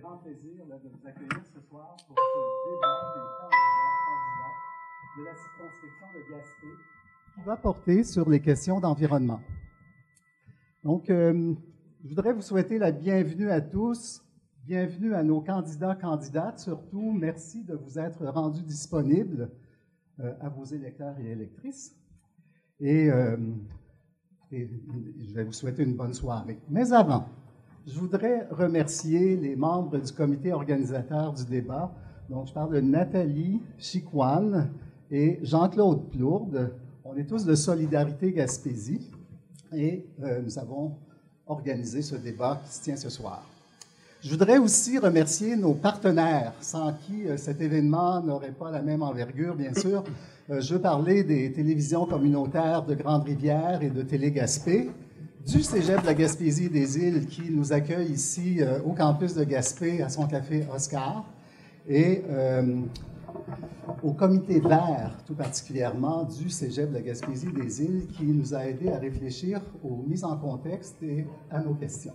grand plaisir de vous accueillir ce soir pour ce débat des candidats, de la circonscription de Gaspé qui va porter sur les questions d'environnement. Donc, euh, je voudrais vous souhaiter la bienvenue à tous, bienvenue à nos candidats, candidates. Surtout, merci de vous être rendus disponibles euh, à vos électeurs et électrices. Euh, et, je vais vous souhaiter une bonne soirée. Mais avant, je voudrais remercier les membres du comité organisateur du débat. Donc, je parle de Nathalie Chicoine et Jean-Claude Plourde. On est tous de Solidarité Gaspésie et euh, nous avons organisé ce débat qui se tient ce soir. Je voudrais aussi remercier nos partenaires, sans qui euh, cet événement n'aurait pas la même envergure, bien sûr. Euh, je veux parler des télévisions communautaires de Grande-Rivière et de Télé-Gaspé, du Cégep de la Gaspésie des Îles qui nous accueille ici euh, au campus de Gaspé à son café Oscar, et euh, au comité vert, tout particulièrement du Cégep de la Gaspésie des Îles, qui nous a aidé à réfléchir aux mises en contexte et à nos questions.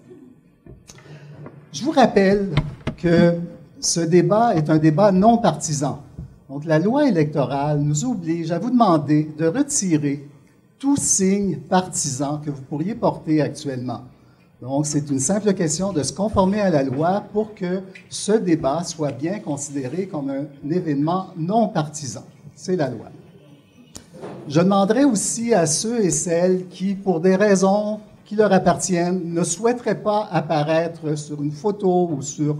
Je vous rappelle que ce débat est un débat non partisan. Donc, la loi électorale nous oblige à vous demander de retirer tout signe partisan que vous pourriez porter actuellement. Donc, c'est une simple question de se conformer à la loi pour que ce débat soit bien considéré comme un événement non partisan. C'est la loi. Je demanderai aussi à ceux et celles qui, pour des raisons qui leur appartiennent, ne souhaiteraient pas apparaître sur une photo ou sur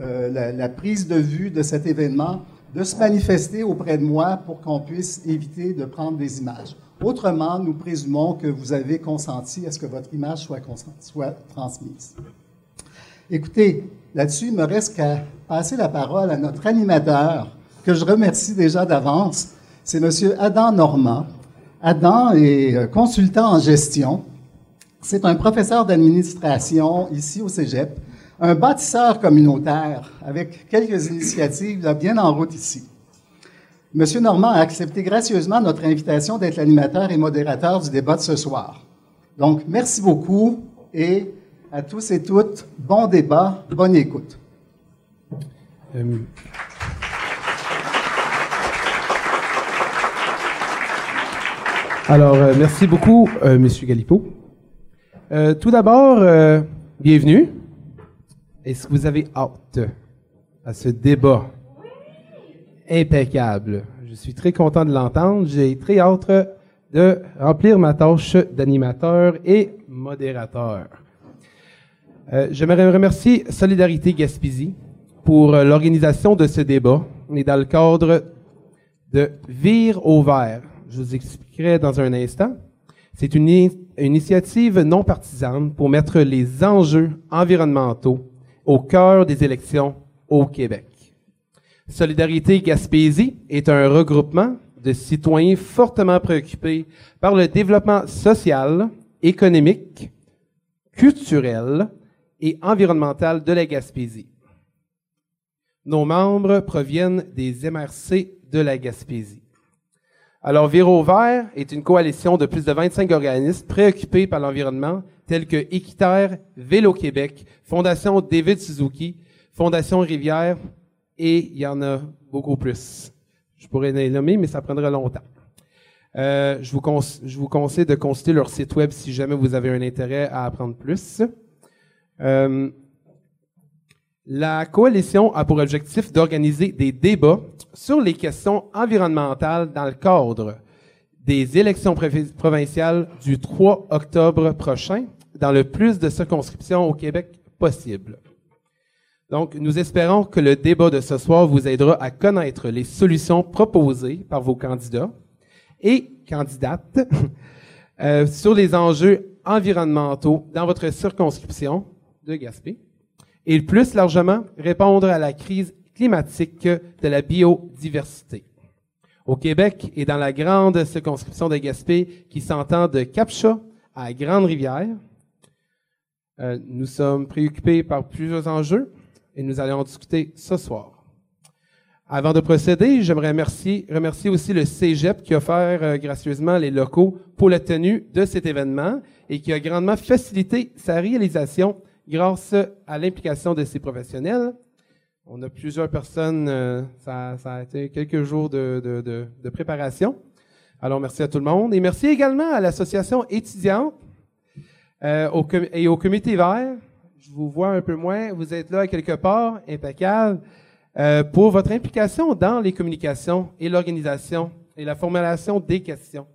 euh, la, la, prise de vue de cet événement, de se manifester auprès de moi pour qu'on puisse éviter de prendre des images. Autrement, nous présumons que vous avez consenti à ce que votre image soit, transmise. Écoutez, là-dessus, il me reste qu'à passer la parole à notre animateur, que je remercie déjà d'avance. C'est M. Adam Normand. Adam est consultant en gestion. C'est un professeur d'administration ici au Cégep, un bâtisseur communautaire avec quelques initiatives bien en route ici. Monsieur Normand a accepté gracieusement notre invitation d'être l'animateur et modérateur du débat de ce soir. Donc, merci beaucoup et à tous et toutes, bon débat, bonne écoute. Alors, euh, merci beaucoup, euh, Monsieur Galipo. Euh, tout d'abord, bienvenue. Est-ce que vous avez hâte à ce débat? Impeccable. Je suis très content de l'entendre. J'ai très hâte de remplir ma tâche d'animateur et modérateur. Euh, J'aimerais remercier Solidarité Gaspésie pour l'organisation de ce débat et dans le cadre de Vire au vert. Je vous expliquerai dans un instant. C'est une initiative non partisane pour mettre les enjeux environnementaux au cœur des élections au Québec. Solidarité Gaspésie est un regroupement de citoyens fortement préoccupés par le développement social, économique, culturel et environnemental de la Gaspésie. Nos membres proviennent des MRC de la Gaspésie. Alors, Véro Vert est une coalition de plus de 25 organismes préoccupés par l'environnement, tels que Équiterre, Vélo Québec, Fondation David Suzuki, Fondation Rivière, et il y en a beaucoup plus. Je pourrais les nommer, mais ça prendrait longtemps. Euh, je, vous conseille de consulter leur site web si jamais vous avez un intérêt à apprendre plus. Euh, la coalition a pour objectif d'organiser des débats sur les questions environnementales dans le cadre des élections provinciales du 3 octobre prochain dans le plus de circonscriptions au Québec possible. Donc, nous espérons que le débat de ce soir vous aidera à connaître les solutions proposées par vos candidats et candidates euh, sur les enjeux environnementaux dans votre circonscription de Gaspé et plus largement répondre à la crise climatique de la biodiversité. Au Québec et dans la grande circonscription de Gaspé qui s'entend de Capcha à Grande-Rivière, euh, nous sommes préoccupés par plusieurs enjeux et nous allons en discuter ce soir. Avant de procéder, j'aimerais remercier, aussi le Cégep qui a offert euh, gracieusement les locaux pour la tenue de cet événement et qui a grandement facilité sa réalisation grâce à l'implication de ses professionnels. On a plusieurs personnes, euh, ça, a été quelques jours de, de, de, préparation. Alors merci à tout le monde et merci également à l'association étudiante euh, et au comité vert. Je vous vois un peu moins, vous êtes là quelque part, impeccable. Euh, pour votre implication dans les communications et l'organisation et la formulation des questions.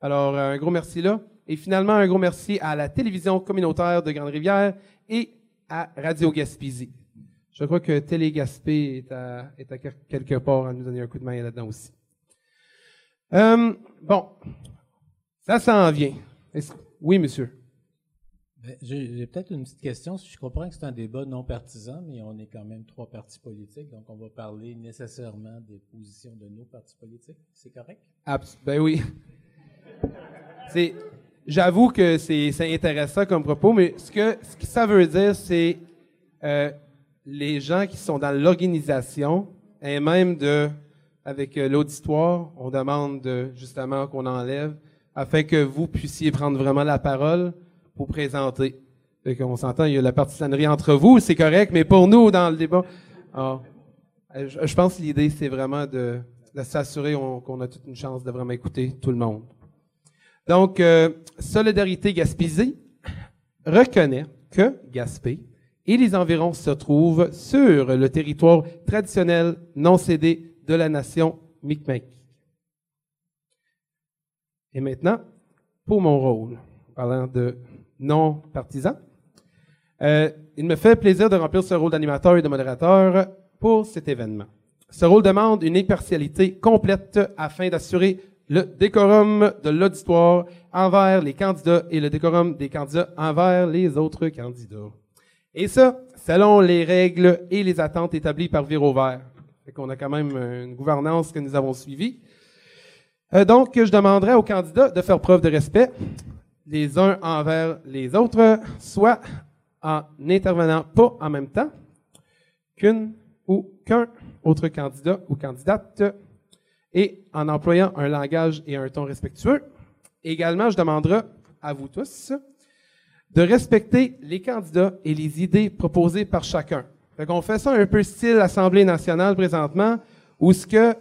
Alors, un gros merci là. Et finalement, un gros merci à la télévision communautaire de Grande-Rivière et à Radio Gaspésie. Je crois que Télé Gaspé est à, est à quelque part à nous donner un coup de main là-dedans aussi. Euh, bon, ça s'en vient. Oui, monsieur. Ben, j'ai peut-être une petite question. Je comprends que c'est un débat non partisan, mais on est quand même trois partis politiques, donc on va parler nécessairement des positions de nos partis politiques. C'est correct? ben oui. j'avoue que c'est, intéressant comme propos, mais ce que, ce que ça veut dire, c'est euh, les gens qui sont dans l'organisation et même de, avec euh, l'auditoire, on demande de, justement qu'on enlève afin que vous puissiez prendre vraiment la parole pour présenter. Fait qu'on s'entend, il y a la partisanerie entre vous, c'est correct, mais pour nous, dans le débat, ah, je, pense que l'idée, c'est vraiment de, s'assurer qu'on a toute une chance de vraiment écouter tout le monde. Donc, euh, Solidarité Gaspésie reconnaît que Gaspé et les environs se trouvent sur le territoire traditionnel non cédé de la nation Mi'kmaq. Et maintenant, pour mon rôle, parlant de non partisan. Euh, il me fait plaisir de remplir ce rôle d'animateur et de modérateur pour cet événement. Ce rôle demande une impartialité complète afin d'assurer le décorum de l'auditoire envers les candidats et le décorum des candidats envers les autres candidats. Et ça, selon les règles et les attentes établies par Viro Vert. Fait qu'on a quand même une gouvernance que nous avons suivie. Euh, donc, je demanderai aux candidats de faire preuve de respect, les uns envers les autres, soit en n'intervenant pas en même temps qu'une ou qu'un autre candidat ou candidate et en employant un langage et un ton respectueux. Également, je demanderai à vous tous de respecter les candidats et les idées proposées par chacun. Fait qu'on fait ça un peu style Assemblée nationale présentement, où ce que,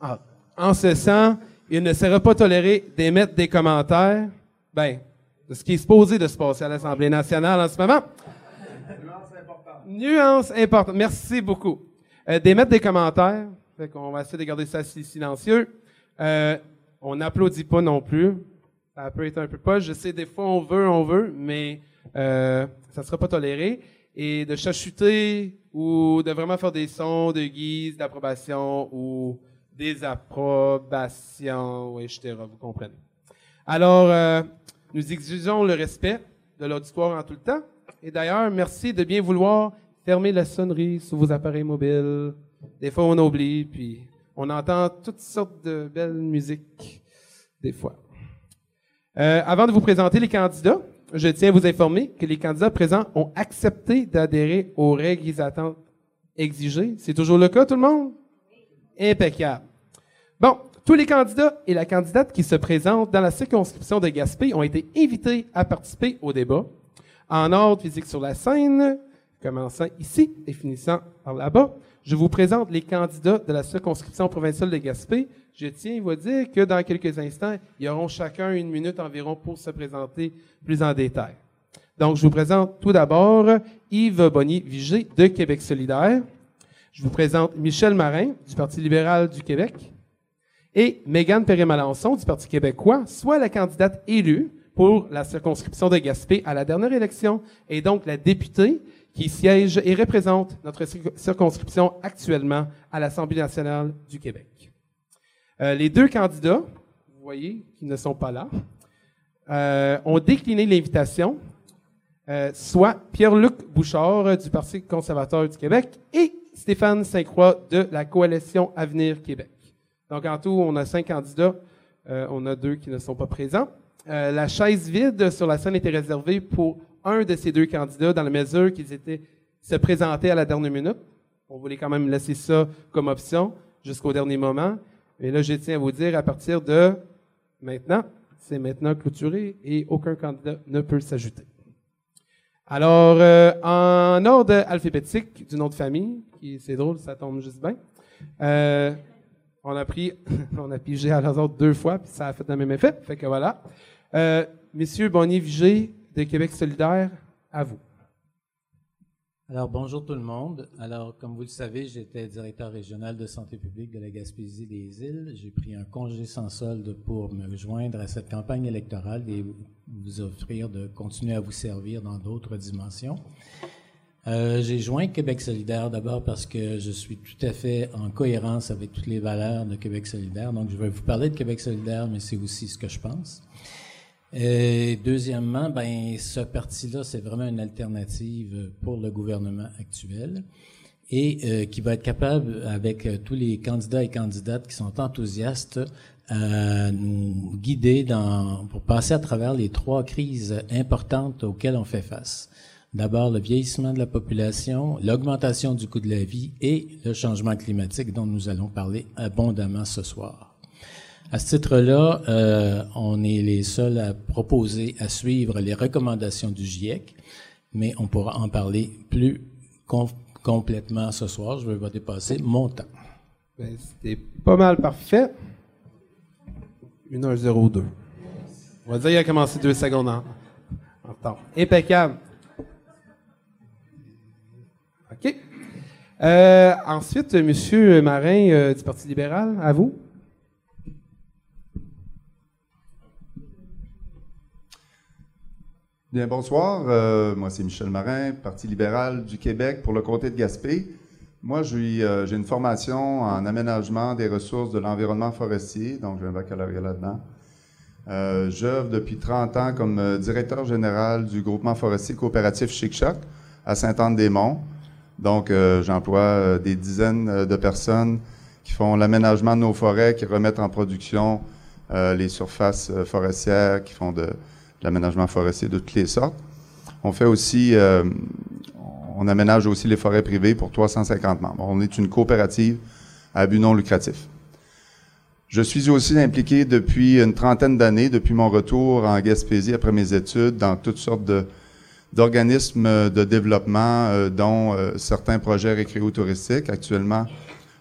ah, en ce sens, il ne sera pas toléré d'émettre des commentaires ben, de ce qui est supposé de se passer à l'Assemblée nationale en ce moment. Nuance importante. Nuance importante. Merci beaucoup. Euh, d'émettre des commentaires. Fait qu'on va essayer de garder ça silencieux. Euh, on n'applaudit pas non plus. Ça peut être un peu pas. Je sais, des fois, on veut, on veut, mais euh, ça ne sera pas toléré. Et de chachuter ou de vraiment faire des sons de guise d'approbation ou des approbations, etc. Vous comprenez. Alors, nous exigeons le respect de l'auditoire en tout le temps. Et d'ailleurs, merci de bien vouloir fermer la sonnerie sur vos appareils mobiles. Des fois, on oublie, puis on entend toutes sortes de belles musiques, des fois. Euh, avant de vous présenter les candidats, je tiens à vous informer que les candidats présents ont accepté d'adhérer aux règles et attentes exigées. C'est toujours le cas, tout le monde? Impeccable. Bon, tous les candidats et la candidate qui se présentent dans la circonscription de Gaspé ont été invités à participer au débat en ordre physique sur la scène, commençant ici et finissant par là-bas. Je vous présente les candidats de la circonscription provinciale de Gaspé. Je tiens à vous dire que dans quelques instants, ils auront chacun une minute environ pour se présenter plus en détail. Donc, je vous présente tout d'abord Yves Bonnier-Vigé de Québec solidaire. Je vous présente Michel Marin du Parti libéral du Québec et Mégane Perret-Malençon du Parti québécois soit la candidate élue pour la circonscription de Gaspé à la dernière élection et donc la députée qui siège et représente notre circonscription actuellement à l'Assemblée nationale du Québec. Euh, les deux candidats, vous voyez, qui ne sont pas là, euh, ont décliné l'invitation, euh, soit Pierre-Luc Bouchard du Parti conservateur du Québec et Stéphane Saint-Croix de la Coalition Avenir Québec. Donc, en tout, on a cinq candidats. Euh, on a deux qui ne sont pas présents. Euh, la chaise vide sur la scène était réservée pour un de ces deux candidats dans la mesure qu'ils étaient se présentaient à la dernière minute. on voulait quand même laisser ça comme option jusqu'au dernier moment. Et là, je tiens à vous dire, à partir de maintenant, c'est maintenant clôturé et aucun candidat ne peut s'ajouter. Alors, euh, en ordre alphabétique du nom de famille, c'est drôle, ça tombe juste bien. On a pigé à l'autre deux fois, puis ça a fait le même effet. Fait voilà. Euh, Messieurs Bonnier Vigé de Québec solidaire, à vous. Alors, bonjour tout le monde. Alors, comme vous le savez, j'étais directeur régional de santé publique de la Gaspésie des îles. J'ai pris un congé sans solde pour me joindre à cette campagne électorale et vous offrir de continuer à vous servir dans d'autres dimensions. Euh, j'ai joint Québec solidaire d'abord parce que je suis tout à fait en cohérence avec toutes les valeurs de Québec solidaire. Donc, je vais vous parler de Québec solidaire, mais c'est aussi ce que je pense. Et deuxièmement, ben, ce parti-là, c'est vraiment une alternative pour le gouvernement actuel et euh, qui va être capable, avec euh, tous les candidats et candidates qui sont enthousiastes, à nous guider dans, pour passer à travers les trois crises importantes auxquelles on fait face. D'abord, le vieillissement de la population, l'augmentation du coût de la vie et le changement climatique dont nous allons parler abondamment ce soir. À ce titre-là, euh, on est les seuls à proposer, à suivre les recommandations du GIEC, mais on pourra en parler plus complètement ce soir. Je vais pas dépasser mon temps. Ben, C'était pas mal parfait. 1h02. On va dire qu'il a commencé deux secondes en, en. Impeccable. Euh, ensuite, M. Marin euh, du Parti libéral, à vous. Bien, bonsoir. Euh, moi, c'est Michel Marin, Parti libéral du Québec pour le comté de Gaspé. Moi, j'ai une formation en aménagement des ressources de l'environnement forestier, donc j'ai un baccalauréat là-dedans. J'œuvre depuis 30 ans comme directeur général du groupement forestier coopératif Chic-Choc à Saint-Anne-des-Monts. Donc, euh, j'emploie des dizaines de personnes qui font l'aménagement de nos forêts, qui remettent en production les surfaces forestières, qui font de, l'aménagement forestier de toutes les sortes. On fait aussi, euh, on aménage aussi les forêts privées pour 350 membres. On est une coopérative à but non lucratif. Je suis aussi impliqué depuis une trentaine d'années, depuis mon retour en Gaspésie après mes études, dans toutes sortes d'organismes de développement, euh, dont euh, certains projets récréo-touristiques. Actuellement,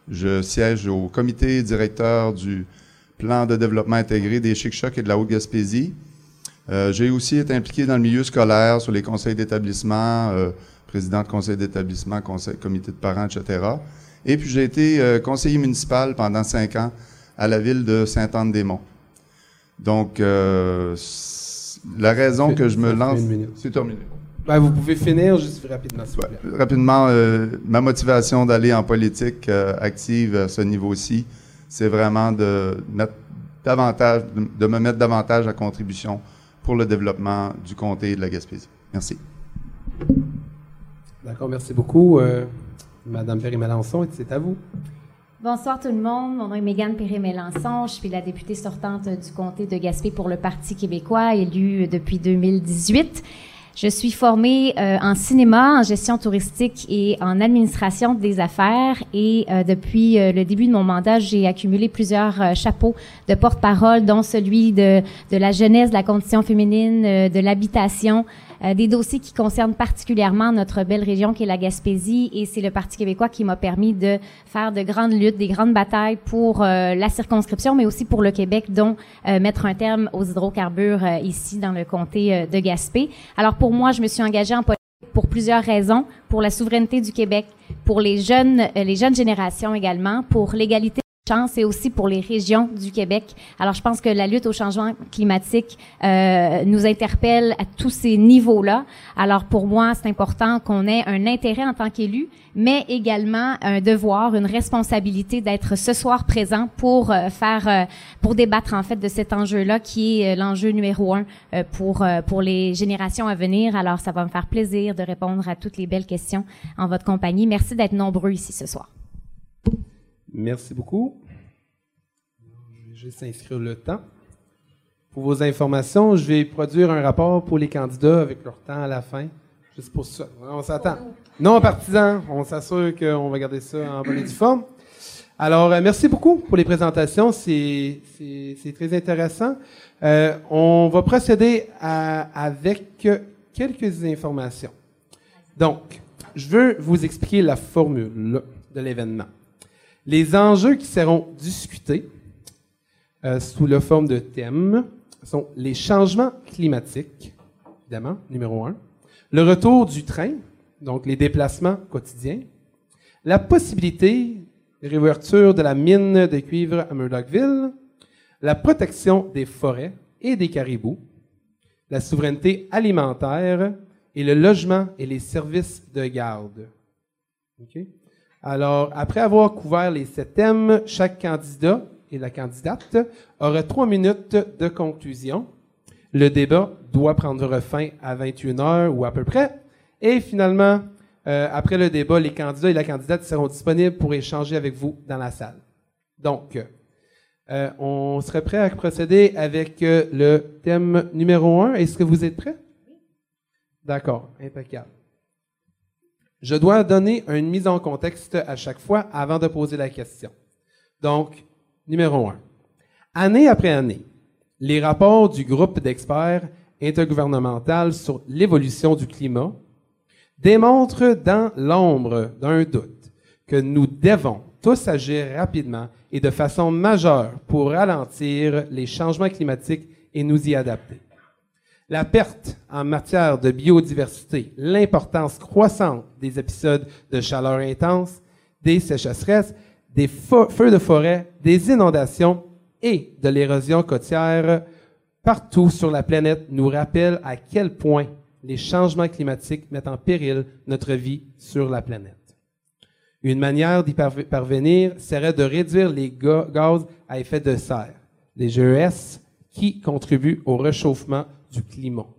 je siège au comité directeur du plan de développement intégré des Chic-Chocs et de la Haute-Gaspésie. Euh, j'ai aussi été impliqué dans le milieu scolaire, sur les conseils d'établissement, euh, président de conseil d'établissement, conseil, comité de parents, etc. Et puis j'ai été euh, conseiller municipal pendant cinq ans à la ville de Saint-Anne-des-Monts. Donc, la raison que je me lance... C'est terminé. Ben, vous pouvez finir juste rapidement, s'il ouais, Rapidement, ma motivation d'aller en politique active à ce niveau-ci, c'est vraiment de mettre davantage, de me mettre davantage à contribution pour le développement du comté et de la Gaspésie. Merci. D'accord, merci beaucoup. Euh, Madame Perry-Mélençon, c'est à vous. Bonsoir tout le monde. Mon nom est Mégane Perry-Mélençon. Je suis la députée sortante du comté de Gaspé pour le Parti québécois, élue depuis 2018. Je suis formée euh, en cinéma, en gestion touristique et en administration des affaires. Et euh, depuis euh, le début de mon mandat, j'ai accumulé plusieurs chapeaux de porte-parole, dont celui de, de la jeunesse, de la condition féminine, de l'habitation, euh, des dossiers qui concernent particulièrement notre belle région qui est la Gaspésie et c'est le Parti québécois qui m'a permis de faire de grandes luttes, des grandes batailles pour euh, la circonscription, mais aussi pour le Québec, dont euh, mettre un terme aux hydrocarbures ici dans le comté de Gaspé. Alors pour moi, je me suis engagée en politique pour plusieurs raisons, pour la souveraineté du Québec, pour les jeunes, les jeunes générations également, pour l'égalité chance et aussi pour les régions du Québec. Alors, je pense que la lutte au changement climatique euh, nous interpelle à tous ces niveaux-là. Alors, pour moi, c'est important qu'on ait un intérêt en tant qu'élu, mais également un devoir, une responsabilité d'être ce soir présent pour euh, faire, euh, pour débattre en fait de cet enjeu-là qui est euh, l'enjeu numéro un pour pour les générations à venir. Alors, ça va me faire plaisir de répondre à toutes les belles questions en votre compagnie. Merci d'être nombreux ici ce soir. Merci beaucoup. Je vais juste inscrire le temps. Pour vos informations, je vais produire un rapport pour les candidats avec leur temps à la fin. Juste pour ça. On s'attend. Non partisan. On s'assure qu'on va garder ça en bonne et due forme. Alors, euh, merci beaucoup pour les présentations. C'est très intéressant. Euh, on va procéder avec quelques informations. Donc, je veux vous expliquer la formule de l'événement. Les enjeux qui seront discutés euh, sous la forme de thèmes sont les changements climatiques, évidemment, numéro un, le retour du train, donc les déplacements quotidiens, la possibilité de réouverture de la mine de cuivre à Murdochville, la protection des forêts et des caribous, la souveraineté alimentaire et le logement et les services de garde. Alors, après avoir couvert les sept thèmes, chaque candidat et la candidate aura trois minutes de conclusion. Le débat doit prendre fin à 21 heures ou à peu près. Et finalement, euh, après le débat, les candidats et la candidate seront disponibles pour échanger avec vous dans la salle. Donc, euh, on serait prêt à procéder avec euh, le thème numéro un. Est-ce que vous êtes prêts? D'accord, impeccable. Je dois donner une mise en contexte à chaque fois avant de poser la question. Donc, numéro un. Année après année, les rapports du groupe d'experts intergouvernemental sur l'évolution du climat démontrent dans l'ombre d'un doute que nous devons tous agir rapidement et de façon majeure pour ralentir les changements climatiques et nous y adapter. La perte en matière de biodiversité, l'importance croissante des épisodes de chaleur intense, des sécheresses, des feux de forêt, des inondations et de l'érosion côtière partout sur la planète nous rappellent à quel point les changements climatiques mettent en péril notre vie sur la planète. Une manière d'y parvenir serait de réduire les gaz à effet de serre, les GES, qui contribuent au réchauffement du climat.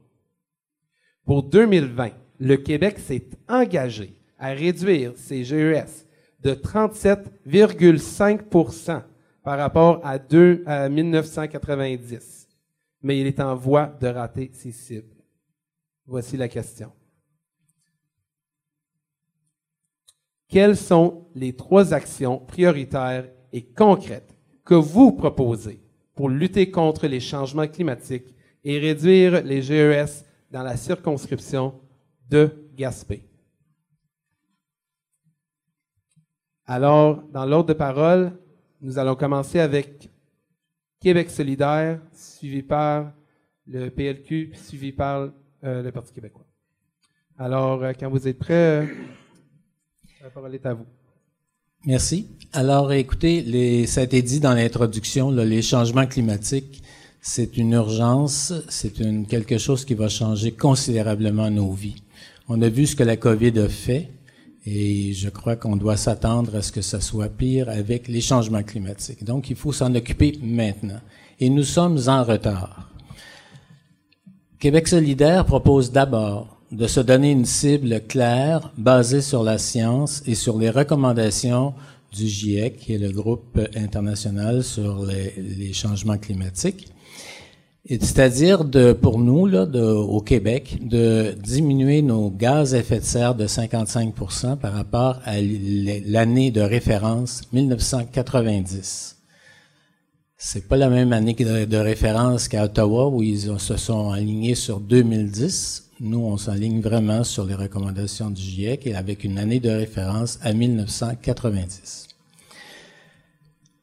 Pour 2020, le Québec s'est engagé à réduire ses GES de 37,5% par rapport à, deux, à 1990, mais il est en voie de rater ses cibles. Voici la question. Quelles sont les trois actions prioritaires et concrètes que vous proposez pour lutter contre les changements climatiques et réduire les GES dans la circonscription de Gaspé? Alors, dans l'ordre de parole, nous allons commencer avec Québec solidaire, suivi par le PLQ, suivi par euh, le Parti québécois. Alors, euh, quand vous êtes prêts, euh, la parole est à vous. Merci. Alors, écoutez, ça a été dit dans l'introduction, les changements climatiques, c'est une urgence, c'est une, quelque chose qui va changer considérablement nos vies. On a vu ce que la COVID a fait et je crois qu'on doit s'attendre à ce que ça soit pire avec les changements climatiques. Donc, il faut s'en occuper maintenant. Et nous sommes en retard. Québec solidaire propose d'abord de se donner une cible claire, basée sur la science et sur les recommandations du GIEC, qui est le groupe international sur les, les changements climatiques. C'est-à-dire de, pour nous, là, de, au Québec, de diminuer nos gaz à effet de serre de 55% par rapport à l'année de référence 1990. C'est pas la même année de, de référence qu'à Ottawa où ils se sont alignés sur 2010. Nous, on s'aligne vraiment sur les recommandations du GIEC et avec une année de référence à 1990.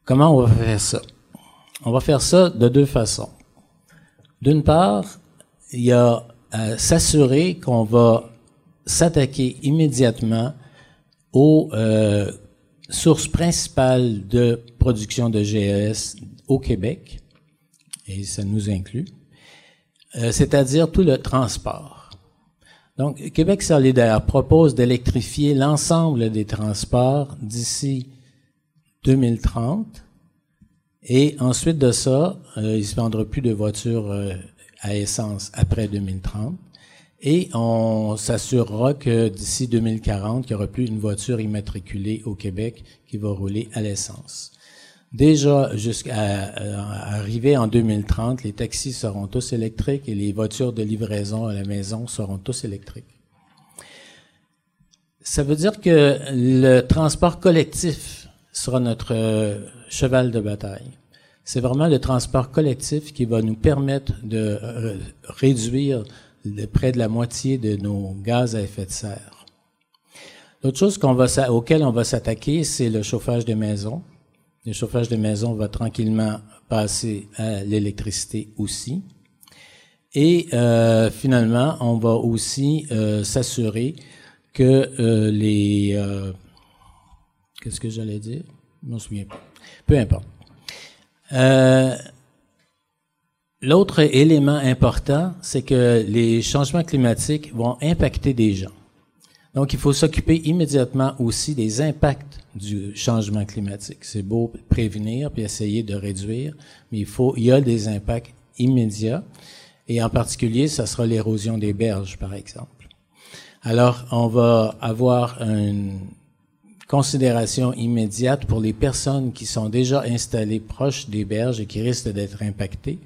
Comment on va faire ça? On va faire ça de deux façons. D'une part, il y a à s'assurer qu'on va s'attaquer immédiatement aux euh, sources principales de production de GES au Québec, et ça nous inclut, euh, c'est-à-dire tout le transport. Donc, Québec solidaire propose d'électrifier l'ensemble des transports d'ici 2030 et ensuite de ça, euh, il ne se vendra plus de voitures euh, à essence après 2030. Et on s'assurera que d'ici 2040, il n'y aura plus une voiture immatriculée au Québec qui va rouler à l'essence. Déjà, jusqu'à euh, arriver en 2030, les taxis seront tous électriques et les voitures de livraison à la maison seront tous électriques. Ça veut dire que le transport collectif sera notre euh, cheval de bataille. C'est vraiment le transport collectif qui va nous permettre de euh, réduire de près de la moitié de nos gaz à effet de serre. L'autre chose qu'on va, auquel on va s'attaquer, c'est le chauffage des maisons. Le chauffage des maisons va tranquillement passer à l'électricité aussi. Et euh, finalement, on va aussi euh, s'assurer que euh, les... Qu'est-ce que j'allais dire? Je m'en souviens pas. Peu importe. Euh, l'autre élément important, c'est que les changements climatiques vont impacter des gens. Donc, il faut s'occuper immédiatement aussi des impacts du changement climatique. C'est beau prévenir puis essayer de réduire, mais il faut, il y a des impacts immédiats. Et en particulier, ça sera l'érosion des berges, par exemple. Alors, on va avoir une considération immédiate pour les personnes qui sont déjà installées proches des berges et qui risquent d'être impactées,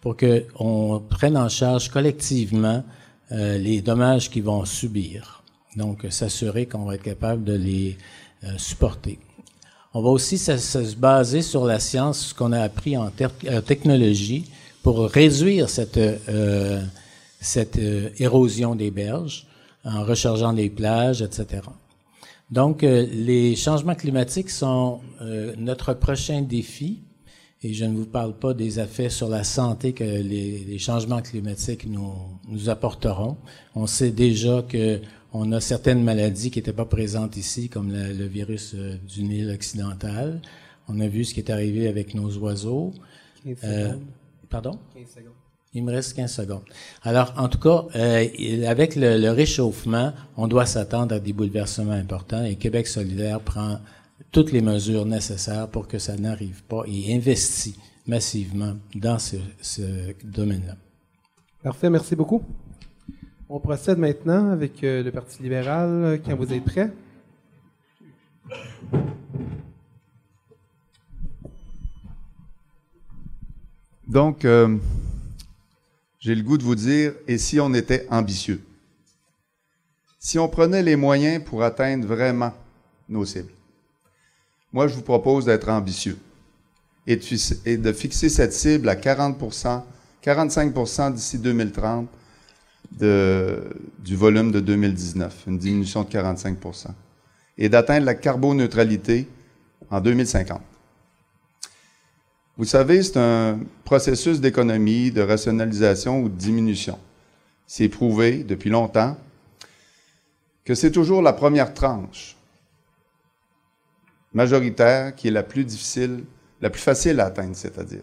pour qu'on prenne en charge collectivement euh, les dommages qu'ils vont subir. Donc, s'assurer qu'on va être capable de les euh, supporter. On va aussi se, baser sur la science, ce qu'on a appris en euh, technologie, pour réduire cette, euh, cette érosion des berges en rechargeant les plages, etc. Donc, les changements climatiques sont notre prochain défi et je ne vous parle pas des effets sur la santé que les, les changements climatiques nous, nous apporteront. On sait déjà que on a certaines maladies qui n'étaient pas présentes ici, comme le, virus euh, du Nil occidental. On a vu ce qui est arrivé avec nos oiseaux. Euh, pardon? 15 secondes. Il me reste 15 secondes. Alors, en tout cas, euh, avec le, réchauffement, on doit s'attendre à des bouleversements importants et Québec solidaire prend toutes les mesures nécessaires pour que ça n'arrive pas et investit massivement dans ce, ce domaine-là. Parfait, merci beaucoup. On procède maintenant avec euh, le Parti libéral quand vous êtes prêts? Donc, euh, j'ai le goût de vous dire, et si on était ambitieux? Si on prenait les moyens pour atteindre vraiment nos cibles? Moi, je vous propose d'être ambitieux et de, fixer cette cible à 40 45% d'ici 2030 de, du volume de 2019, une diminution de 45% et d'atteindre la carboneutralité en 2050. Vous savez, c'est un processus d'économie, de rationalisation ou de diminution. C'est prouvé depuis longtemps que c'est toujours la première tranche majoritaire qui est la plus difficile, la plus facile à atteindre, c'est-à-dire.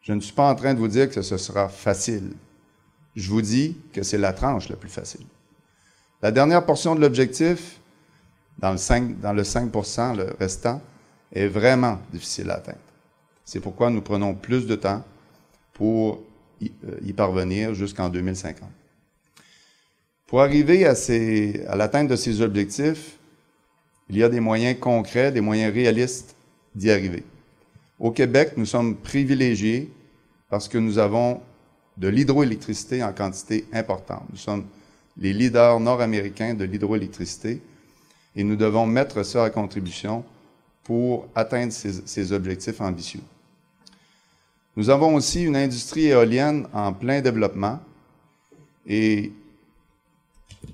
Je ne suis pas en train de vous dire que ce sera facile je vous dis que c'est la tranche la plus facile. La dernière portion de l'objectif, dans le 5, dans le, 5 le restant, est vraiment difficile à atteindre. C'est pourquoi nous prenons plus de temps pour y, euh, parvenir jusqu'en 2050. Pour arriver à, l'atteinte de ces objectifs, il y a des moyens concrets, des moyens réalistes d'y arriver. Au Québec, nous sommes privilégiés parce que nous avons de l'hydroélectricité en quantité importante. Nous sommes les leaders nord-américains de l'hydroélectricité et nous devons mettre ça à contribution pour atteindre ces, objectifs ambitieux. Nous avons aussi une industrie éolienne en plein développement et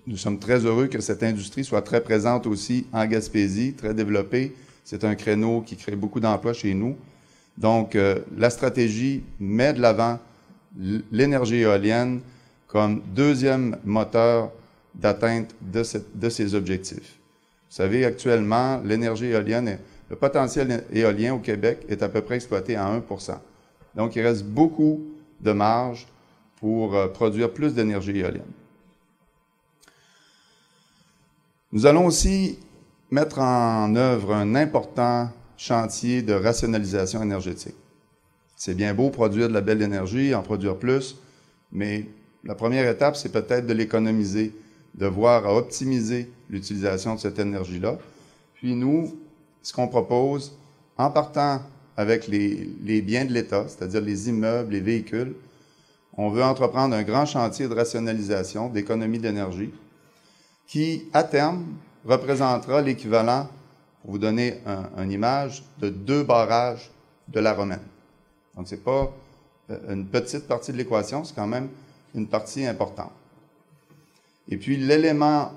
nous sommes très heureux que cette industrie soit très présente aussi en Gaspésie, très développée. C'est un créneau qui crée beaucoup d'emplois chez nous. Donc, euh, la stratégie met de l'avant l'énergie éolienne comme deuxième moteur d'atteinte de, de, ces objectifs. Vous savez, actuellement, l'énergie éolienne, le potentiel éolien au Québec est à peu près exploité à 1 Donc, il reste beaucoup de marge pour euh, produire plus d'énergie éolienne. Nous allons aussi mettre en œuvre un important chantier de rationalisation énergétique. C'est bien beau produire de la belle énergie, en produire plus, mais la première étape, c'est peut-être de l'économiser, de voir à optimiser l'utilisation de cette énergie-là. Puis nous, ce qu'on propose, en partant avec les, biens de l'État, c'est-à-dire les immeubles, les véhicules, on veut entreprendre un grand chantier de rationalisation, d'économie d'énergie. qui, à terme, représentera l'équivalent, pour vous donner une image, de deux barrages de la Romaine. Donc, ce n'est pas euh, une petite partie de l'équation, c'est quand même une partie importante. Et puis, l'élément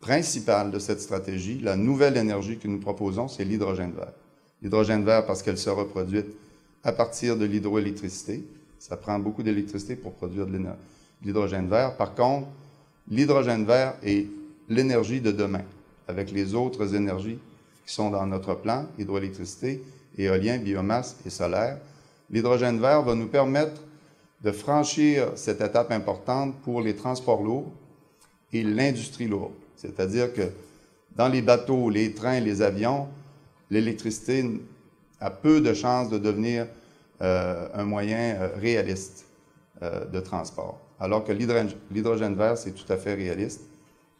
principal de cette stratégie, la nouvelle énergie que nous proposons, c'est l'hydrogène vert. L'hydrogène vert parce qu'elle sera produite à partir de l'hydroélectricité. Ça prend beaucoup d'électricité pour produire de l'hydrogène vert. Par contre, l'hydrogène vert est l'énergie de demain, avec les autres énergies qui sont dans notre plan, hydroélectricité, éolien, biomasse et solaire. L'hydrogène vert va nous permettre de franchir cette étape importante pour les transports lourds et l'industrie lourde. C'est-à-dire que dans les bateaux, les trains, les avions, l'électricité a peu de chances de devenir euh, un moyen euh, réaliste euh, de transport. Alors que l'hydrogène vert, c'est tout à fait réaliste.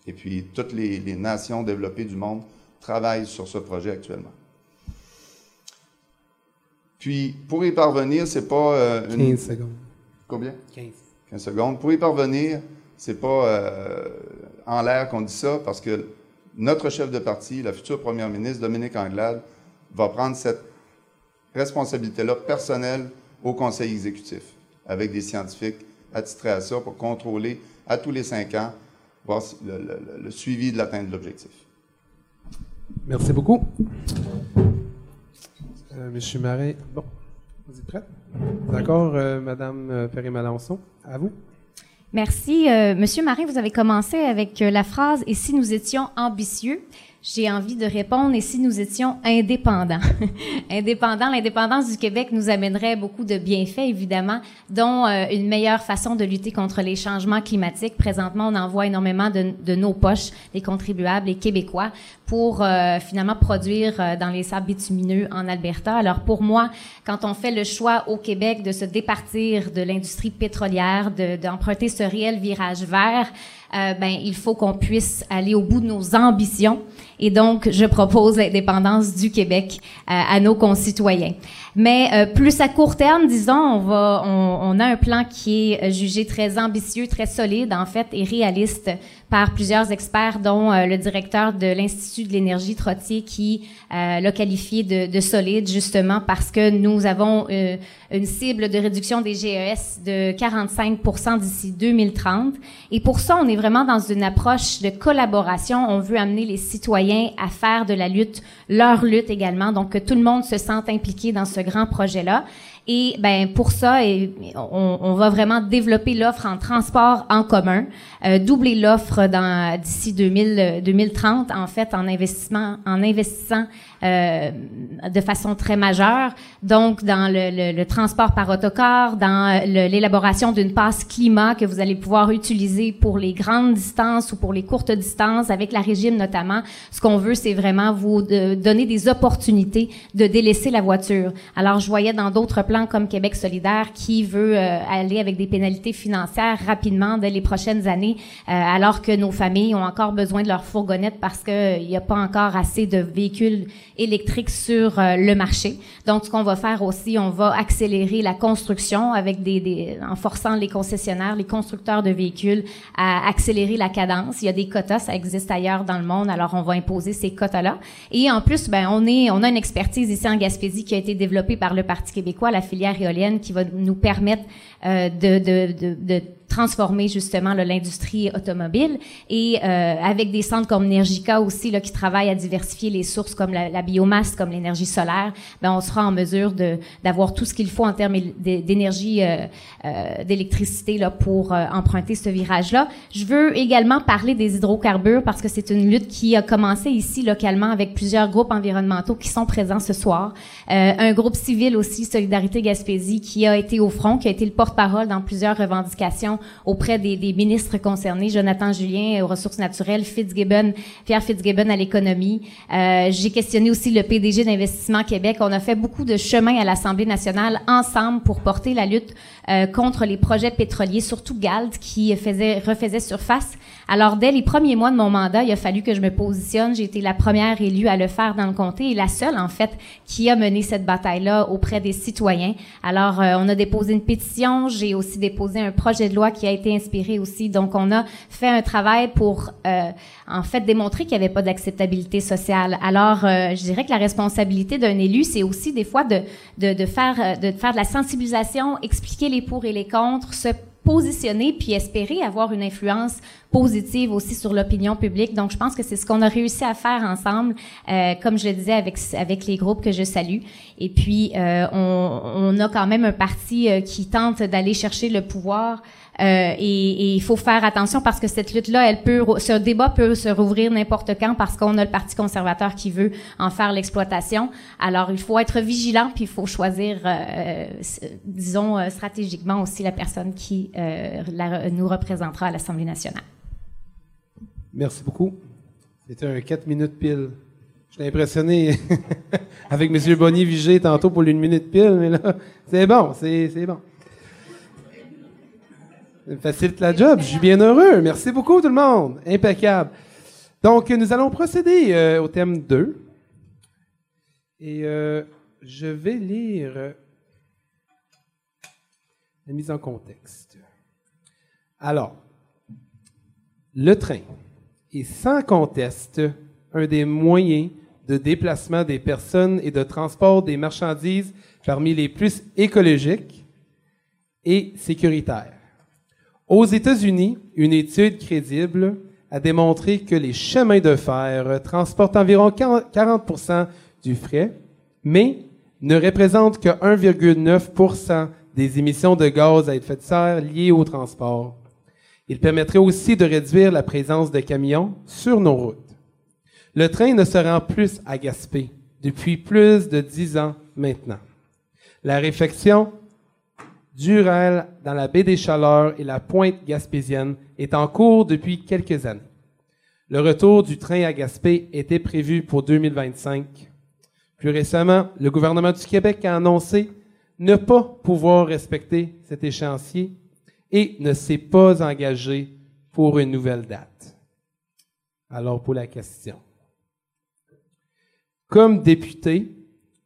Et puis, toutes les, les, nations développées du monde travaillent sur ce projet actuellement. Puis, pour y parvenir, c'est pas... Une... 15 secondes. Combien? 15. 15 secondes. Pour y parvenir, c'est pas en l'air qu'on dit ça, parce que notre chef de parti, la future première ministre, Dominique Anglade, va prendre cette responsabilité-là personnelle au conseil exécutif, avec des scientifiques attitrés à ça pour contrôler à tous les cinq ans, voir le, suivi de l'atteinte de l'objectif. Merci beaucoup. Euh, Monsieur Marais, bon, vous êtes prête? D'accord, euh, Madame euh, Perry-Malençon, à vous. Merci. Euh, Monsieur Marin, vous avez commencé avec euh, la phrase « Et si nous étions ambitieux ?» J'ai envie de répondre, et si nous étions indépendants? indépendants, l'indépendance du Québec nous amènerait beaucoup de bienfaits, évidemment, dont euh, une meilleure façon de lutter contre les changements climatiques. Présentement, on envoie énormément de, nos poches, les contribuables, les Québécois, pour euh, finalement produire euh, dans les sables bitumineux en Alberta. Alors pour moi, quand on fait le choix au Québec de se départir de l'industrie pétrolière, d'emprunter ce réel virage vert, euh, ben il faut qu'on puisse aller au bout de nos ambitions. Et donc, je propose l'indépendance du Québec euh, à nos concitoyens. Mais euh, plus à court terme, disons, on va, on, on, a un plan qui est jugé très ambitieux, très solide en fait, et réaliste par plusieurs experts, dont le directeur de l'Institut de l'énergie Trottier, qui l'a qualifié de, de, solide justement parce que nous avons une cible de réduction des GES de 45% d'ici 2030. Et pour ça, on est vraiment dans une approche de collaboration. On veut amener les citoyens à faire de la lutte leur lutte également, donc que tout le monde se sente impliqué dans ce grand projet-là. Et ben pour ça, on, va vraiment développer l'offre en transport en commun, euh, doubler l'offre d'ici 2030 en fait en investissement, en investissant euh, de façon très majeure. Donc dans le, le, le transport par autocar, dans l'élaboration d'une passe climat que vous allez pouvoir utiliser pour les grandes distances ou pour les courtes distances avec la régime notamment. Ce qu'on veut, c'est vraiment vous de, donner des opportunités de délaisser la voiture. Alors je voyais dans d'autres comme Québec solidaire qui veut euh, aller avec des pénalités financières rapidement dès les prochaines années, euh, alors que nos familles ont encore besoin de leur fourgonnette parce qu'il n'y a pas encore assez de véhicules électriques sur euh, le marché. Donc, ce qu'on va faire aussi, on va accélérer la construction avec des, des, en forçant les concessionnaires, les constructeurs de véhicules à accélérer la cadence. Il y a des quotas, ça existe ailleurs dans le monde, alors on va imposer ces quotas-là. Et en plus, ben, on est, on a une expertise ici en Gaspésie qui a été développée par le Parti québécois, la filière éolienne qui va nous permettre euh, de, de, de, de transformer justement l'industrie automobile et euh, avec des centres comme Energica aussi là, qui travaillent à diversifier les sources comme la, biomasse, comme l'énergie solaire, ben on sera en mesure de d'avoir tout ce qu'il faut en termes d'énergie, euh, euh, d'électricité là pour euh, emprunter ce virage-là. Je veux également parler des hydrocarbures parce que c'est une lutte qui a commencé ici localement avec plusieurs groupes environnementaux qui sont présents ce soir. Euh, un groupe civil aussi, Solidarité Gaspésie, qui a été au front, qui a été le porte-parole dans plusieurs revendications auprès des, ministres concernés, Jonathan Julien aux ressources naturelles, Fitzgibbon, Pierre Fitzgibbon à l'économie. Euh, J'ai questionné aussi le PDG d'Investissement Québec. On a fait beaucoup de chemin à l'Assemblée nationale ensemble pour porter la lutte euh, contre les projets pétroliers, surtout GALT qui faisait, refaisait surface. Alors, dès les premiers mois de mon mandat, il a fallu que je me positionne. J'ai été la première élue à le faire dans le comté et la seule, en fait, qui a mené cette bataille-là auprès des citoyens. Alors, euh, on a déposé une pétition. J'ai aussi déposé un projet de loi qui a été inspiré aussi. Donc, on a fait un travail pour, euh, en fait, démontrer qu'il n'y avait pas d'acceptabilité sociale. Alors, euh, je dirais que la responsabilité d'un élu, c'est aussi des fois de, de, de, faire, de faire de la sensibilisation, expliquer les pour et les contre, se positionner puis espérer avoir une influence positive aussi sur l'opinion publique. Donc, je pense que c'est ce qu'on a réussi à faire ensemble, euh, comme je le disais avec avec les groupes que je salue. Et puis, euh, on, on, a quand même un parti euh, qui tente d'aller chercher le pouvoir euh, et il faut faire attention parce que cette lutte-là, ce débat peut se rouvrir n'importe quand parce qu'on a le Parti conservateur qui veut en faire l'exploitation. Alors, il faut être vigilant puis il faut choisir, euh, disons, euh, stratégiquement aussi la personne qui nous représentera à l'Assemblée nationale. Merci beaucoup. C'était un 4 minutes pile. Je suis impressionné avec M. Bonny Vigé tantôt pour une minute pile, mais là, c'est bon, c'est bon facilite la job. Je suis bien heureux. Merci beaucoup, tout le monde. Impeccable. Donc, nous allons procéder euh, au thème 2. Et euh, je vais lire la mise en contexte. Alors, le train est sans conteste un des moyens de déplacement des personnes et de transport des marchandises parmi les plus écologiques et sécuritaires. Aux États-Unis, une étude crédible a démontré que les chemins de fer transportent environ 40 du fret, mais ne représentent que 1,9 des émissions de gaz à effet de serre liées au transport. Il permettrait aussi de réduire la présence de camions sur nos routes. Le train ne se rend plus à Gaspé depuis plus de dix ans maintenant. La réflexion Durel dans la baie des Chaleurs et la pointe gaspésienne est en cours depuis quelques années. Le retour du train à Gaspé était prévu pour 2025. Plus récemment, le gouvernement du Québec a annoncé ne pas pouvoir respecter cet échéancier et ne s'est pas engagé pour une nouvelle date. Alors pour la question. Comme député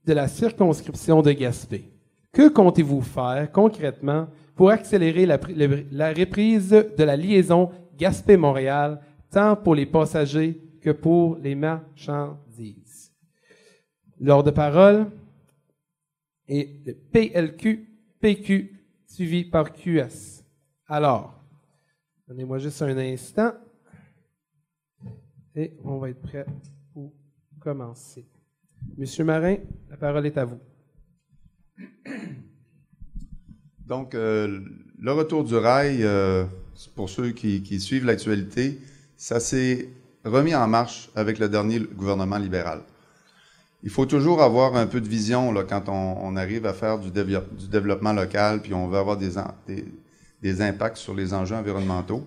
de la circonscription de Gaspé, que comptez-vous faire concrètement pour accélérer la, reprise de la liaison Gaspé-Montréal, tant pour les passagers que pour les marchandises? Lors de parole et le PLQ, PQ, suivi par QS. Alors, donnez-moi juste un instant et on va être prêt pour commencer. Monsieur Marin, la parole est à vous. Donc, euh, le retour du rail, euh, pour ceux qui, suivent l'actualité, ça s'est remis en marche avec le dernier gouvernement libéral. Il faut toujours avoir un peu de vision là, quand on, arrive à faire du, développement local, puis on veut avoir des, impacts sur les enjeux environnementaux.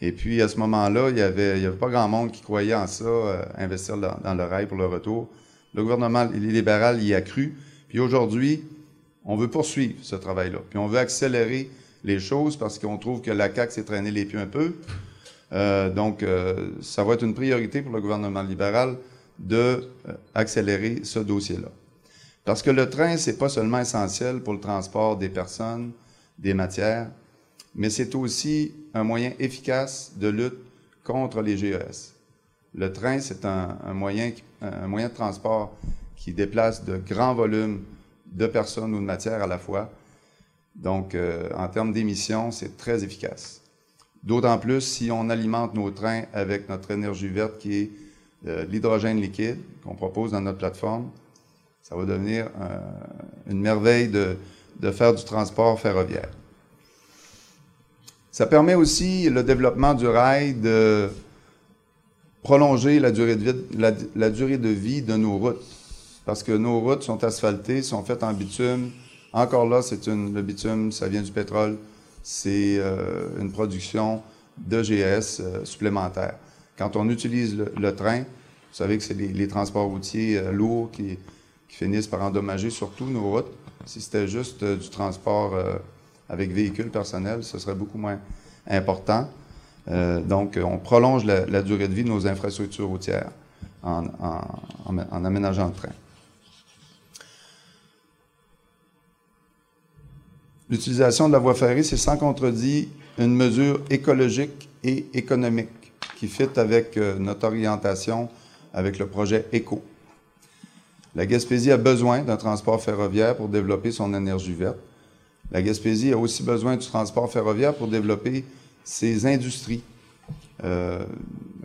Et puis, à ce moment-là, il n'y avait, pas grand monde qui croyait en ça, euh, investir dans, le rail pour le retour. Le gouvernement libéral y a cru. Puis aujourd'hui, on veut poursuivre ce travail-là. Puis on veut accélérer les choses parce qu'on trouve que la CAQ s'est traîné les pieds un peu. Euh, donc, euh, ça va être une priorité pour le gouvernement libéral de euh, ce dossier-là. Parce que le train, c'est pas seulement essentiel pour le transport des personnes, des matières, mais c'est aussi un moyen efficace de lutte contre les GES. Le train, c'est un, moyen, un moyen de transport qui déplace de grands volumes de personnes ou de matières à la fois. Donc, euh, en termes d'émissions, c'est très efficace. D'autant plus si on alimente nos trains avec notre énergie verte qui est euh, l'hydrogène liquide qu'on propose dans notre plateforme. Ça va devenir euh, une merveille de, faire du transport ferroviaire. Ça permet aussi le développement du rail de prolonger la durée de, vie de nos routes parce que nos routes sont asphaltées, sont faites en bitume. Encore là, c'est le bitume, ça vient du pétrole. C'est euh, une production de GS euh, supplémentaire. Quand on utilise le, train, vous savez que c'est les, transports routiers euh, lourds qui, finissent par endommager surtout nos routes. Si c'était juste du transport avec véhicules personnels, ce serait beaucoup moins important. donc, on prolonge la, durée de vie de nos infrastructures routières en aménageant le train. L'utilisation de la voie ferrée, c'est sans contredit une mesure écologique et économique qui fit avec euh, notre orientation avec le projet ECO. La Gaspésie a besoin d'un transport ferroviaire pour développer son énergie verte. La Gaspésie a aussi besoin du transport ferroviaire pour développer ses industries. Euh,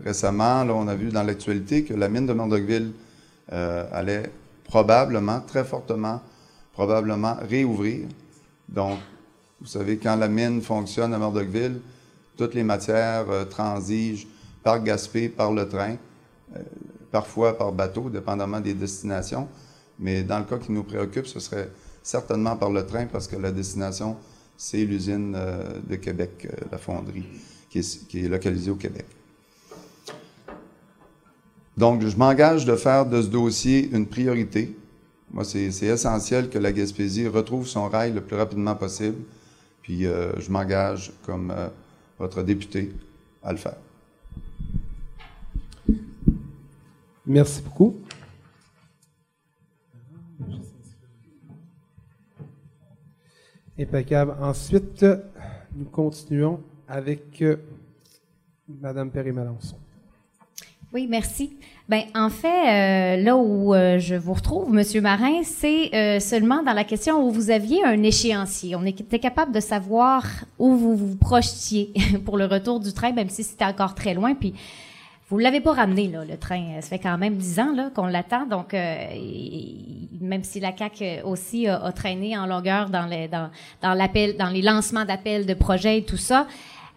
récemment, là, on a vu dans l'actualité que la mine de Murdochville euh, allait probablement, très fortement, probablement réouvrir. Donc, vous savez, quand la mine fonctionne à Murdochville, toutes les matières euh, transigent par Gaspé, par le train, euh, parfois par bateau, dépendamment des destinations. Mais dans le cas qui nous préoccupe, ce serait certainement par le train parce que la destination, c'est l'usine euh, de Québec, la fonderie, qui est, qui est localisée au Québec. Donc, je m'engage de faire de ce dossier une priorité. Moi, c'est essentiel que la Gaspésie retrouve son rail le plus rapidement possible. Puis, euh, je m'engage comme euh, votre député à le faire. Merci beaucoup. Impeccable. Ensuite, nous continuons avec euh, Madame Perry-Malençon. Oui, merci. Ben, en fait, euh, là où euh, je vous retrouve, Monsieur Marin, c'est euh, seulement dans la question où vous aviez un échéancier. On était capable de savoir où vous vous projetiez pour le retour du train, même si c'était encore très loin. Puis, vous l'avez pas ramené là, le train. Ça fait quand même dix ans là qu'on l'attend. Donc, euh, et- même si la CAC aussi a, a traîné en longueur dans les dans, dans l'appel, dans les lancements d'appels de projets et tout ça,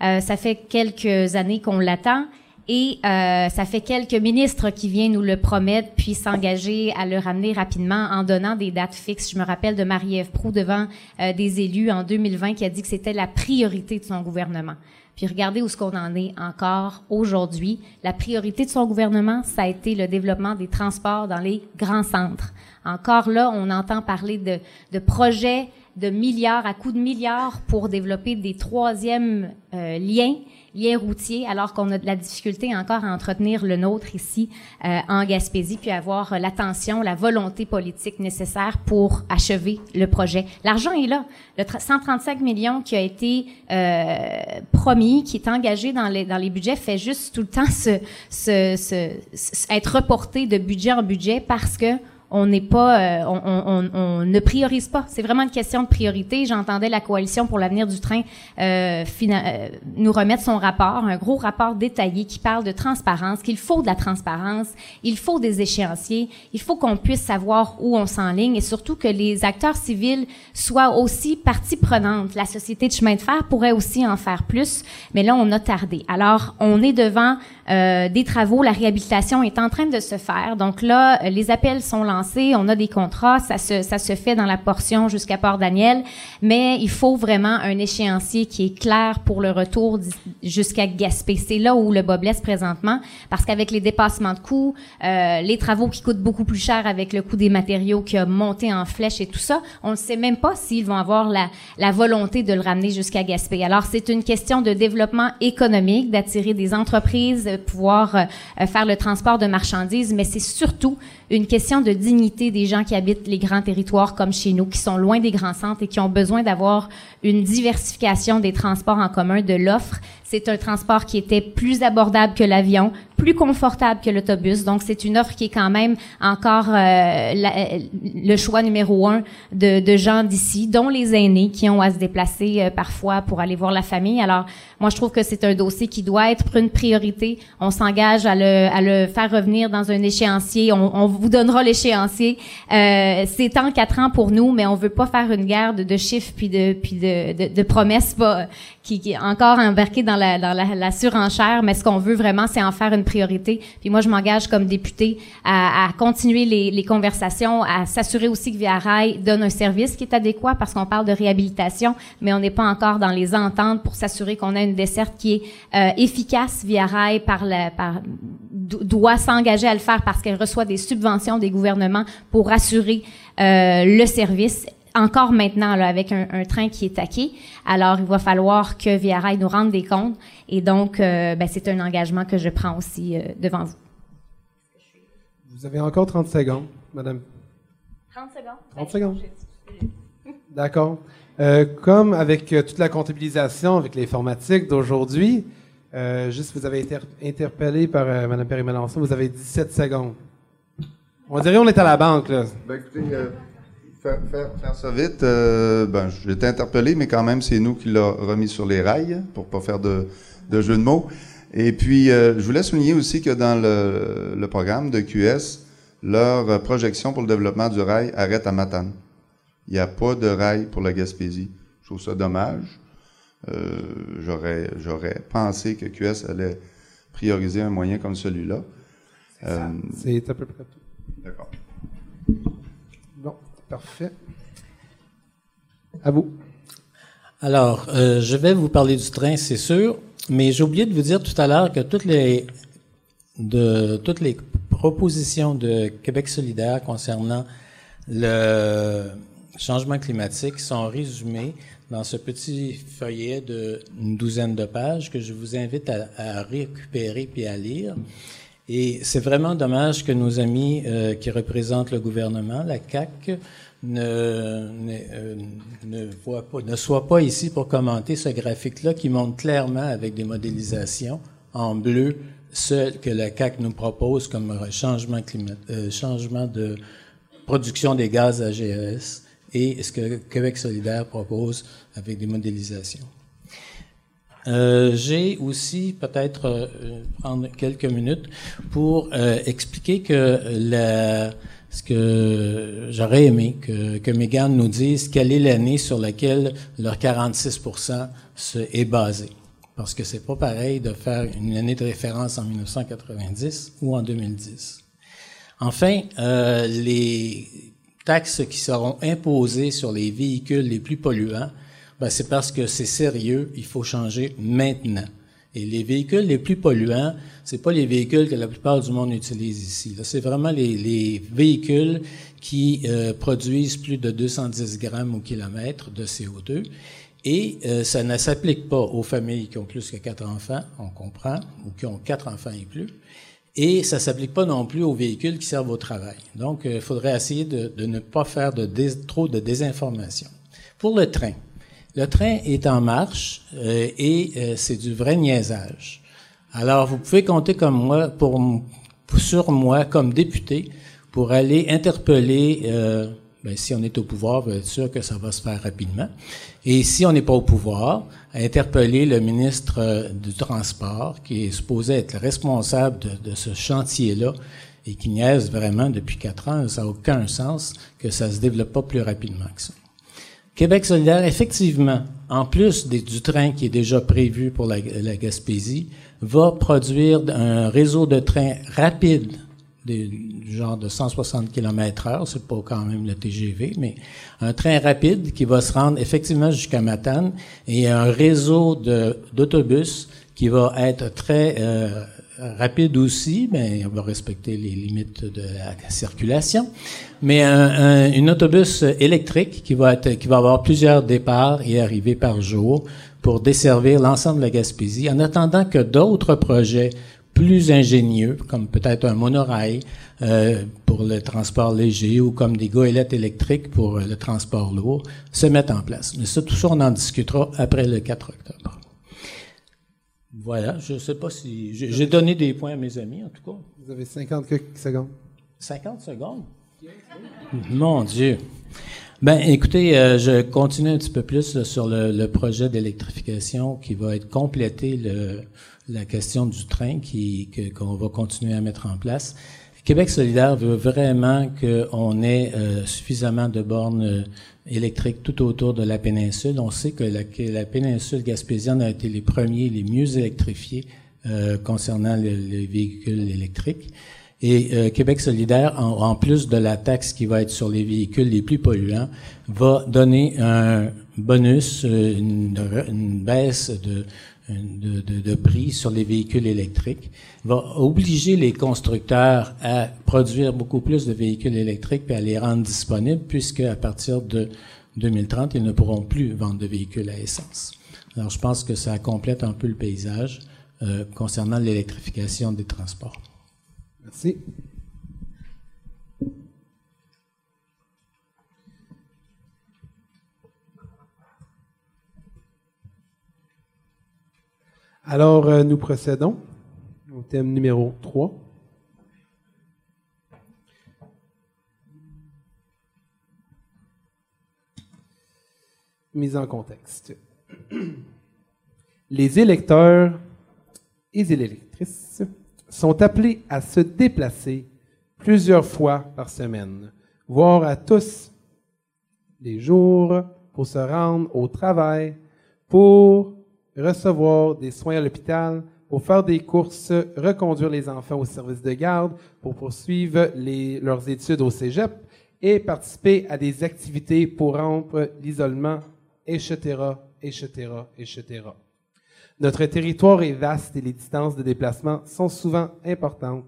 euh, ça fait quelques années qu'on l'attend. Et euh, ça fait quelques ministres qui viennent nous le promettre, puis s'engager à le ramener rapidement en donnant des dates fixes. Je me rappelle de Marie-Ève Proux devant euh, des élus en 2020 qui a dit que c'était la priorité de son gouvernement. Puis regardez où ce qu'on en est encore aujourd'hui. La priorité de son gouvernement, ça a été le développement des transports dans les grands centres. Encore là, on entend parler de, de projets de milliards à coups de milliards pour développer des troisièmes euh, liens, liens routiers, alors qu'on a de la difficulté encore à entretenir le nôtre ici euh, en Gaspésie, puis avoir euh, l'attention, la volonté politique nécessaire pour achever le projet. L'argent est là. Le tra- 135 millions qui a été euh, promis, qui est engagé dans les, budgets, fait juste tout le temps se- être reporté de budget en budget parce que on n'est pas, euh, on, on- on- ne priorise pas. C'est vraiment une question de priorité. J'entendais la coalition pour l'avenir du train euh, euh, nous remettre son rapport, un gros rapport détaillé qui parle de transparence, qu'il faut de la transparence, il faut des échéanciers, il faut qu'on puisse savoir où on s'enligne et surtout que les acteurs civils soient aussi partie prenante. La société de chemin de fer pourrait aussi en faire plus, mais là on a tardé. Alors on est devant euh, des travaux, la réhabilitation est en train de se faire. Donc là, euh, les appels sont lancés, on a des contrats, ça se, ça se fait dans la portion jusqu'à Port-Daniel, mais il faut vraiment un échéancier qui est clair pour le retour jusqu'à Gaspé. C'est là où le bas blesse présentement, parce qu'avec les dépassements de coûts, euh, les travaux qui coûtent beaucoup plus cher avec le coût des matériaux qui a monté en flèche et tout ça, on ne sait même pas s'ils vont avoir la, la volonté de le ramener jusqu'à Gaspé. Alors, c'est une question de développement économique, d'attirer des entreprises, euh, pouvoir euh, faire le transport de marchandises, mais c'est surtout une question de dignité des gens qui habitent les grands territoires comme chez nous, qui sont loin des grands centres et qui ont besoin d'avoir une diversification des transports en commun, de l'offre. C'est un transport qui était plus abordable que l'avion, plus confortable que l'autobus. Donc, c'est une offre qui est quand même encore euh, le choix numéro un de, gens d'ici, dont les aînés qui ont à se déplacer euh, parfois pour aller voir la famille. Alors, moi, je trouve que c'est un dossier qui doit être une priorité. On s'engage à le, faire revenir dans un échéancier. On, vous donnera l'échéancier. Euh, c'est en quatre ans pour nous, mais on veut pas faire une guerre de, chiffres puis de puis promesses qui, qui est encore embarqué dans la dans la, la surenchère. Mais ce qu'on veut vraiment, c'est en faire une priorité. Puis moi, je m'engage comme député à, à continuer les, les conversations, à s'assurer aussi que Via Rail donne un service qui est adéquat parce qu'on parle de réhabilitation, mais on n'est pas encore dans les ententes pour s'assurer qu'on a une desserte qui est euh, efficace. Via Rail par la, par, do- doit s'engager à le faire parce qu'elle reçoit des subventions des gouvernements pour assurer euh, le service encore maintenant là, avec un, un train qui est taqué. Alors, il va falloir que Via Rail nous rende des comptes. Et donc, euh, ben, c'est un engagement que je prends aussi euh, devant vous. Vous avez encore 30 secondes, Madame. 30 secondes? 30 secondes. D'accord. Euh, comme avec euh, toute la comptabilisation, avec l'informatique d'aujourd'hui, euh, juste vous avez été interpellé par euh, Mme Perry-Melançon, vous avez 17 secondes. On dirait on est à la banque, là. Ben, écoutez, euh, faire, faire- faire ça vite, euh, ben, j'ai été interpellé, mais quand même, c'est nous qui l'a remis sur les rails, pour pas faire de, de jeu de mots. Et puis, euh, je voulais souligner aussi que dans le, le programme de QS, leur projection pour le développement du rail arrête à Matane. Il n'y a pas de rail pour la Gaspésie. Je trouve ça dommage. Euh, j'aurais, j'aurais pensé que QS allait prioriser un moyen comme celui-là. Euh, C'est à peu près tout. D'accord. Parfait. À vous. Alors, euh, je vais vous parler du train, c'est sûr, mais j'ai oublié de vous dire tout à l'heure que toutes les de toutes les propositions de Québec solidaire concernant le changement climatique sont résumées dans ce petit feuillet de une douzaine de pages que je vous invite à, à récupérer puis à lire. Et c'est vraiment dommage que nos amis euh, qui représentent le gouvernement, la CAC, euh, ne, voient pas, ne soient pas ici pour commenter ce graphique-là qui montre clairement avec des modélisations en bleu ce que la CAC nous propose comme changement, climat, euh, changement de production des gaz à GES et ce que Québec solidaire propose avec des modélisations. Euh, J'ai aussi peut-être euh, prendre quelques minutes pour euh, expliquer que la, ce que j'aurais aimé que, que Megan nous dise quelle est l'année sur laquelle leur 46% se, est basé. Parce que c'est pas pareil de faire une année de référence en 1990 ou en 2010. Enfin, euh, les taxes qui seront imposées sur les véhicules les plus polluants, ben c'est parce que c'est sérieux, il faut changer maintenant. Et les véhicules les plus polluants, c'est pas les véhicules que la plupart du monde utilise ici. C'est vraiment les, les, véhicules qui euh, produisent plus de 210 grammes au kilomètre de CO2. Et euh, ça ne s'applique pas aux familles qui ont plus que quatre enfants, on comprend, ou qui ont quatre enfants et plus. Et ça s'applique pas non plus aux véhicules qui servent au travail. Donc, il euh, faudrait essayer de, ne pas faire trop de désinformation. Pour le train, le train est en marche euh, et euh, c'est du vrai niaisage. Alors, vous pouvez compter comme moi pour, sur moi comme député pour aller interpeller. Euh, ben, si on est au pouvoir, vous êtes sûr que ça va se faire rapidement. Et si on n'est pas au pouvoir, interpeller le ministre du Transport, qui est supposé être le responsable de, de ce chantier-là et qui niaise vraiment depuis quatre ans. Ça n'a aucun sens que ça se développe pas plus rapidement que ça. Québec solidaire, effectivement, en plus du train qui est déjà prévu pour la, Gaspésie, va produire un réseau de trains rapides du genre de 160 km heure, c'est pas quand même le TGV, mais un train rapide qui va se rendre effectivement jusqu'à Matane et un réseau d'autobus qui va être très euh, rapide aussi, mais on va respecter les limites de la circulation. Mais un, un, une autobus électrique qui va être, qui va avoir plusieurs départs et arrivées par jour pour desservir l'ensemble de la Gaspésie, en attendant que d'autres projets plus ingénieux, comme peut-être un monorail euh, pour le transport léger ou comme des goélettes électriques pour le transport lourd, se mettent en place. Mais ça, tout ça, on en discutera après le 4 octobre. Voilà, je ne sais pas si... J'ai donné des points à mes amis, en tout cas. Vous avez 50 secondes. 50 secondes? Mon Dieu. Ben, écoutez, euh, je continue un petit peu plus là, sur le, le projet d'électrification qui va être complété le, la question du train qui qu'on va continuer à mettre en place. Québec solidaire veut vraiment qu'on ait euh, suffisamment de bornes euh, électriques tout autour de la péninsule. On sait que la, que la péninsule gaspésienne a été les premiers, les mieux électrifiés euh, concernant le, les véhicules électriques. Et euh, Québec solidaire, en, en, plus de la taxe qui va être sur les véhicules les plus polluants, va donner un bonus, une, une baisse de de, de, de, prix sur les véhicules électriques, va obliger les constructeurs à produire beaucoup plus de véhicules électriques et à les rendre disponibles, puisque à partir de 2030, ils ne pourront plus vendre de véhicules à essence. Alors, je pense que ça complète un peu le paysage euh, concernant l'électrification des transports. Merci. Alors, euh, nous procédons au thème numéro 3. Mise en contexte. Les électeurs et les électrices sont appelés à se déplacer plusieurs fois par semaine, voire à tous les jours pour se rendre au travail, pour recevoir des soins à l'hôpital, pour faire des courses, reconduire les enfants au service de garde, pour poursuivre leurs études au cégep et participer à des activités pour rompre l'isolement, etc., etc., etc. Notre territoire est vaste et les distances de déplacement sont souvent importantes.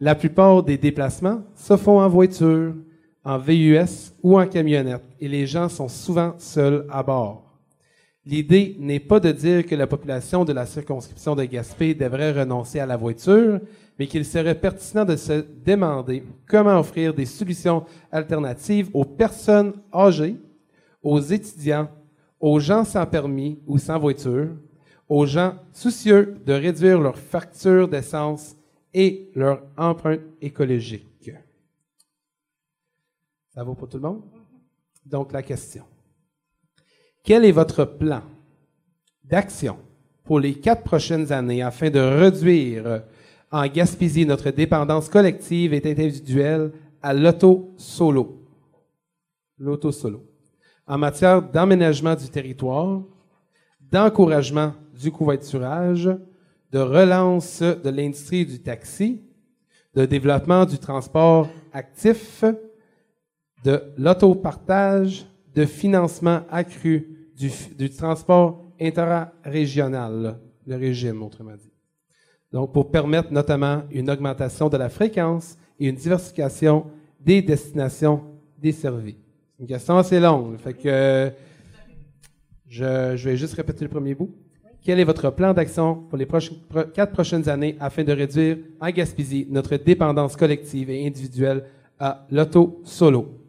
La plupart des déplacements se font en voiture, en VUS ou en camionnette et les gens sont souvent seuls à bord. L'idée n'est pas de dire que la population de la circonscription de Gaspé devrait renoncer à la voiture, mais qu'il serait pertinent de se demander comment offrir des solutions alternatives aux personnes âgées, aux étudiants, aux gens sans permis ou sans voiture, aux gens soucieux de réduire leur facture d'essence et leur empreinte écologique. Ça vaut pour tout le monde? Donc la question. Quel est votre plan d'action pour les quatre prochaines années afin de réduire en Gaspésie notre dépendance collective et individuelle à l'auto-solo? L'auto-solo. En matière d'aménagement du territoire, d'encouragement du covoiturage, de relance de l'industrie du taxi, de développement du transport actif, de l'autopartage, de financement accru du, transport interrégional, le régime, autrement dit. Donc, pour permettre notamment une augmentation de la fréquence et une diversification des destinations desservies. C'est une question assez longue, fait que je, vais juste répéter le premier bout. Quel est votre plan d'action pour les quatre prochaines années afin de réduire en Gaspésie notre dépendance collective et individuelle à l'auto-solo?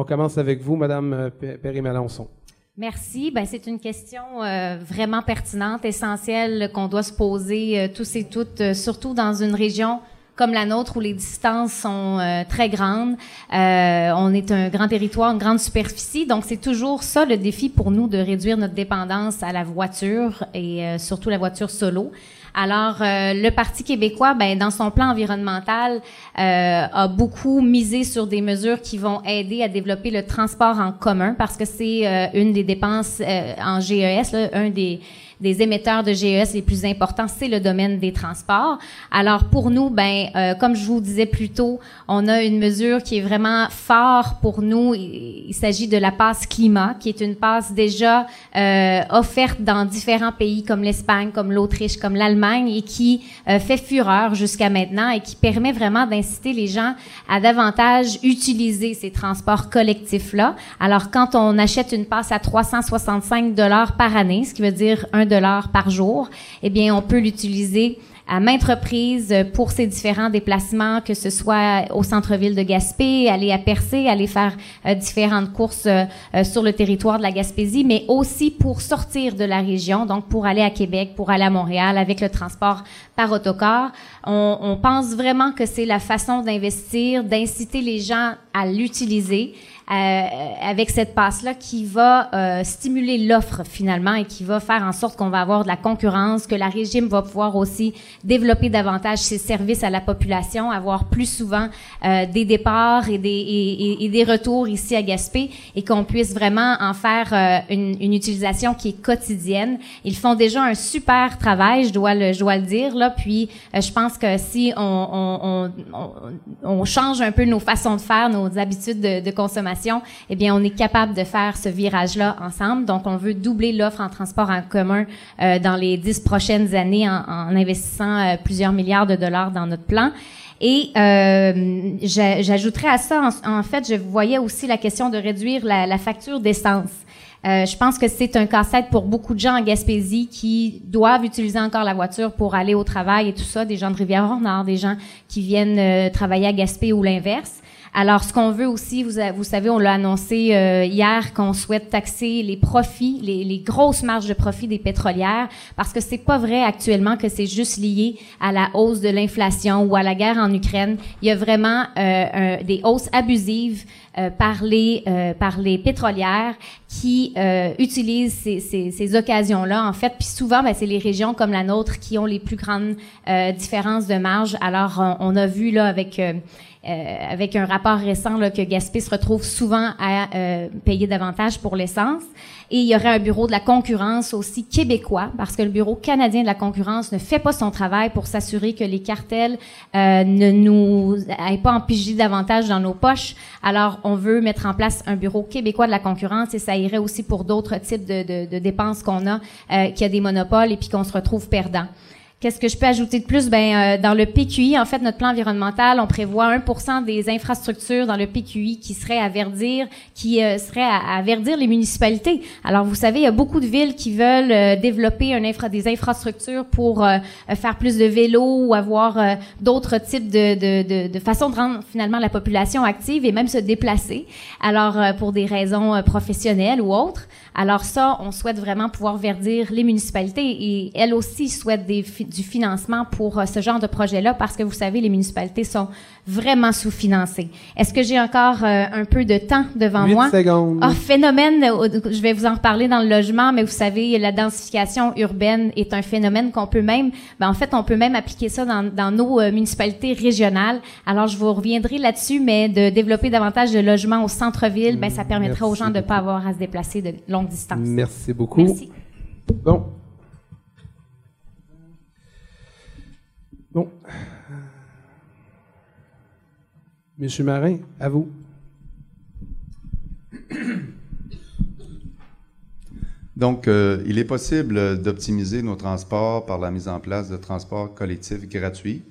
On commence avec vous, Madame euh, Perry-Malençon. Merci. Ben, c'est une question euh, vraiment pertinente, essentielle qu'on doit se poser euh, tous et toutes, euh, surtout dans une région comme la nôtre où les distances sont euh, très grandes. Euh, on est un grand territoire, une grande superficie, donc c'est toujours ça le défi pour nous de réduire notre dépendance à la voiture et euh, surtout la voiture solo. Alors, le Parti québécois, ben, dans son plan environnemental, a beaucoup misé sur des mesures qui vont aider à développer le transport en commun parce que c'est une des dépenses en GES, là, un des des émetteurs de GES les plus importants, c'est le domaine des transports. Alors pour nous, ben euh, comme je vous disais plus tôt, on a une mesure qui est vraiment fort pour nous. Il, s'agit de la passe climat, qui est une passe déjà euh, offerte dans différents pays comme l'Espagne, comme l'Autriche, comme l'Allemagne, et qui euh, fait fureur jusqu'à maintenant et qui permet vraiment d'inciter les gens à davantage utiliser ces transports collectifs-là. Alors quand on achète une passe à 365 dollars par année, ce qui veut dire un dollars par jour, eh bien, on peut l'utiliser à maintes reprises pour ces différents déplacements, que ce soit au centre-ville de Gaspé, aller à Percé, aller faire euh, différentes courses euh, euh, sur le territoire de la Gaspésie, mais aussi pour sortir de la région, donc pour aller à Québec, pour aller à Montréal avec le transport par autocar. On, on pense vraiment que c'est la façon d'investir, d'inciter les gens à l'utiliser avec cette passe-là qui va euh, stimuler l'offre finalement et qui va faire en sorte qu'on va avoir de la concurrence, que la régime va pouvoir aussi développer davantage ses services à la population, avoir plus souvent euh, des départs et des, et, et, des retours ici à Gaspé et qu'on puisse vraiment en faire euh, une, une, utilisation qui est quotidienne. Ils font déjà un super travail, je dois le, je dois le dire là. Puis euh, je pense que si on, on, on, on, change un peu nos façons de faire, nos habitudes de, de consommation eh bien, on est capable de faire ce virage-là ensemble. Donc, on veut doubler l'offre en transport en commun euh, dans les dix prochaines années en, en investissant euh, plusieurs milliards de dollars dans notre plan. Et euh, j'ajouterais à ça, en, fait, je voyais aussi la question de réduire la, la facture d'essence. Euh, je pense que c'est un casse-tête pour beaucoup de gens en Gaspésie qui doivent utiliser encore la voiture pour aller au travail et tout ça, des gens de Rivière-Nord, des gens qui viennent euh, travailler à Gaspé ou l'inverse. Alors, ce qu'on veut aussi, vous, vous savez, on l'a annoncé euh, hier, qu'on souhaite taxer les profits, les, les, grosses marges de profit des pétrolières, parce que c'est pas vrai actuellement que c'est juste lié à la hausse de l'inflation ou à la guerre en Ukraine. Il y a vraiment euh, des hausses abusives euh, par les euh, par les pétrolières qui euh, utilisent ces, ces, ces occasions-là en fait. Puis souvent, ben, c'est les régions comme la nôtre qui ont les plus grandes différences de marge. Alors, on, on a vu là avec euh, avec un rapport récent là, que Gaspé se retrouve souvent à euh, payer davantage pour l'essence. Et il y aurait un bureau de la concurrence aussi québécois, parce que le bureau canadien de la concurrence ne fait pas son travail pour s'assurer que les cartels euh, ne nous aient pas empêché davantage dans nos poches. Alors, on veut mettre en place un bureau québécois de la concurrence et ça irait aussi pour d'autres types de, de, de dépenses qu'on a, euh, qui a des monopoles et puis qu'on se retrouve perdant. Qu'est-ce que je peux ajouter de plus? Ben, euh, dans le PQI, en fait, notre plan environnemental, on prévoit 1% des infrastructures dans le PQI qui seraient à verdir, qui euh, seraient à, verdir les municipalités. Alors, vous savez, il y a beaucoup de villes qui veulent euh, développer des infrastructures pour faire plus de vélos ou avoir d'autres types de, de, de, de façons de rendre finalement la population active et même se déplacer. Alors, pour des raisons professionnelles ou autres. Alors ça, on souhaite vraiment pouvoir verdir les municipalités et elles aussi souhaitent des, du financement pour euh, ce genre de projet-là parce que vous savez, les municipalités sont vraiment sous-financées. Est-ce que j'ai encore euh, un peu de temps devant 8 moi? secondes. Ah, phénomène, euh, je vais vous en reparler dans le logement, mais vous savez, la densification urbaine est un phénomène qu'on peut même, ben en fait, on peut même appliquer ça dans, dans nos municipalités régionales. Alors, je vous reviendrai là-dessus, mais de développer davantage de logements au centre-ville, ben ça permettrait aux gens de ne pas avoir à se déplacer de longue distance. Merci beaucoup. Merci. Bon. Bon. Monsieur Marin, à vous. Donc, euh, il est possible d'optimiser nos transports par la mise en place de transports collectifs gratuits.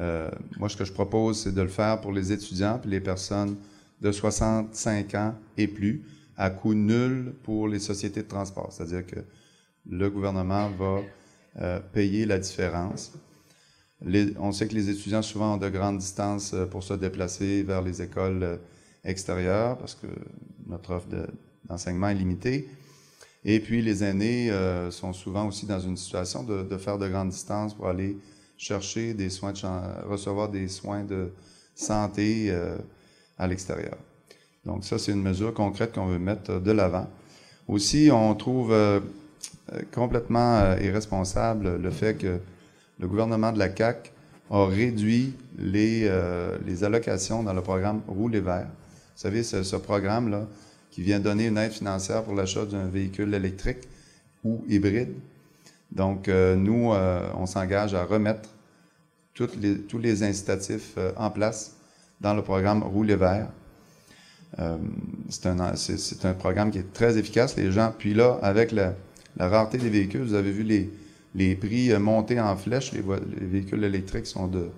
Euh, moi, ce que je propose, c'est de le faire pour les étudiants et les personnes de 65 ans et plus, à coût nul pour les sociétés de transport. C'est-à-dire que le gouvernement va euh, payer la différence. On sait que les étudiants souvent ont de grandes distances euh, pour se déplacer vers les écoles euh, extérieures parce que notre offre d'enseignement est limitée. Et puis les aînés sont souvent aussi dans une situation de, faire de grandes distances pour aller chercher des soins, de, recevoir des soins de santé à l'extérieur. Donc ça, c'est une mesure concrète qu'on veut mettre de l'avant. Aussi, on trouve euh, complètement irresponsable le fait que le gouvernement de la CAC a réduit les, euh, allocations dans le programme Roule les Verts. Vous savez, ce, ce programme-là qui vient donner une aide financière pour l'achat d'un véhicule électrique ou hybride. Donc, euh, nous, euh, on s'engage à remettre tous les incitatifs euh, en place dans le programme Roule les Verts. Euh, c'est un, programme qui est très efficace. Les gens, puis là, avec la, rareté des véhicules, vous avez vu les, prix euh, montés en flèche. Les, les véhicules électriques sont de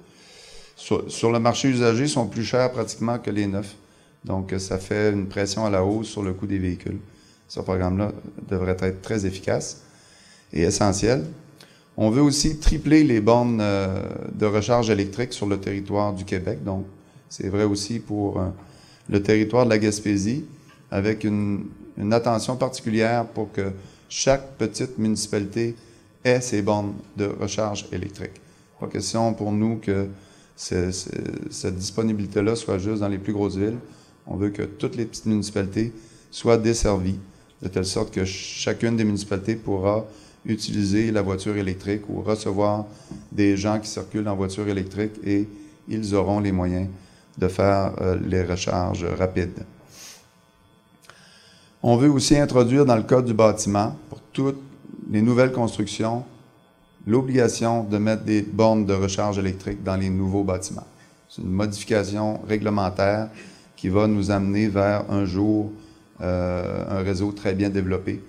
sur, sur, le marché usagé sont plus chers pratiquement que les neufs. Donc, euh, ça fait une pression à la hausse sur le coût des véhicules. Ce programme-là devrait être très efficace et essentiel. On veut aussi tripler les bornes de recharge électrique sur le territoire du Québec. Donc, c'est vrai aussi pour le territoire de la Gaspésie, avec une, attention particulière pour que chaque petite municipalité ait ces bornes de recharge électrique. Pas question pour nous que cette disponibilité-là soit juste dans les plus grosses villes. On veut que toutes les petites municipalités soient desservies, de telle sorte que chacune des municipalités pourra utiliser la voiture électrique ou recevoir des gens qui circulent en voiture électrique et ils auront les moyens de faire euh, les recharges rapides. On veut aussi introduire dans le code du bâtiment, pour toutes les nouvelles constructions, l'obligation de mettre des bornes de recharge électrique dans les nouveaux bâtiments. C'est une modification réglementaire qui va nous amener vers un jour euh, un réseau très bien développé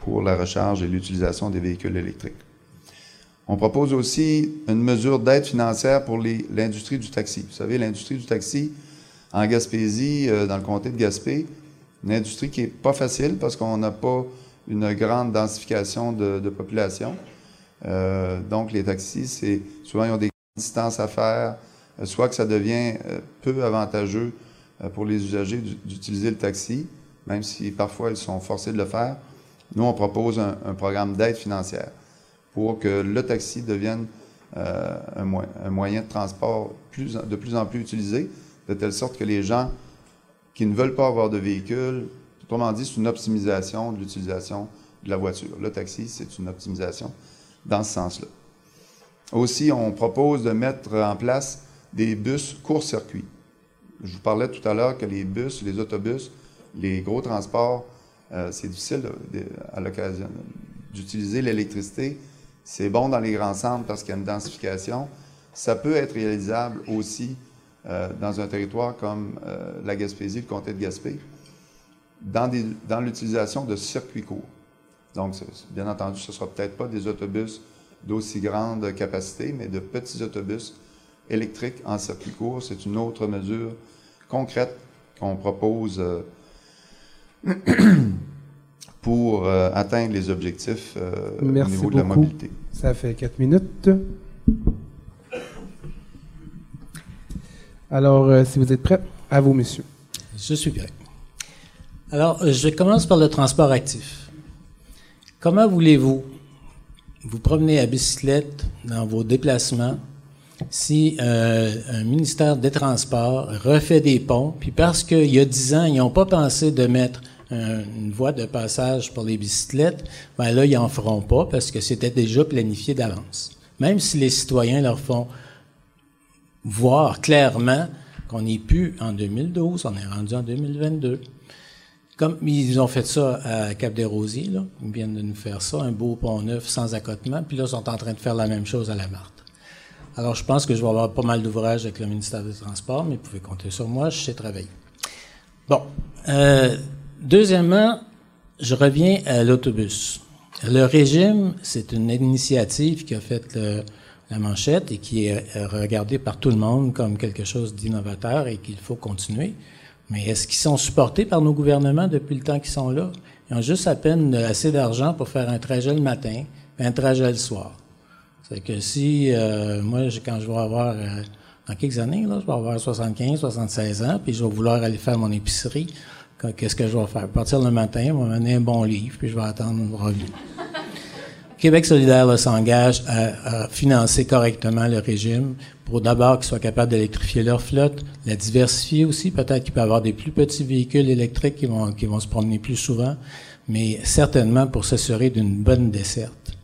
pour la recharge et l'utilisation des véhicules électriques. On propose aussi une mesure d'aide financière pour l'industrie du taxi. Vous savez, l'industrie du taxi en Gaspésie, euh, dans le comté de Gaspé, une industrie qui est pas facile parce qu'on n'a pas une grande densification de, population. Euh, donc, les taxis, c'est souvent ils ont des distances à faire soit que ça devient peu avantageux pour les usagers d'utiliser le taxi, même si parfois ils sont forcés de le faire. Nous, on propose un, programme d'aide financière pour que le taxi devienne un, moyen de transport de plus en plus utilisé, de telle sorte que les gens qui ne veulent pas avoir de véhicule, autrement dit, c'est une optimisation de l'utilisation de la voiture. Le taxi, c'est une optimisation dans ce sens-là. Aussi, on propose de mettre en place des bus court-circuit. Je vous parlais tout à l'heure que les bus, les autobus, les gros transports, euh, c'est difficile à l'occasion d'utiliser l'électricité. C'est bon dans les grands centres parce qu'il y a une densification. Ça peut être réalisable aussi euh, dans un territoire comme euh, la Gaspésie, le comté de Gaspé, dans, l'utilisation de circuits courts. Donc, bien entendu, ce ne sera peut-être pas des autobus d'aussi grande capacité, mais de petits autobus électriques en circuit court. C'est une autre mesure concrète qu'on propose euh, pour euh, atteindre les objectifs euh, au niveau de la mobilité. Ça fait quatre minutes. Alors, si vous êtes prêts, à vous, messieurs. Je suis prêt. Alors, je commence par le transport actif. Comment voulez-vous vous promener à bicyclette dans vos déplacements si euh, un ministère des Transports refait des ponts, puis parce qu'il y a dix ans, ils n'ont pas pensé de mettre une voie de passage pour les bicyclettes, ben là, ils n'en feront pas parce que c'était déjà planifié d'avance. Même si les citoyens leur font voir clairement qu'on n'est plus en 2012, on est rendu en 2022. Comme ils ont fait ça à Cap-des-Rosiers, ils viennent de nous faire ça, un beau pont neuf sans accotement, puis là, ils sont en train de faire la même chose à la Marthe. Alors, je pense que je vais avoir pas mal d'ouvrages avec le ministère des Transports, mais vous pouvez compter sur moi, je sais travailler. Bon. Euh, deuxièmement, je reviens à l'autobus. Le régime, c'est une initiative qui a fait la manchette et qui est regardée par tout le monde comme quelque chose d'innovateur et qu'il faut continuer. Mais est-ce qu'ils sont supportés par nos gouvernements depuis le temps qu'ils sont là? Ils ont juste à peine assez d'argent pour faire un trajet le matin et un trajet le soir. C'est que si, euh, moi, quand je vais avoir, euh, dans quelques années, là, je vais avoir 75, 76 ans, puis je vais vouloir aller faire mon épicerie, qu'est-ce que je vais faire? Partir le matin, je vais m'amener un bon livre, puis je vais attendre une revue. Québec solidaire s'engage à, à, financer correctement le régime pour d'abord qu'ils soient capables d'électrifier leur flotte, la diversifier aussi. Peut-être qu'il peut y avoir des plus petits véhicules électriques qui vont, qui vont se promener plus souvent, mais certainement pour s'assurer d'une bonne desserte.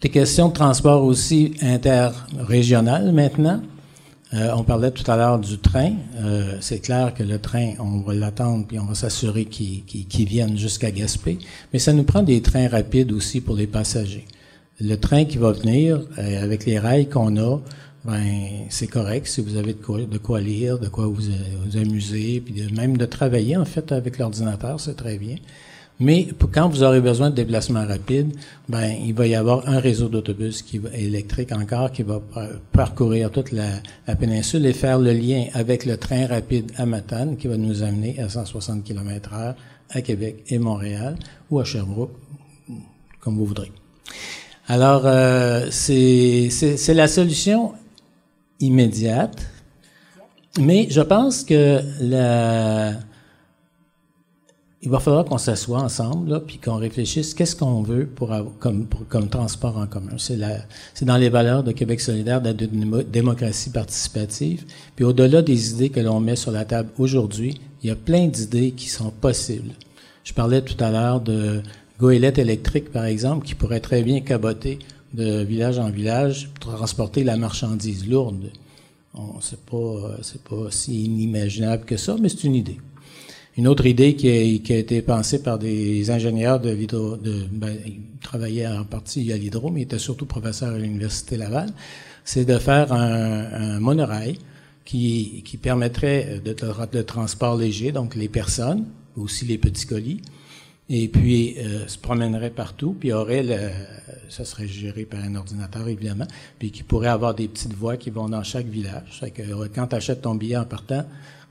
Des questions de transport aussi interrégionales maintenant. Euh, on parlait tout à l'heure du train. Euh, c'est clair que le train, on va l'attendre puis on va s'assurer qu'il vienne jusqu'à Gaspé. Mais ça nous prend des trains rapides aussi pour les passagers le train qui va venir, euh, avec les rails qu'on a, ben c'est correct si vous avez de quoi, de lire, de quoi vous, vous amuser, puis même de travailler en fait avec l'ordinateur, c'est très bien. Mais quand vous aurez besoin de déplacement rapide, ben il va y avoir un réseau d'autobus qui va, électrique encore qui va parcourir toute la, péninsule et faire le lien avec le train rapide à Matane qui va nous amener à 160 km/h à Québec et Montréal ou à Sherbrooke, comme vous voudrez. Alors, euh, c'est la solution immédiate, mais je pense que la, il va falloir qu'on s'assoie ensemble, là, puis qu'on réfléchisse qu'est-ce qu'on veut pour, comme, comme transport en commun. C'est dans les valeurs de Québec solidaire, de la démocratie participative. Puis au-delà des idées que l'on met sur la table aujourd'hui, il y a plein d'idées qui sont possibles. Je parlais tout à l'heure de goélette électrique, par exemple, qui pourrait très bien caboter de village en village, transporter la marchandise lourde. C'est pas, c'est pas si inimaginable que ça, mais c'est une idée. Une autre idée qui a, été pensée par des ingénieurs de l'hydro, de, ben, travaillaient en partie à l'hydro, mais ils étaient surtout professeurs à l'Université Laval, c'est de faire un, monorail qui, permettrait de, de, transport léger, donc les personnes, aussi les petits colis, et puis euh, se promènerait partout, puis aurait le, ça serait géré par un ordinateur évidemment, puis qui pourrait avoir des petites voies qui vont dans chaque village. Fait que euh, quand tu achètes ton billet en partant,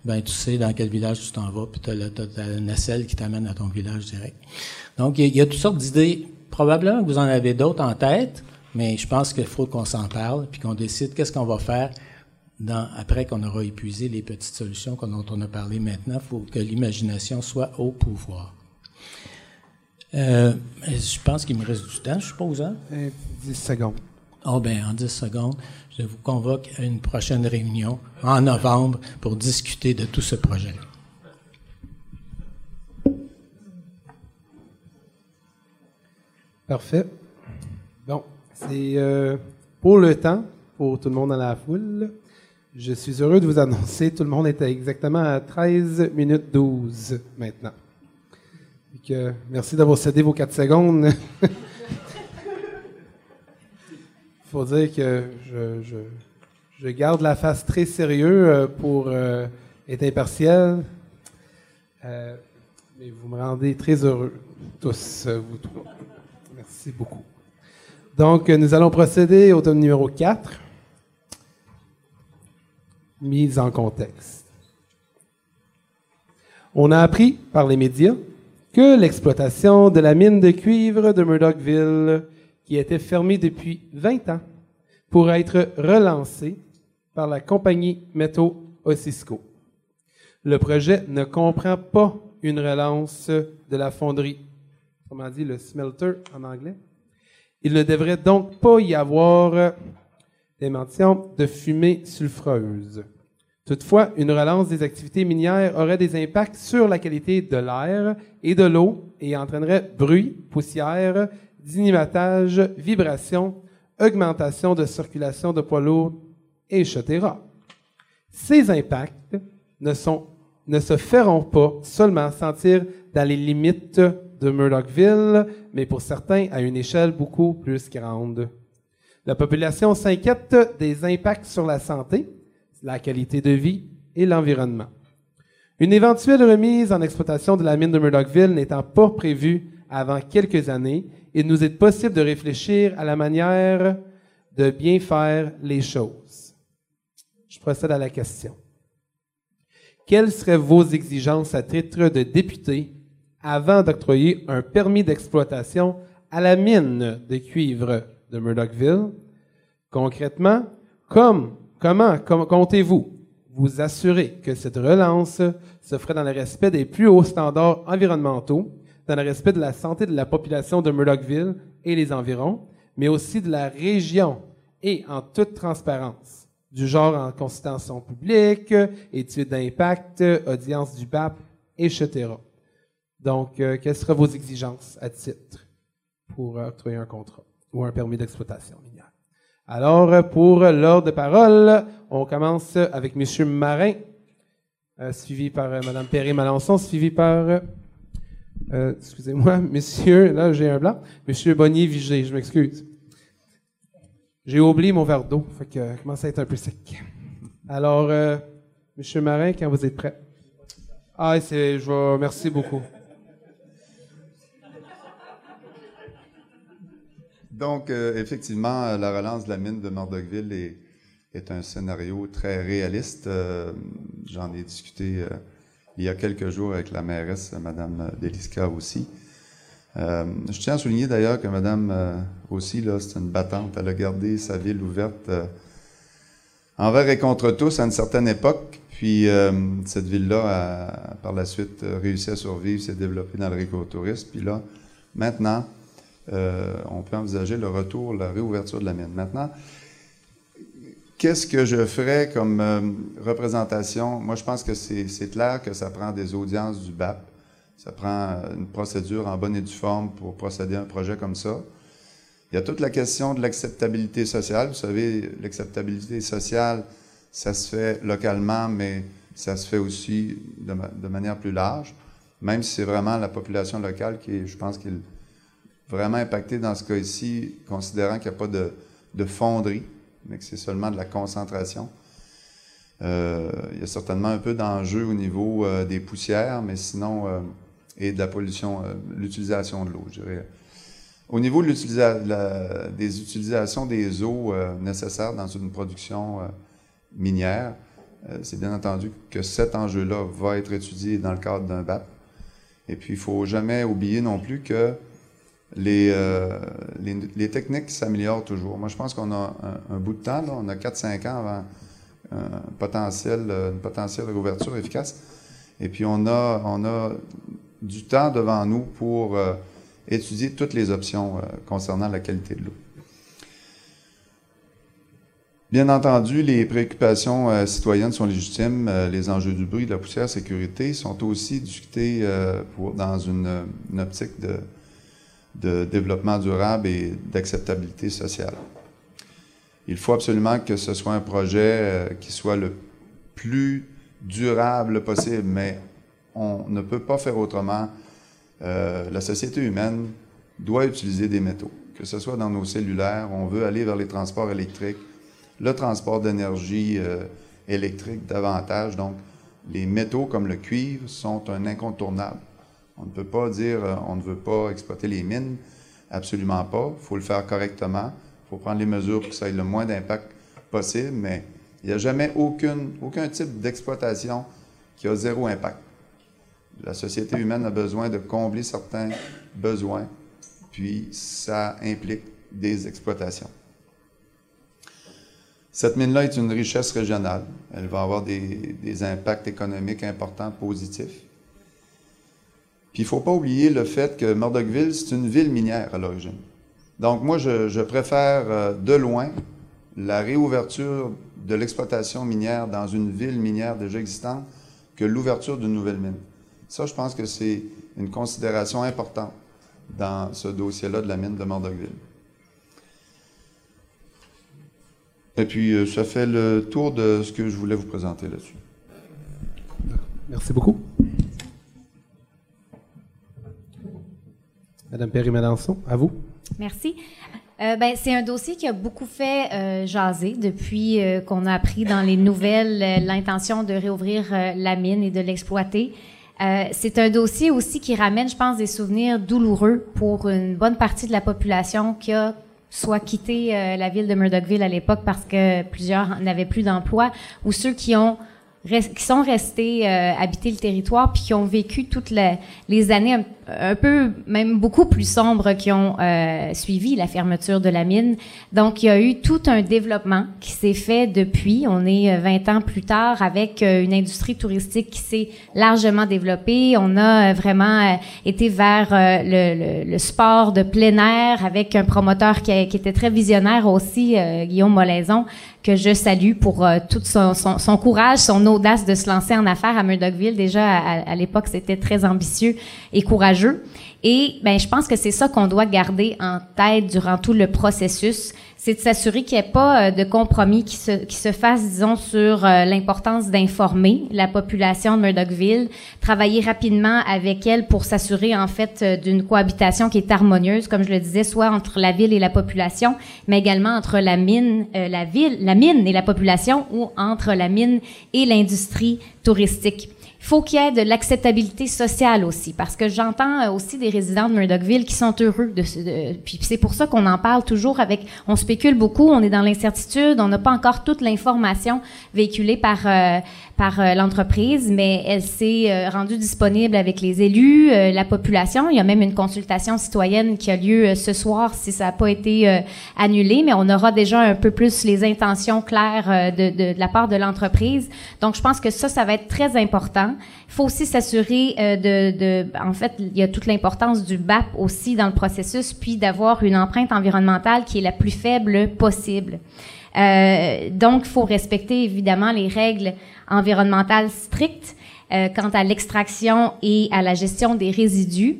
ben tu sais dans quel village tu t'en vas, puis tu as, la nacelle qui t'amène à ton village direct. Donc il y, a toutes sortes d'idées. Probablement que vous en avez d'autres en tête, mais je pense qu'il faut qu'on s'en parle, puis qu'on décide qu'est-ce qu'on va faire dans, après qu'on aura épuisé les petites solutions dont on a parlé maintenant. Il faut que l'imagination soit au pouvoir. Euh, je pense qu'il me reste du temps, je suppose. Hein? 10 secondes. Oh ben, en 10 secondes, je vous convoque à une prochaine réunion en novembre pour discuter de tout ce projet. Parfait. Bon, c'est euh, pour le temps, pour tout le monde dans la foule. Je suis heureux de vous annoncer, tout le monde est exactement à 13 minutes 12 maintenant. merci d'avoir cédé vos 4 secondes. Dire que je, garde la face très sérieux euh, pour euh, être impartial. mais vous me rendez très heureux, tous, vous trois. Merci beaucoup. Donc, nous allons procéder au tome numéro 4. Mise en contexte. On a appris par les médias que l'exploitation de la mine de cuivre de Murdochville, qui était fermée depuis 20 ans, pourrait être relancée par la compagnie Metaux Ossisco. Le projet ne comprend pas une relance de la fonderie comment dit le smelter en anglais. Il ne devrait donc pas y avoir des mentions de fumée sulfureuse. Toutefois, une relance des activités minières aurait des impacts sur la qualité de l'air et de l'eau et entraînerait bruit, poussière, dynamitage, vibration, augmentation de circulation de poids lourds, etc. Ces impacts ne, ne se feront pas seulement sentir dans les limites de Murdochville, mais pour certains à une échelle beaucoup plus grande. La population s'inquiète des impacts sur la santé, la qualité de vie et l'environnement. Une éventuelle remise en exploitation de la mine de Murdochville n'étant pas prévue avant quelques années, il nous est possible de réfléchir à la manière de bien faire les choses. Je procède à la question. Quelles seraient vos exigences à titre de député avant d'octroyer un permis d'exploitation à la mine de cuivre de Murdochville? Concrètement, comme, comment comptez-vous vous assurer que cette relance se ferait dans le respect des plus hauts standards environnementaux, dans le respect de la santé de la population de Murdochville et les environs, mais aussi de la région et en toute transparence, du genre en consultation publique, études d'impact, audience du BAP, etc. Donc, euh, quelles seraient vos exigences à titre pour octroyer un contrat ou un permis d'exploitation minière? Alors, pour l'ordre de parole, on commence avec M. Marin, euh, suivi par euh, Mme Perry-Malençon, suivi par, excusez-moi, Monsieur, là j'ai un blanc, M. Bonnier-Vigé, je m'excuse. J'ai oublié mon verre d'eau, fait que commence à être un peu sec. Alors, M. Marin, quand vous êtes prêt? Ah, c'est, je vous merci beaucoup. Donc, euh, effectivement, la relance de la mine de Murdochville est, un scénario très réaliste. Euh, j'en ai discuté euh, il y a quelques jours avec la mairesse, Mme Deliska aussi. je tiens à souligner d'ailleurs que Mme aussi, là, c'est une battante. Elle a gardé sa ville ouverte envers et contre tous à une certaine époque. Puis cette ville-là a par la suite réussi à survivre, s'est développée dans le récotourisme. Puis là, maintenant, euh, on peut envisager le retour, la réouverture de la mine. Maintenant, qu'est-ce que je ferais comme euh, représentation? Moi, je pense que c'est clair que ça prend des audiences du BAP. Ça prend euh, une procédure en bonne et due forme pour procéder à un projet comme ça. Il y a toute la question de l'acceptabilité sociale. Vous savez, l'acceptabilité sociale, ça se fait localement, mais ça se fait aussi de, manière plus large, même si c'est vraiment la population locale qui, je pense, qui vraiment impacté dans ce cas ci considérant qu'il n'y a pas de, fonderie, mais que c'est seulement de la concentration. Euh, il y a certainement un peu d'enjeu au niveau euh, des poussières, mais sinon, euh, et de la pollution, l'utilisation de l'eau, je dirais. Au niveau de des utilisations des eaux nécessaires dans une production minière, c'est bien entendu que cet enjeu-là va être étudié dans le cadre d'un BAP. Et puis, il ne faut jamais oublier non plus que les, euh, les, les, techniques s'améliorent toujours. Moi, je pense qu'on a un, bout de temps, on a 4-5 ans avant un potentiel, une potentielle réouverture efficace. Et puis, on a, on a du temps devant nous pour euh, étudier toutes les options euh, concernant la qualité de l'eau. Bien entendu, les préoccupations euh, citoyennes sont légitimes. les enjeux du bruit, de la poussière, sécurité sont aussi discutés dans une optique de, de, développement durable et d'acceptabilité sociale. Il faut absolument que ce soit un projet qui soit le plus durable possible, mais on ne peut pas faire autrement. Euh, la société humaine doit utiliser des métaux, que ce soit dans nos cellulaires, on veut aller vers les transports électriques, le transport d'énergie euh, électrique davantage. Donc, les métaux comme le cuivre sont un incontournable. On ne peut pas dire euh, on ne veut pas exploiter les mines, absolument pas. Il faut le faire correctement. Il faut prendre les mesures pour que ça ait le moins d'impact possible, mais il n'y a jamais aucun type d'exploitation qui a zéro impact. La société humaine a besoin de combler certains besoins, puis ça implique des exploitations. Cette mine-là est une richesse régionale. Elle va avoir des, impacts économiques importants, positifs. Puis il ne faut pas oublier le fait que Murdochville, c'est une ville minière à l'origine. Donc moi, je, préfère euh, de loin la réouverture de l'exploitation minière dans une ville minière déjà existante que l'ouverture d'une nouvelle mine. Ça, je pense que c'est une considération importante dans ce dossier-là de la mine de Mordocville. Et puis, euh, ça fait le tour de ce que je voulais vous présenter là-dessus. Merci beaucoup. Madame Perry-Malençon, à vous. Merci. Euh, ben, c'est un dossier qui a beaucoup fait euh, jaser depuis qu'on a appris dans les nouvelles l'intention de réouvrir la mine et de l'exploiter. Euh, c'est un dossier aussi qui ramène, je pense, des souvenirs douloureux pour une bonne partie de la population qui a soit quitté euh, la ville de Murdochville à l'époque parce que plusieurs n'avaient plus d'emploi, ou ceux qui ont qui sont restés euh, habiter le territoire puis qui ont vécu toutes les, les années un, peu même beaucoup plus sombres qui ont euh, suivi la fermeture de la mine. Donc il y a eu tout un développement qui s'est fait depuis. On est 20 euh, ans plus tard avec euh, une industrie touristique qui s'est largement développée. On a vraiment été vers le, le, le, sport de plein air avec un promoteur qui, qui était très visionnaire aussi, Guillaume Molaison, que je salue pour euh, tout son, son, son, courage, son audace de se lancer en affaires à Murdochville. Déjà, à, à l'époque, c'était très ambitieux et courageux. Et ben, je pense que c'est ça qu'on doit garder en tête durant tout le processus c'est de s'assurer qu'il n'y ait pas euh, de compromis qui se, qui se fasse, disons, sur euh, l'importance d'informer la population de Murdochville, travailler rapidement avec elle pour s'assurer, en fait, euh, d'une cohabitation qui est harmonieuse, comme je le disais, soit entre la ville et la population, mais également entre la mine, la ville, la mine et la population, ou entre la mine et l'industrie touristique faut qu'il y ait de l'acceptabilité sociale aussi, parce que j'entends euh, aussi des résidents de Murdochville qui sont heureux de, puis c'est pour ça qu'on en parle toujours avec, on spécule beaucoup, on est dans l'incertitude, on n'a pas encore toute l'information véhiculée par euh, par euh, l'entreprise, mais elle s'est rendue disponible avec les élus, la population. Il y a même une consultation citoyenne qui a lieu ce soir si ça n'a pas été annulé, mais on aura déjà un peu plus les intentions claires de, de, de la part de l'entreprise. Donc je pense que ça, ça va être très important. Il faut aussi s'assurer euh, de, de, en fait, il y a toute l'importance du BAP aussi dans le processus, puis d'avoir une empreinte environnementale qui est la plus faible possible. Euh, donc, il faut respecter évidemment les règles environnementales strictes euh, quant à l'extraction et à la gestion des résidus.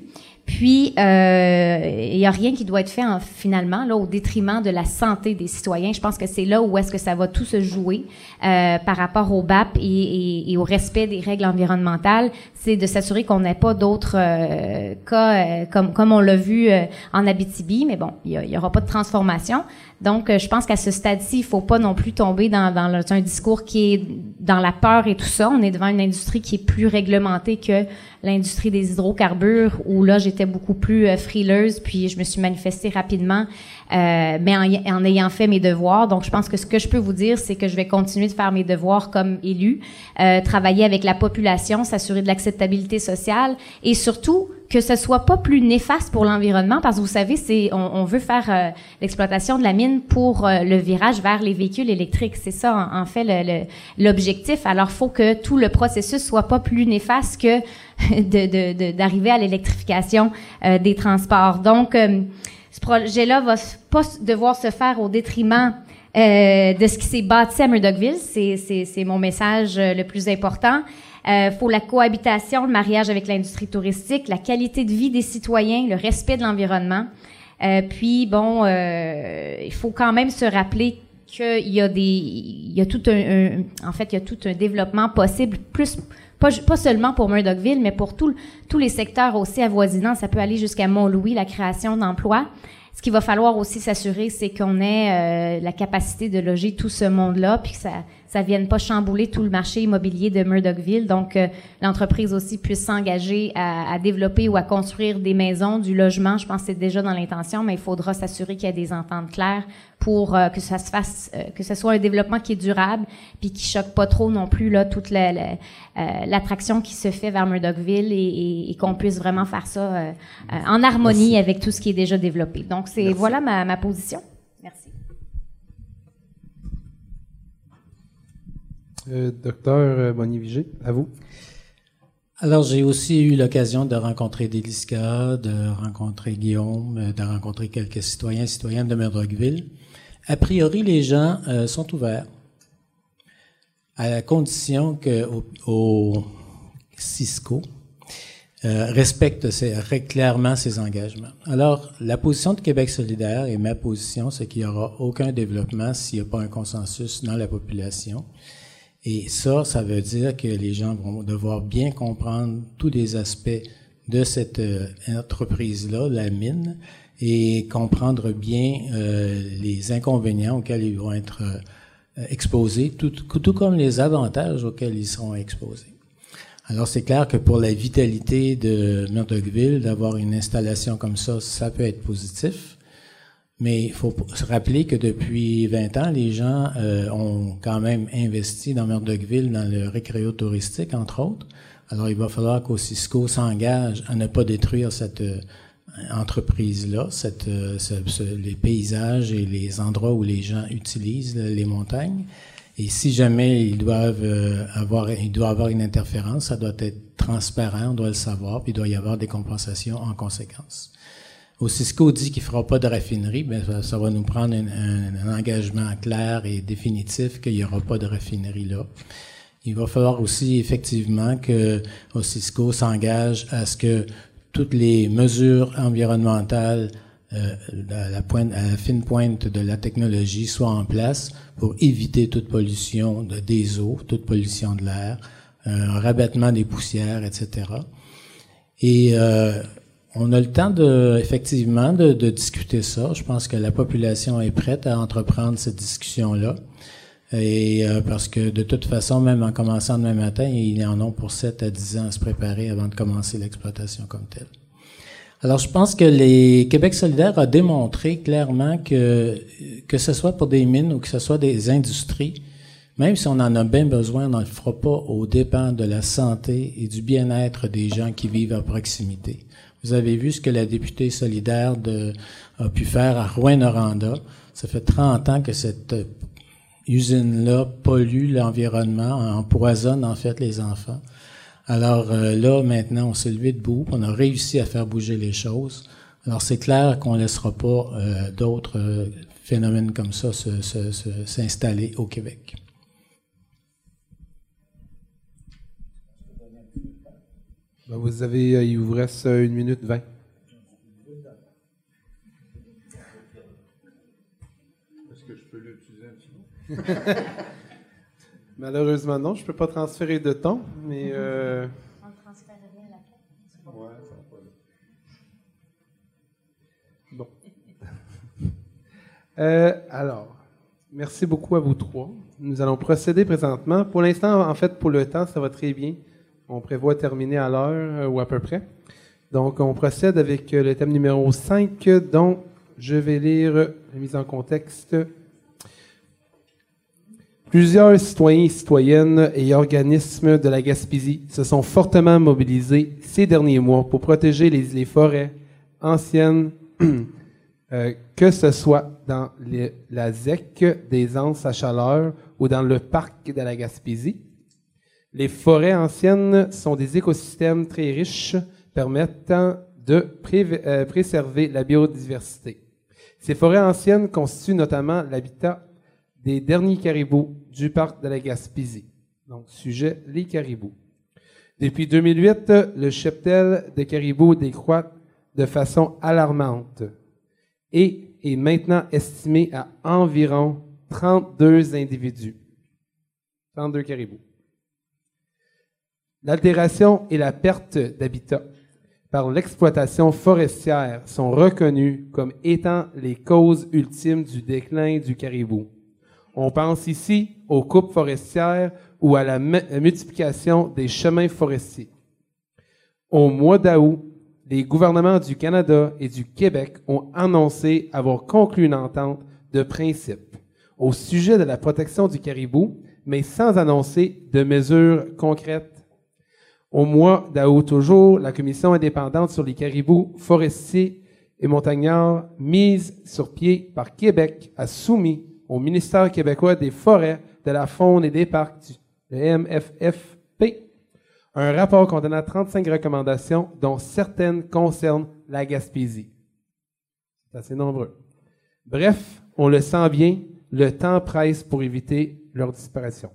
Puis, euh, il n'y a rien qui doit être fait finalement là au détriment de la santé des citoyens. Je pense que c'est là où est-ce que ça va tout se jouer euh, par rapport au BAP et, et, au respect des règles environnementales. C'est de s'assurer qu'on n'ait pas d'autres euh, cas comme comme on l'a vu en Abitibi. Mais bon, il n'y aura pas de transformation. Donc, je pense qu'à ce stade-ci, il faut pas non plus tomber dans, dans un discours qui est dans la peur et tout ça. On est devant une industrie qui est plus réglementée que l'industrie des hydrocarbures où là j'étais beaucoup plus euh, frileuse puis je me suis manifestée rapidement euh, mais en, ayant fait mes devoirs donc je pense que ce que je peux vous dire c'est que je vais continuer de faire mes devoirs comme élu euh, travailler avec la population s'assurer de l'acceptabilité sociale et surtout que ce soit pas plus néfaste pour l'environnement, parce que vous savez, c'est on, veut faire euh, l'exploitation de la mine pour euh, le virage vers les véhicules électriques. C'est ça, en, fait, l'objectif. Alors, faut que tout le processus soit pas plus néfaste que d'arriver de, à l'électrification euh, des transports. Donc, ce projet-là va pas devoir se faire au détriment de ce qui s'est bâti à Murdochville. C'est mon message le plus important. Euh, faut la cohabitation, le mariage avec l'industrie touristique, la qualité de vie des citoyens, le respect de l'environnement. Euh, puis bon, euh, il faut quand même se rappeler qu'il y a des, il y a tout un, en fait, il y a tout un développement possible, plus pas, pas seulement pour Murdochville, mais pour tous les secteurs aussi avoisinants. Ça peut aller jusqu'à Mont-Louis, la création d'emplois. Ce qu'il va falloir aussi s'assurer, c'est qu'on ait la capacité de loger tout ce monde-là, puis que ça, ça vienne pas chambouler tout le marché immobilier de Murdochville. Donc, euh, l'entreprise aussi puisse s'engager à, à, développer ou à construire des maisons, du logement. Je pense que c'est déjà dans l'intention, mais il faudra s'assurer qu'il y a des ententes claires pour euh, que ça se fasse, euh, que ce soit un développement qui est durable, puis qui choque pas trop non plus là toute l'attraction qui se fait vers Murdochville et, et, qu'on puisse vraiment faire ça en harmonie avec tout ce qui est déjà développé. Donc, c'est voilà ma, ma position. Euh, docteur euh, Bonny-Vigé, à vous. Alors, j'ai aussi eu l'occasion de rencontrer Délisca, de rencontrer Guillaume, euh, de rencontrer quelques citoyens et citoyennes de Murdochville. A priori, les gens sont ouverts, à la condition que au, Cisco respecte clairement ses engagements. Alors, la position de Québec solidaire et ma position, c'est qu'il n'y aura aucun développement s'il n'y a pas un consensus dans la population. Et ça, ça veut dire que les gens vont devoir bien comprendre tous les aspects de cette euh, entreprise-là, la mine, et comprendre bien euh, les inconvénients auxquels ils vont être euh, exposés, tout, tout, comme les avantages auxquels ils seront exposés. Alors c'est clair que pour la vitalité de Murdochville, d'avoir une installation comme ça, ça peut être positif. Mais il faut se rappeler que depuis 20 ans, les gens euh, ont quand même investi dans Murdochville, dans le récréo touristique, entre autres. Alors, il va falloir qu'au Cisco s'engage à ne pas détruire cette euh, entreprise-là, cette, euh, les paysages et les endroits où les gens utilisent les montagnes. Et si jamais ils doivent avoir, il doit avoir une interférence, ça doit être transparent, on doit le savoir, puis il doit y avoir des compensations en conséquence. Au Cisco dit qu'il fera pas de raffinerie, mais ça, va nous prendre un, engagement clair et définitif qu'il n'y aura pas de raffinerie là. Il va falloir aussi effectivement que Cisco s'engage à ce que toutes les mesures environnementales euh, à, à la fine pointe de la technologie soient en place pour éviter toute pollution de, des eaux, toute pollution de l'air, un rabattement des poussières, etc. Et euh, on a le temps de, effectivement, de, discuter ça. Je pense que la population est prête à entreprendre cette discussion-là. Et euh, parce que de toute façon, même en commençant demain matin, ils en ont pour 7 à 10 ans à se préparer avant de commencer l'exploitation comme telle. Alors, je pense que les Québec solidaire a démontré clairement que que ce soit pour des mines ou que ce soit des industries, même si on en a bien besoin, on ne le fera pas au dépens de la santé et du bien-être des gens qui vivent à proximité. Vous avez vu ce que la députée solidaire de, a pu faire à Rouen-Noranda. Ça fait 30 ans que cette usine-là pollue l'environnement, empoisonne en fait les enfants. Alors euh, là, maintenant, on s'est levé debout, on a réussi à faire bouger les choses. Alors c'est clair qu'on ne laissera pas euh, d'autres euh, phénomènes comme ça s'installer au Québec. Ben, vous avez, euh, il vous reste euh, une minute vingt. Est-ce que je peux l'utiliser un petit peu? Malheureusement, non. Je ne peux pas transférer de temps, mais. Euh... On transfère rien à la Ouais, ça va Bon. euh, alors, merci beaucoup à vous trois. Nous allons procéder présentement. Pour l'instant, en fait, pour le temps, ça va très bien. On prévoit terminer à l'heure euh, ou à peu près. Donc, on procède avec euh, le thème numéro 5, dont je vais lire la mise en contexte. Plusieurs citoyens citoyennes et organismes de la Gaspésie se sont fortement mobilisés ces derniers mois pour protéger les, forêts anciennes, euh, que ce soit dans la ZEC des Anses à chaleur ou dans le parc de la Gaspésie. Les forêts anciennes sont des écosystèmes très riches permettant de euh, préserver la biodiversité. Ces forêts anciennes constituent notamment l'habitat des derniers caribous du parc de la Gaspésie. Donc, sujet, les caribous. Depuis 2008, le cheptel de caribous décroît de façon alarmante et est maintenant estimé à environ 32 individus. 32 caribous. L'altération et la perte d'habitat par l'exploitation forestière sont reconnues comme étant les causes ultimes du déclin du caribou. On pense ici aux coupes forestières ou à la multiplication des chemins forestiers. Au mois d'août, les gouvernements du Canada et du Québec ont annoncé avoir conclu une entente de principe au sujet de la protection du caribou, mais sans annoncer de mesures concrètes. Au mois d'août toujours, la Commission indépendante sur les caribous forestiers et montagnards mise sur pied par Québec a soumis au ministère québécois des Forêts, de la Faune et des Parcs, le MFFP, un rapport contenant 35 recommandations, dont certaines concernent la Gaspésie. C'est assez nombreux. Bref, on le sent bien, le temps presse pour éviter leur disparition.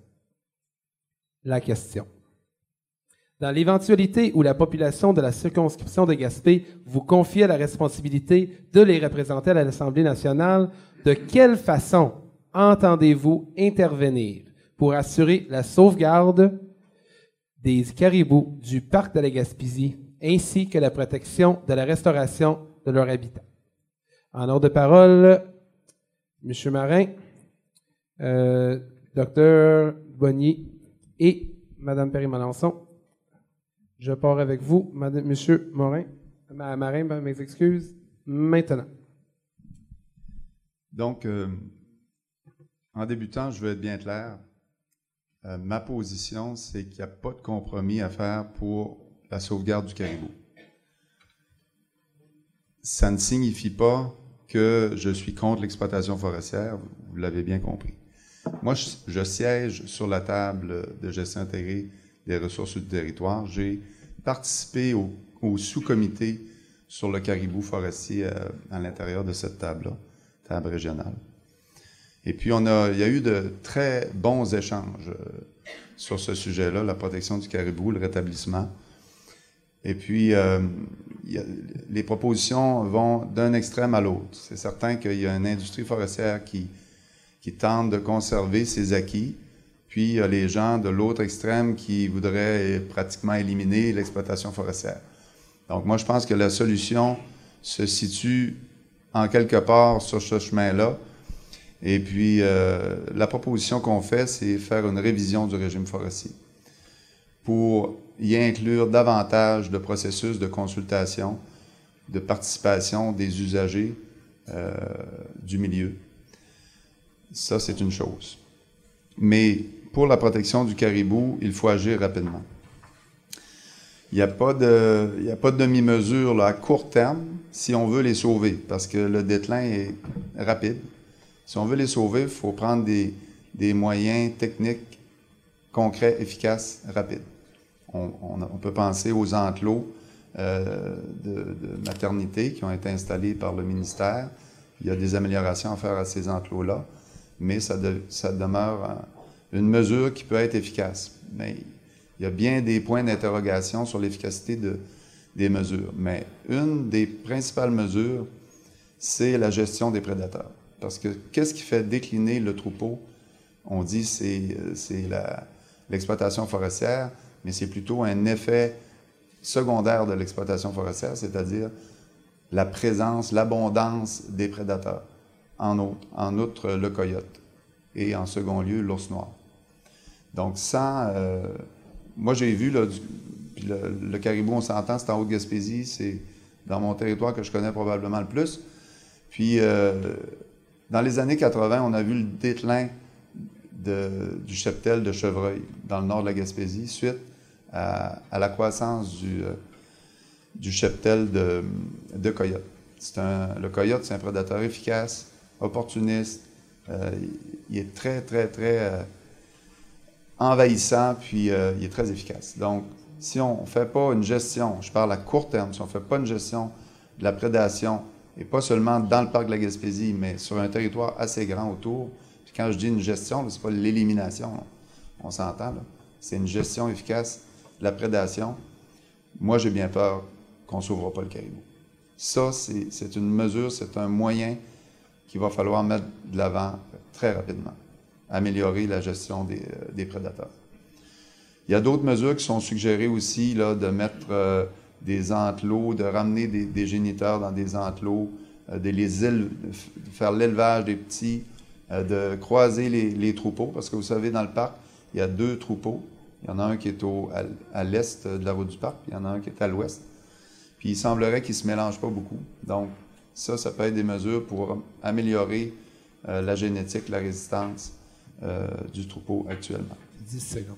La question. Dans l'éventualité où la population de la circonscription de Gaspé vous confie la responsabilité de les représenter à l'Assemblée nationale, de quelle façon entendez-vous intervenir pour assurer la sauvegarde des caribous du parc de la Gaspésie ainsi que la protection de la restauration de leur habitat? En ordre de parole, M. Marin, euh, Dr. Bonnier et Mme Perry-Malençon. Je pars avec vous, Madame, Monsieur Morin, Marin, mes excuses, maintenant. Donc, euh, en débutant, je veux être bien clair. Euh, ma position, c'est qu'il n'y a pas de compromis à faire pour la sauvegarde du caribou. Ça ne signifie pas que je suis contre l'exploitation forestière, vous l'avez bien compris. Moi, je, siège sur la table de gestion intégrée des ressources du territoire. J'ai participé au, sous-comité sur le caribou forestier euh, à l'intérieur de cette table-là, table régionale. Et puis, on a, il y a eu de très bons échanges euh, sur ce sujet-là, la protection du caribou, le rétablissement. Et puis, euh, les propositions vont d'un extrême à l'autre. C'est certain qu'il y a une industrie forestière qui, qui tente de conserver ses acquis, puis il y a les gens de l'autre extrême qui voudraient pratiquement éliminer l'exploitation forestière. Donc moi, je pense que la solution se situe en quelque part sur ce chemin-là. Et puis, euh, la proposition qu'on fait, c'est faire une révision du régime forestier pour y inclure davantage de processus de consultation, de participation des usagers euh, du milieu. Ça, c'est une chose. Mais pour la protection du caribou, il faut agir rapidement. Il n'y a pas de, demi-mesure à court terme si on veut les sauver, parce que le déclin est rapide. Si on veut les sauver, il faut prendre des, moyens techniques concrets, efficaces, rapides. On, peut penser aux enclos euh, de, maternité qui ont été installés par le ministère. Il y a des améliorations à faire à ces enclos-là, mais ça demeure une mesure qui peut être efficace. Mais il y a bien des points d'interrogation sur l'efficacité de, des mesures. Mais une des principales mesures, c'est la gestion des prédateurs. Parce que qu'est-ce qui fait décliner le troupeau? On dit c'est c'est l'exploitation forestière, mais c'est plutôt un effet secondaire de l'exploitation forestière, c'est-à-dire la présence, l'abondance des prédateurs, en outre le coyote et en second lieu l'ours noir. Donc sans... Euh, moi j'ai vu, là, le, caribou, on s'entend, c'est en Haute-Gaspésie, c'est dans mon territoire que je connais probablement le plus. Puis euh, dans les années 80, on a vu le déclin du cheptel de chevreuil dans le nord de la Gaspésie suite à, la croissance du, euh, du cheptel de, coyote. Le coyote, c'est un prédateur efficace, opportuniste. Il est très, très, très envahissant, puis il est très efficace. Donc, si on ne fait pas une gestion, je parle à court terme, si on ne fait pas une gestion de la prédation, et pas seulement dans le parc de la Gaspésie, mais sur un territoire assez grand autour, puis quand je dis une gestion, ce n'est pas l'élimination, on s'entend, c'est une gestion efficace de la prédation. Moi, j'ai bien peur qu'on ne s'ouvre pas le caribou. Ça, c'est une mesure, c'est un moyen qu'il va falloir mettre de l'avant très rapidement, améliorer la gestion des, euh, des prédateurs. Il y a d'autres mesures qui sont suggérées aussi, là, de mettre euh, des enclos, de ramener des, géniteurs dans des enclos, euh, de, les faire l'élevage des petits, de croiser les, troupeaux, parce que vous savez, dans le parc, il y a deux troupeaux. Il y en a un qui est à, l'est de la route du parc, puis il y en a un qui est à l'ouest. Puis il semblerait qu'ils ne se mélangent pas beaucoup. Donc, ça, ça peut être des mesures pour améliorer la génétique, la résistance du troupeau actuellement. 10 secondes.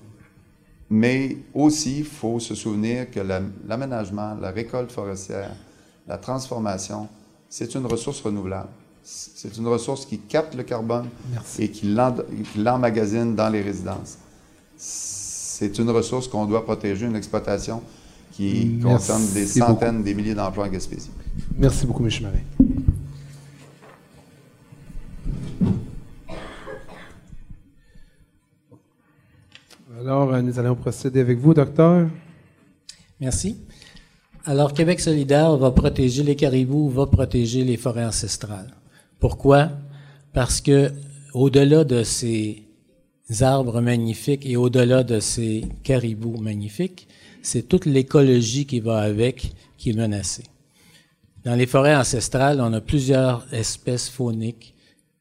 Mais aussi, il faut se souvenir que l'aménagement, la, récolte forestière, la transformation, c'est une ressource renouvelable. C'est une ressource qui capte le carbone et qui l'emmagasine dans les résidences. C'est une ressource qu'on doit protéger, une exploitation qui concerne des centaines, des milliers d'emplois en Gaspésie. Merci beaucoup, M. Marais. Alors, euh, nous allons procéder avec vous, docteur. Merci. Alors, Québec solidaire va protéger les caribous, va protéger les forêts ancestrales. Pourquoi? Parce que, au-delà de ces arbres magnifiques et au-delà de ces caribous magnifiques, c'est toute l'écologie qui va avec qui est menacée. Dans les forêts ancestrales, on a plusieurs espèces fauniques,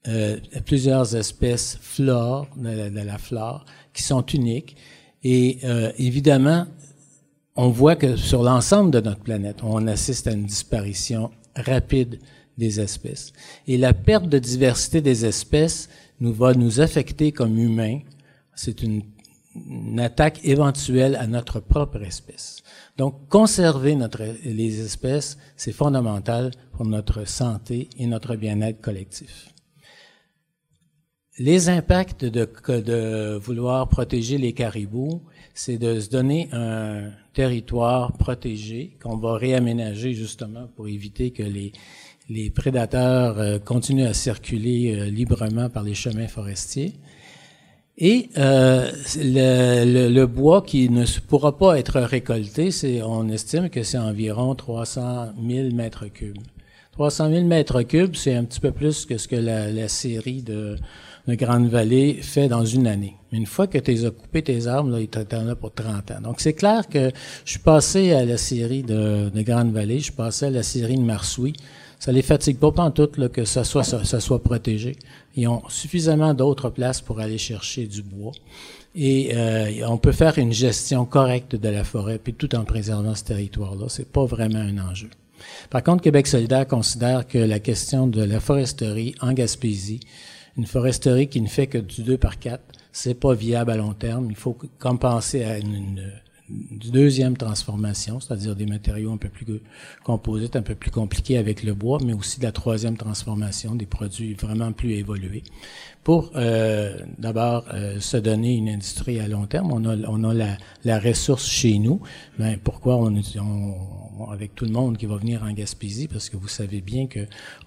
euh, plusieurs espèces flore, de la flore, qui sont uniques. Et euh, évidemment, on voit que sur l'ensemble de notre planète, on assiste à une disparition rapide des espèces. Et la perte de diversité des espèces nous va nous affecter comme humains. C'est une, attaque éventuelle à notre propre espèce. Donc, conserver notre, les espèces, c'est fondamental pour notre santé et notre bien-être collectif. Les impacts de, de vouloir protéger les caribous, c'est de se donner un territoire protégé qu'on va réaménager justement pour éviter que les, prédateurs euh, continuent à circuler euh, librement par les chemins forestiers. Et euh, le, bois qui ne pourra pas être récolté, c'est, on estime que c'est environ 300 000 mètres cubes. 300 000 mètres cubes, c'est un petit peu plus que ce que la série de de Grande-Vallée fait dans une année. Une fois que tu as coupé tes arbres, là, ils t'attendent là pour 30 ans. Donc, c'est clair que je suis passé à la série de, de Grande-Vallée, je suis passé à la série de Marsouis. Ça les fatigue pas en tout là, que ça soit, ça, soit protégé. Ils ont suffisamment d'autres places pour aller chercher du bois. Et euh, on peut faire une gestion correcte de la forêt, puis tout en préservant ce territoire-là. C'est pas vraiment un enjeu. Par contre, Québec solidaire considère que la question de la foresterie en Gaspésie, une foresterie qui ne fait que du 2 par 4, c'est pas viable à long terme. Il faut compenser à une, deuxième transformation, c'est-à-dire des matériaux un peu plus composites, un peu plus compliqués avec le bois, mais aussi de la troisième transformation, des produits vraiment plus évolués pour euh, d'abord euh, se donner une industrie à long terme. On a, on a la, la ressource chez nous. Ben, pourquoi on, on, avec tout le monde qui va venir en Gaspésie, parce que vous savez bien que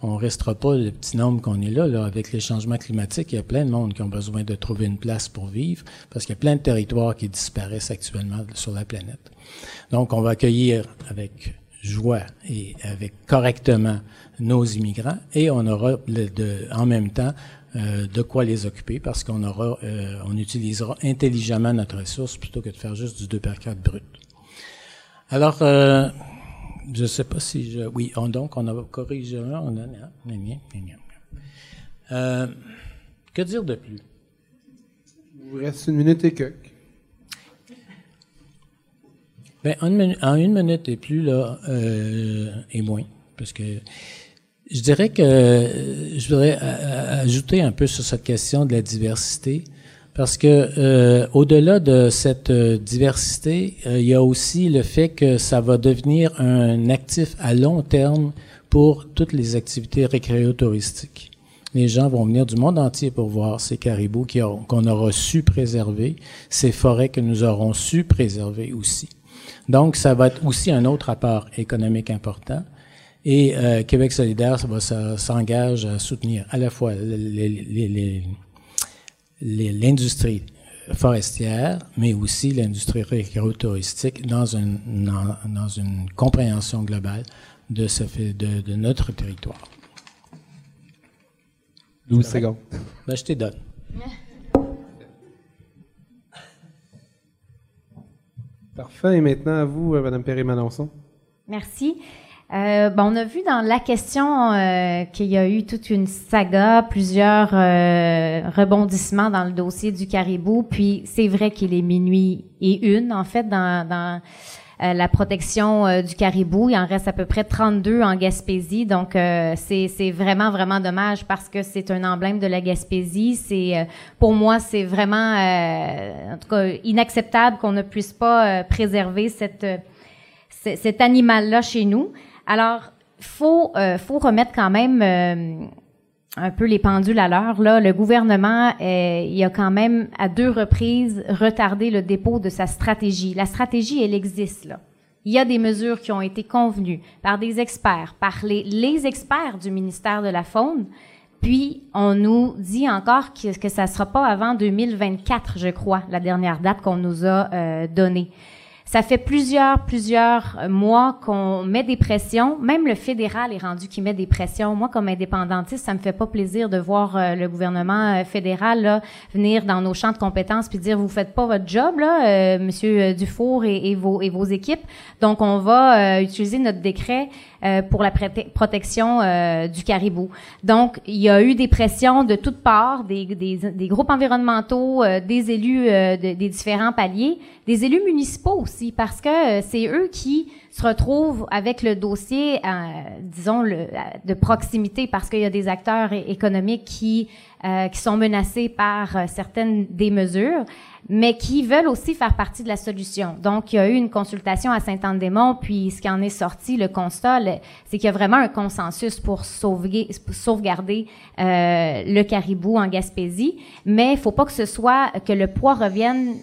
on restera pas le petit nombre qu'on est là, là. Avec les changements climatiques, il y a plein de monde qui ont besoin de trouver une place pour vivre, parce qu'il y a plein de territoires qui disparaissent actuellement sur la planète. Donc, on va accueillir avec joie et avec correctement nos immigrants et on aura de, en même temps euh, de quoi les occuper parce qu'on aura, euh, on utilisera intelligemment notre ressource plutôt que de faire juste du 2 par 4 brut. Alors, euh, je ne sais pas si je... Oui, on, donc, on a corrigé on a... Euh, que dire de plus? Il vous reste une minute et quelques. Ben, en, une minute et plus, là, euh, et moins, parce que je dirais que je voudrais ajouter un peu sur cette question de la diversité, Parce que euh, au-delà de cette euh, diversité, euh, il y a aussi le fait que ça va devenir un actif à long terme pour toutes les activités récréotouristiques. Les gens vont venir du monde entier pour voir ces caribous qu'on aura su préserver, ces forêts que nous aurons su préserver aussi. Donc, ça va être aussi un autre apport économique important. Et euh, Québec solidaire s'engage à soutenir à la fois l'industrie forestière, mais aussi l'industrie récréotouristique dans une, dans, une compréhension globale de, ce fait, de, de notre territoire. 12 secondes. Ben, je te donne. Parfait. Et maintenant, à vous, euh, Mme Perry-Manonçon. Merci. Euh, on a vu dans la question euh, qu'il y a eu toute une saga, plusieurs euh, rebondissements dans le dossier du caribou. Puis c'est vrai qu'il est minuit et une, en fait, dans, dans euh, la protection euh, du caribou. Il en reste à peu près 32 en Gaspésie. Donc, euh, c'est vraiment, vraiment dommage parce que c'est un emblème de la Gaspésie. C'est Pour moi, c'est vraiment, en tout cas, inacceptable qu'on ne puisse pas préserver cette, cet animal-là chez nous. Alors, faut, faut remettre quand même un peu les pendules à l'heure. Là, le gouvernement, euh, il a quand même à deux reprises retardé le dépôt de sa stratégie. La stratégie, elle existe. Il y a des mesures qui ont été convenues par des experts, par les, experts du ministère de la Faune. Puis, on nous dit encore que, que ça sera pas avant 2024, je crois, la dernière date qu'on nous a euh, donnée. Ça fait plusieurs, plusieurs mois qu'on met des pressions. Même le fédéral est rendu qui met des pressions. Moi, comme indépendantiste, ça me fait pas plaisir de voir euh, le gouvernement euh, fédéral venir dans nos champs de compétences puis dire vous faites pas votre job là, euh, Monsieur Dufour et, et, vos et vos équipes. Donc, on va utiliser notre décret pour la protection du caribou. Donc, il y a eu des pressions de toutes parts, des, des, des groupes environnementaux, des élus des différents paliers, des élus municipaux aussi parce que euh, c'est eux qui se retrouvent avec le dossier, euh, disons, le, de proximité parce qu'il y a des acteurs économiques qui, euh, qui sont menacés par certaines des mesures, mais qui veulent aussi faire partie de la solution. Donc, il y a eu une consultation à Saint-Anne-des-Monts, puis ce qui en est sorti, le constat, c'est qu'il y a vraiment un consensus pour sauvegarder, sauvegarder le caribou en Gaspésie, mais il faut pas que ce soit que le poids revienne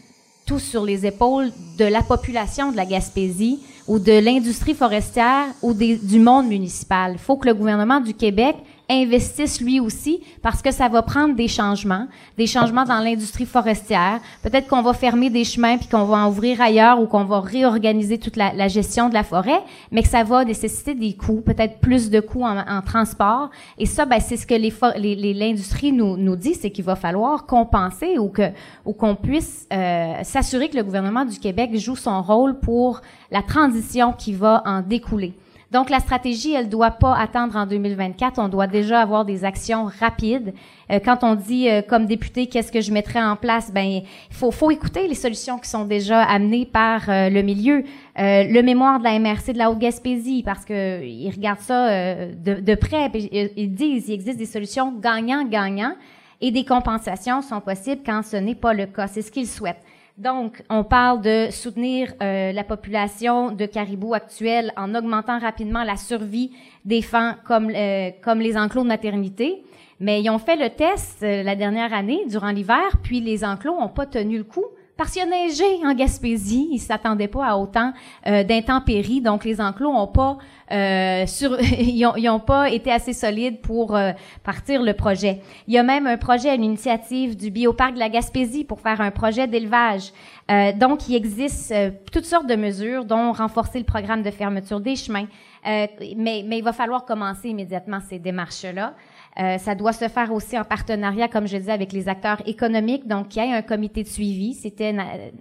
tout sur les épaules de la population de la Gaspésie ou de l'industrie forestière ou du monde municipal. Il faut que le gouvernement du Québec investisse lui aussi parce que ça va prendre des changements, des changements dans l'industrie forestière. Peut-être qu'on va fermer des chemins puis qu'on va en ouvrir ailleurs ou qu'on va réorganiser toute la, la, gestion de la forêt, mais que ça va nécessiter des coûts, peut-être plus de coûts en, en transport. Et ça, ben, c'est ce que l'industrie les, l'industrie nous, nous dit, c'est qu'il va falloir compenser ou que ou qu'on puisse euh, s'assurer que le gouvernement du Québec joue son rôle pour la transition qui va en découler. Donc, la stratégie, elle doit pas attendre en 2024. On doit déjà avoir des actions rapides. Euh, quand on dit, euh, comme député, qu'est-ce que je mettrais en place, ben, il faut, faut écouter les solutions qui sont déjà amenées par euh, le milieu. le mémoire de la MRC de la Haute-Gaspésie, parce que ils regardent ça de, de, près, puis ils disent, il existe des solutions gagnant-gagnant et des compensations sont possibles quand ce n'est pas le cas. C'est ce qu'ils souhaitent. Donc, on parle de soutenir euh, la population de caribous actuelle en augmentant rapidement la survie des fans comme, euh, comme les enclos de maternité. Mais ils ont fait le test euh, la dernière année, durant l'hiver, puis les enclos n'ont pas tenu le coup parce qu'il a neigé en Gaspésie, ils s'attendaient pas à autant euh, d'intempéries, donc les enclos ont pas euh, sur, ils, ont, pas été assez solides pour euh, partir le projet. Il y a même un projet, une initiative du bioparc de la Gaspésie pour faire un projet d'élevage. Euh, donc, il existe toutes sortes de mesures, dont renforcer le programme de fermeture des chemins. mais, mais il va falloir commencer immédiatement ces démarches-là. Euh, ça doit se faire aussi en partenariat, comme je disais, avec les acteurs économiques. Donc, il y a un comité de suivi. C'était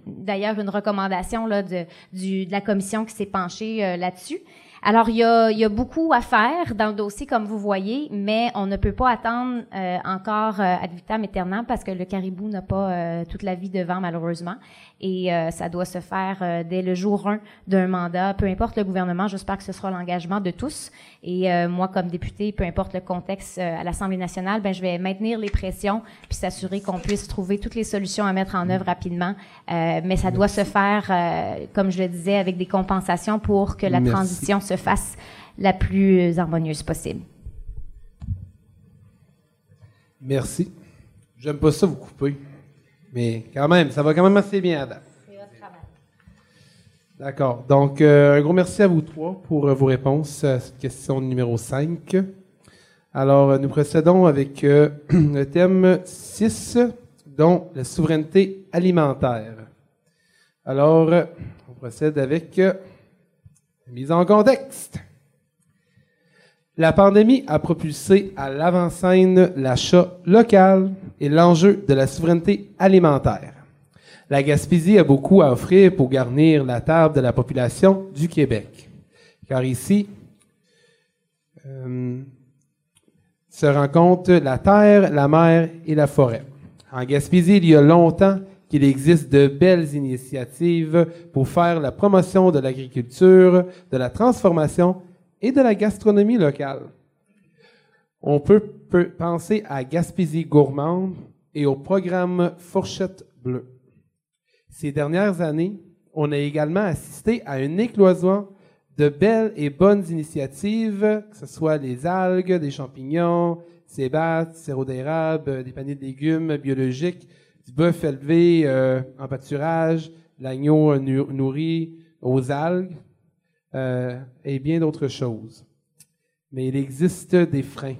d'ailleurs une recommandation là, de, du, de la commission qui s'est penchée euh, là-dessus. Alors, il y, a, il y, a, beaucoup à faire dans le dossier, comme vous voyez, mais on ne peut pas attendre euh, encore euh, ad vitam aeternam parce que le caribou n'a pas euh, toute la vie devant, malheureusement. Et euh, ça doit se faire euh, dès le jour 1 d'un mandat, peu importe le gouvernement. J'espère que ce sera l'engagement de tous. Et moi, comme député, peu importe le contexte à l'Assemblée nationale, ben, je vais maintenir les pressions puis s'assurer qu'on puisse trouver toutes les solutions à mettre en œuvre rapidement. mais ça doit se faire, comme je le disais, avec des compensations pour que la transition se fasse la plus harmonieuse possible. Merci. J'aime pas ça vous couper. Mais quand même, ça va quand même assez bien à date. D'accord. Donc, euh, un gros merci à vous trois pour euh, vos réponses à cette question numéro 5. Alors, euh, nous procédons avec le thème 6, dont la souveraineté alimentaire. Alors, on procède avec la mise en contexte. La pandémie a propulsé à l'avant-scène l'achat local et l'enjeu de la souveraineté alimentaire. La Gaspésie a beaucoup à offrir pour garnir la table de la population du Québec. Car ici euh, se rencontrent la terre, la mer et la forêt. En Gaspésie, il y a longtemps qu'il existe de belles initiatives pour faire la promotion de l'agriculture, de la transformation et de la gastronomie locale. On peut, penser à Gaspésie gourmande et au programme Fourchette bleue. Ces dernières années, on a également assisté à une écloison de belles et bonnes initiatives, que ce soit les algues, des champignons, sébates, sirop d'érable, des paniers de légumes biologiques, du bœuf élevé euh, en pâturage, l'agneau nourri aux algues. Euh, et bien d'autres choses. Mais il existe des freins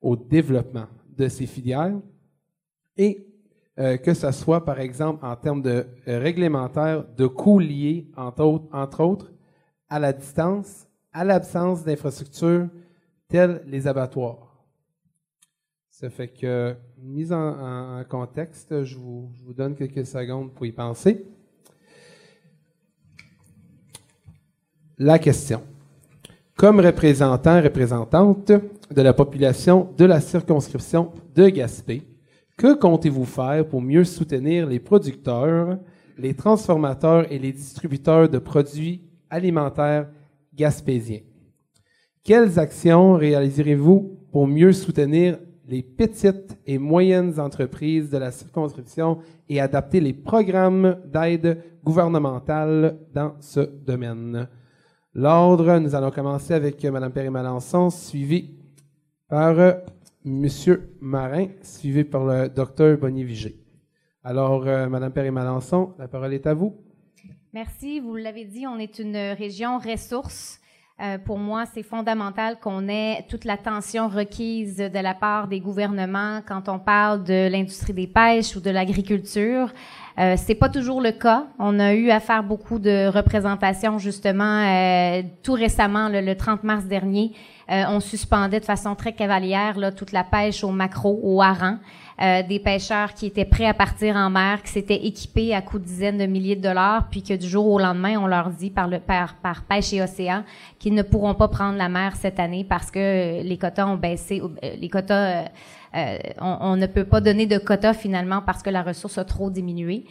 au développement de ces filières et euh, que ce soit, par exemple, en termes de euh, réglementaire, de coûts liés, entre autres, à la distance, à l'absence d'infrastructures telles les abattoirs. Ça fait que, mise en, contexte, je vous donne quelques secondes pour y penser. La question. Comme représentant, représentante de la population de la circonscription de Gaspé, que comptez-vous faire pour mieux soutenir les producteurs, les transformateurs et les distributeurs de produits alimentaires gaspésiens? Quelles actions réaliserez-vous pour mieux soutenir les petites et moyennes entreprises de la circonscription et adapter les programmes d'aide gouvernementale dans ce domaine? L'ordre, nous allons commencer avec Mme Perry-Malençon, suivi par euh, M. Marin, suivi par le Dr. Bonnier-Vigé. Alors, euh, Mme Perry-Malençon, la parole est à vous. Merci. Vous l'avez dit, on est une région ressource. Euh, pour moi, c'est fondamental qu'on ait toute l'attention requise de la part des gouvernements quand on parle de l'industrie des pêches ou de l'agriculture. Euh, c'est pas toujours le cas. On a eu à faire beaucoup de représentations justement euh, tout récemment, le, 30 mars dernier. On suspendait de façon très cavalière toute la pêche au macro, au hareng. Euh, des pêcheurs qui étaient prêts à partir en mer, qui s'étaient équipés à coups de dizaines de milliers de dollars, puis que du jour au lendemain, on leur dit par, le, par, par pêche et océan qu'ils ne pourront pas prendre la mer cette année parce que les quotas ont baissé, les quotas euh, on, ne peut pas donner de quotas finalement parce que la ressource a trop diminué.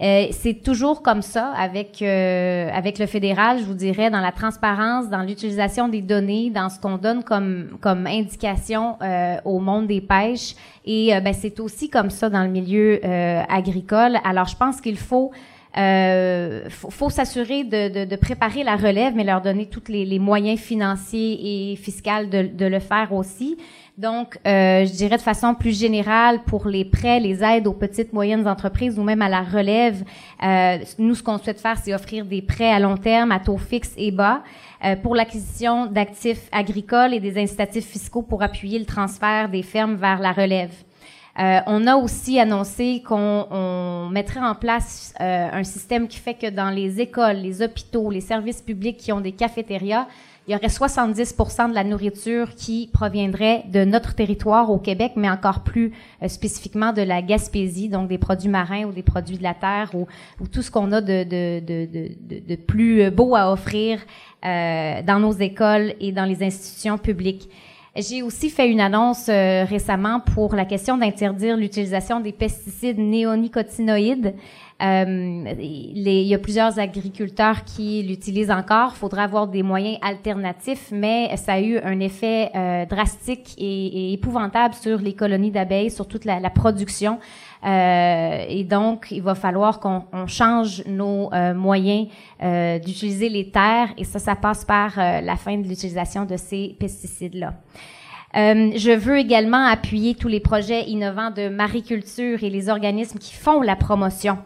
Euh, c'est toujours comme ça avec euh, avec le fédéral, je vous dirais, dans la transparence, dans l'utilisation des données, dans ce qu'on donne comme comme indication au monde des pêches. Et ben, c'est aussi comme ça dans le milieu agricole. Alors, je pense qu'il faut faut, s'assurer de, de, préparer la relève, mais leur donner tous les, les moyens financiers et fiscaux de, de le faire aussi. Donc, euh, je dirais de façon plus générale, pour les prêts, les aides aux petites, moyennes entreprises ou même à la relève, euh, nous, ce qu'on souhaite faire, c'est offrir des prêts à long terme à taux fixe et bas euh, pour l'acquisition d'actifs agricoles et des incitatifs fiscaux pour appuyer le transfert des fermes vers la relève. Euh, on a aussi annoncé qu'on mettrait en place un système qui fait que dans les écoles, les hôpitaux, les services publics qui ont des cafétérias, il y aurait 70% de la nourriture qui proviendrait de notre territoire au Québec, mais encore plus euh, spécifiquement de la Gaspésie, donc des produits marins ou des produits de la terre ou, tout ce qu'on a de, de, de, de, plus beau à offrir euh, dans nos écoles et dans les institutions publiques. J'ai aussi fait une annonce euh, récemment pour la question d'interdire l'utilisation des pesticides néonicotinoïdes. Euh, il y a plusieurs agriculteurs qui l'utilisent encore. Il faudra avoir des moyens alternatifs, mais ça a eu un effet euh, drastique et, épouvantable sur les colonies d'abeilles, sur toute la, production. Euh, et donc, il va falloir qu'on change nos moyens d'utiliser les terres, et ça, ça passe par la fin de l'utilisation de ces pesticides-là. je veux également appuyer tous les projets innovants de mariculture et les organismes qui font la promotion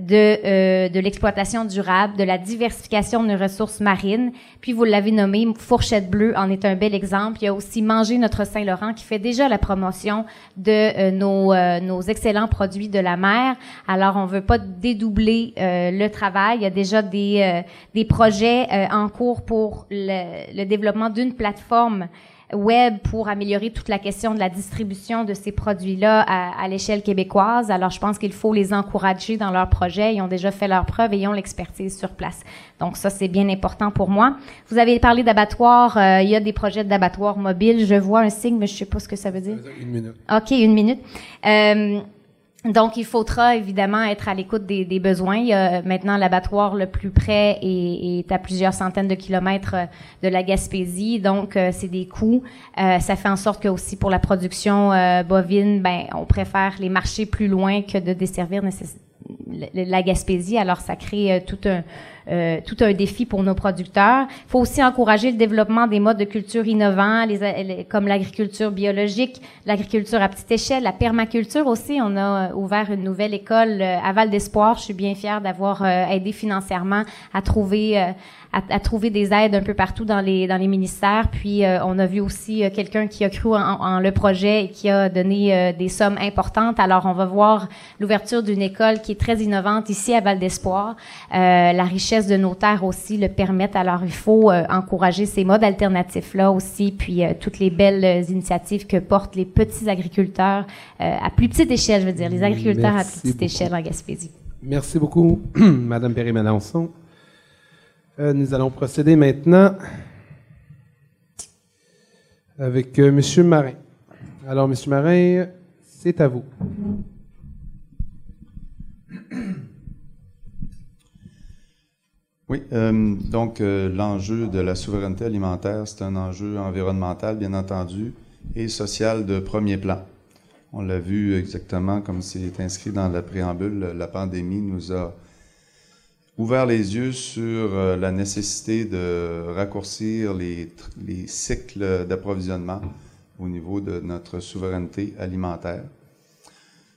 de, euh, de l'exploitation durable, de la diversification de nos ressources marines. Puis vous l'avez nommé, Fourchette Bleue en est un bel exemple. Il y a aussi Manger notre Saint-Laurent qui fait déjà la promotion de euh, nos, euh, nos excellents produits de la mer. Alors on veut pas dédoubler le travail. Il y a déjà des, des projets en cours pour le, le développement d'une plateforme web pour améliorer toute la question de la distribution de ces produits-là à, l'échelle québécoise. Alors, je pense qu'il faut les encourager dans leurs projets. Ils ont déjà fait leurs preuves et ils ont l'expertise sur place. Donc, ça, c'est bien important pour moi. Vous avez parlé d'abattoirs. Euh, il y a des projets d'abattoirs mobiles. Je vois un signe, mais je sais pas ce que ça veut dire. Une minute. OK, une minute. Euh, donc, il faudra évidemment être à l'écoute des, besoins. Il y a maintenant l'abattoir le plus près est, à plusieurs centaines de kilomètres euh, de la Gaspésie. Donc, euh, c'est des coûts. Euh, ça fait en sorte que aussi pour la production bovine, ben, on préfère les marchés plus loin que de desservir la Gaspésie. Alors, ça crée tout un euh, tout un défi pour nos producteurs. Il faut aussi encourager le développement des modes de culture innovants, comme l'agriculture biologique, l'agriculture à petite échelle, la permaculture aussi. On a ouvert une nouvelle école euh, à Val d'Espoir. Je suis bien fière d'avoir euh, aidé financièrement à trouver à, trouver des aides un peu partout dans les dans les ministères. Puis on a vu aussi quelqu'un qui a cru en, le projet et qui a donné des sommes importantes. Alors on va voir l'ouverture d'une école qui est très innovante ici à Val d'Espoir. la richesse de nos terres aussi le permettent. Alors, il faut euh, encourager ces modes alternatifs-là aussi, puis euh, toutes les belles euh, initiatives que portent les petits agriculteurs à plus petite échelle, je veux dire, les agriculteurs à plus petite échelle en Gaspésie. Merci beaucoup, Madame Perry-Melançon. nous allons procéder maintenant avec Monsieur Marin. Alors, Monsieur Marin, c'est à vous. Oui, euh, donc euh, l'enjeu de la souveraineté alimentaire, c'est un enjeu environnemental, bien entendu, et social de premier plan. On l'a vu exactement comme c'est inscrit dans la préambule, la pandémie nous a ouvert les yeux sur euh, la nécessité de raccourcir les, les cycles d'approvisionnement au niveau de notre souveraineté alimentaire.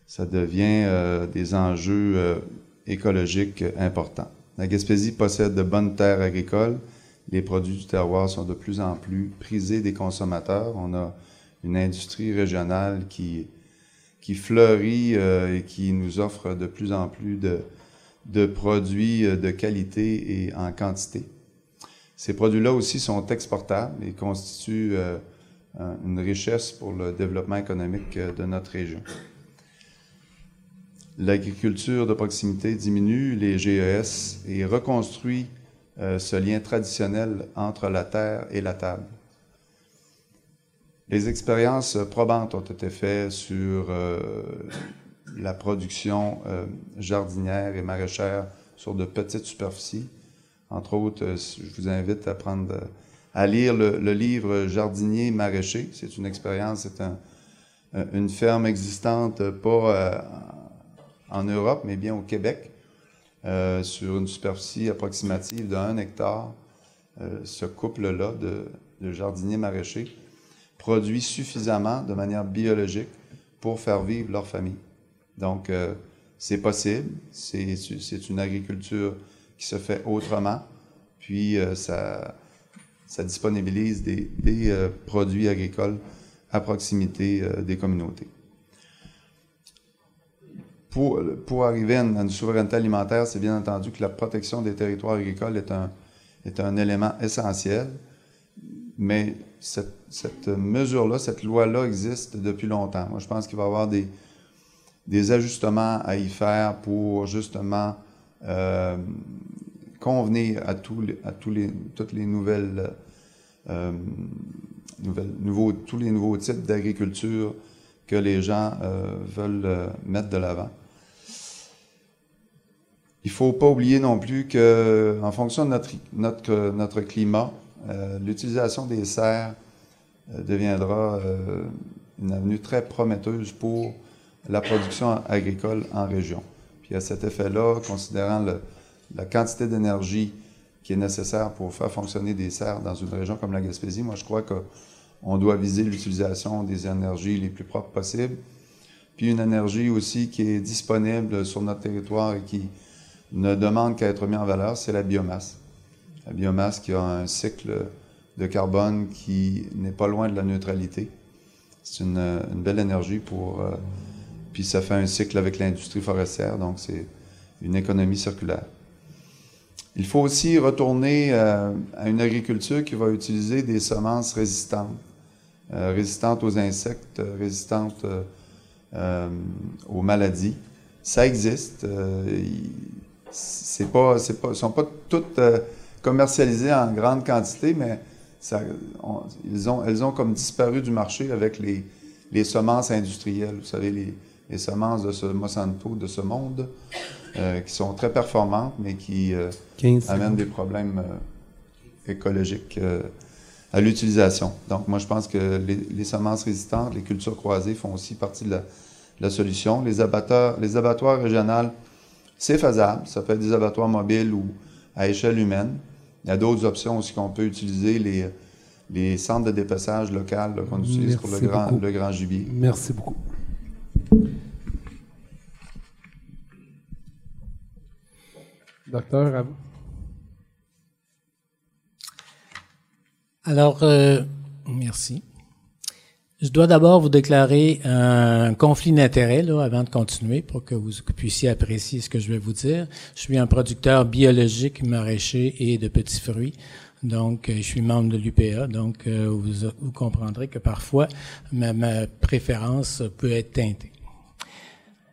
Ça devient des enjeux écologiques importants. La Gaspésie possède de bonnes terres agricoles. Les produits du terroir sont de plus en plus prisés des consommateurs. On a une industrie régionale qui, fleurit euh, et qui nous offre de plus en plus de, de produits euh, de qualité et en quantité. Ces produits-là aussi sont exportables et constituent euh, une richesse pour le développement économique de notre région l'agriculture de proximité diminue les GES et reconstruit euh, ce lien traditionnel entre la terre et la table. Les expériences probantes ont été faites sur euh, la production euh, jardinière et maraîchère sur de petites superficies. Entre autres, je vous invite à prendre à lire le, livre Jardinier maraîcher. C'est une expérience, c'est une ferme existante pas en Europe, mais bien au Québec, euh, sur une superficie approximative de 1 hectare. Euh, ce couple-là de, jardiniers maraîchers produit suffisamment de manière biologique pour faire vivre leur famille. Donc, euh, c'est possible, c'est une agriculture qui se fait autrement, puis ça, ça disponibilise des, des produits agricoles à proximité des communautés pour, arriver à une, souveraineté alimentaire, c'est bien entendu que la protection des territoires agricoles est un, élément essentiel. mais cette, cette mesure-là, cette loi-là existe depuis longtemps. Moi, je pense qu'il va y avoir des, des ajustements à y faire pour justement euh, convenir à, tous les, toutes les nouvelles, euh, nouvelles nouveaux, tous les nouveaux types d'agriculture que les gens euh, veulent mettre de l'avant. Il ne faut pas oublier non plus que, en fonction de notre, climat, l'utilisation des serres deviendra une avenue très prometteuse pour la production agricole en région. Puis à cet effet-là, considérant la quantité d'énergie qui est nécessaire pour faire fonctionner des serres dans une région comme la Gaspésie, moi je crois qu'on doit viser l'utilisation des énergies les plus propres possibles, puis une énergie aussi qui est disponible sur notre territoire et qui ne demande qu'à être mise en valeur, c'est la biomasse. La biomasse qui a un cycle de carbone qui n'est pas loin de la neutralité. C'est une, une, belle énergie pour... Euh, puis ça fait un cycle avec l'industrie forestière, donc c'est une économie circulaire. Il faut aussi retourner euh, à une agriculture qui va utiliser des semences résistantes, euh, résistantes aux insectes, résistantes euh, aux maladies. Ça existe. c'est pas, c'est pas, sont pas toutes commercialisées en grande quantité, mais ont, elles ont comme disparu du marché avec les, les semences industrielles. Vous savez, les, les semences de ce Monsanto, de ce monde, euh, qui sont très performantes, mais qui euh, amènent des problèmes euh, écologiques à l'utilisation. Donc, moi, je pense que les, les, semences résistantes, les cultures croisées font aussi partie de la, de la solution. Les, abatteurs, les abattoirs régionaux, c'est faisable. Ça peut être des abattoirs mobiles ou à échelle humaine. Il y a d'autres options aussi qu'on peut utiliser, les, les centres de dépeçage local qu'on utilise Merci pour le grand, le grand gibier. Merci beaucoup. Docteur, à vous. Alors, euh, merci. Je dois d'abord vous déclarer un conflit d'intérêts avant de continuer pour que vous puissiez apprécier ce que je vais vous dire. Je suis un producteur biologique, maraîcher et de petits fruits. Donc, euh, je suis membre de l'UPA, donc euh, vous, comprendrez que parfois ma, préférence peut être teintée.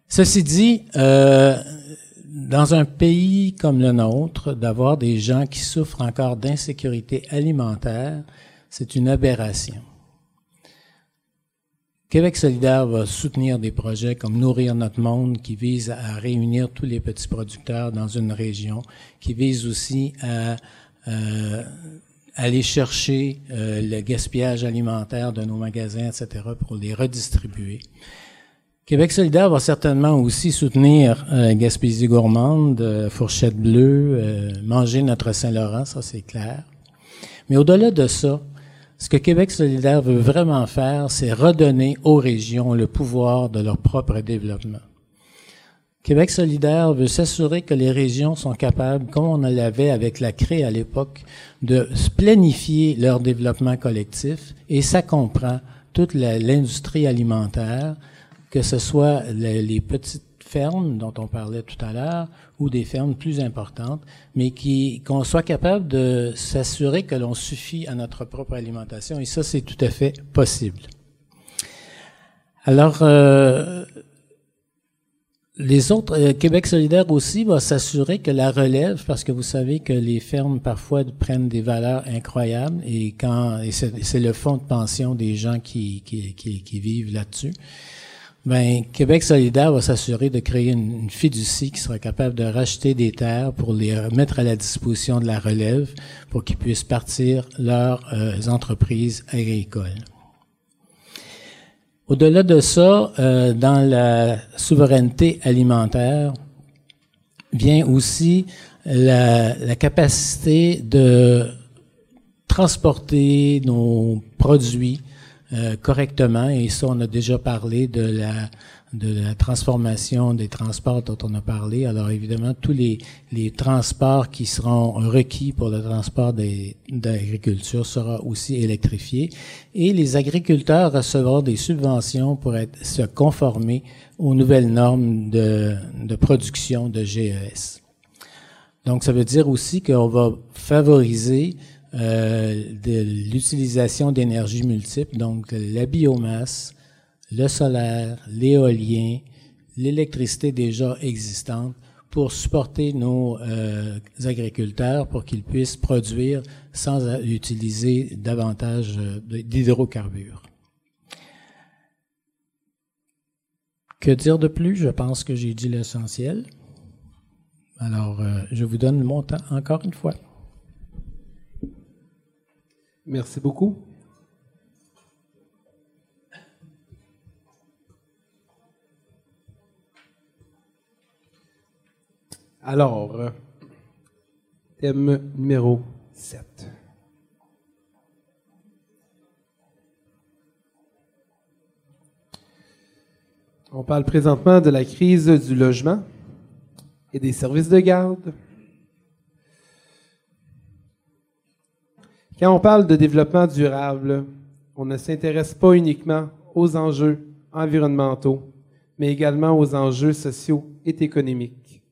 Ceci dit, dans un pays comme le nôtre, d'avoir des gens qui souffrent encore d'insécurité alimentaire, c'est une aberration. Québec solidaire va soutenir des projets comme Nourrir notre monde, qui vise à réunir tous les petits producteurs dans une région, qui vise aussi à euh, aller chercher euh, le gaspillage alimentaire de nos magasins, etc., pour les redistribuer. Québec solidaire va certainement aussi soutenir euh, Gaspésie gourmande, euh, Fourchette bleue, euh, Manger notre Saint-Laurent, ça c'est clair. Mais au-delà de ça, ce que Québec solidaire veut vraiment faire, c'est redonner aux régions le pouvoir de leur propre développement. Québec solidaire veut s'assurer que les régions sont capables, comme on l'avait avec la CRE à l'époque, de planifier leur développement collectif, et ça comprend toute l'industrie alimentaire, que ce soit les, les, petites fermes dont on parlait tout à l'heure ou des fermes plus importantes, mais qui qu'on soit capable de s'assurer que l'on suffit à notre propre alimentation et ça c'est tout à fait possible. Alors euh, les autres, euh, Québec solidaire aussi va s'assurer que la relève, parce que vous savez que les fermes parfois prennent des valeurs incroyables et quand et c'est le fonds de pension des gens qui, qui, qui, qui vivent là-dessus. Ben, Québec solidaire va s'assurer de créer une, fiducie qui sera capable de racheter des terres pour les mettre à la disposition de la relève pour qu'ils puissent partir leurs euh, entreprises agricoles. Au-delà de ça, euh, dans la souveraineté alimentaire vient aussi la capacité de transporter nos produits euh, correctement. Et ça, on a déjà parlé de la de la transformation des transports dont on a parlé. Alors évidemment, tous les, les transports qui seront requis pour le transport d'agriculture sera aussi électrifié. Et les agriculteurs recevront des subventions pour être, se conformer aux nouvelles normes de, de production de GES. Donc ça veut dire aussi qu'on va favoriser de l'utilisation d'énergie multiples, donc la biomasse, le solaire, l'éolien, l'électricité déjà existante pour supporter nos euh, agriculteurs pour qu'ils puissent produire sans utiliser davantage euh, d'hydrocarbures. Que dire de plus? Je pense que j'ai dit l'essentiel. Alors, euh, je vous donne mon temps encore une fois. Merci beaucoup. Alors, euh, thème numéro 7. On parle présentement de la crise du logement et des services de garde. Quand on parle de développement durable, on ne s'intéresse pas uniquement aux enjeux environnementaux, mais également aux enjeux sociaux et économiques.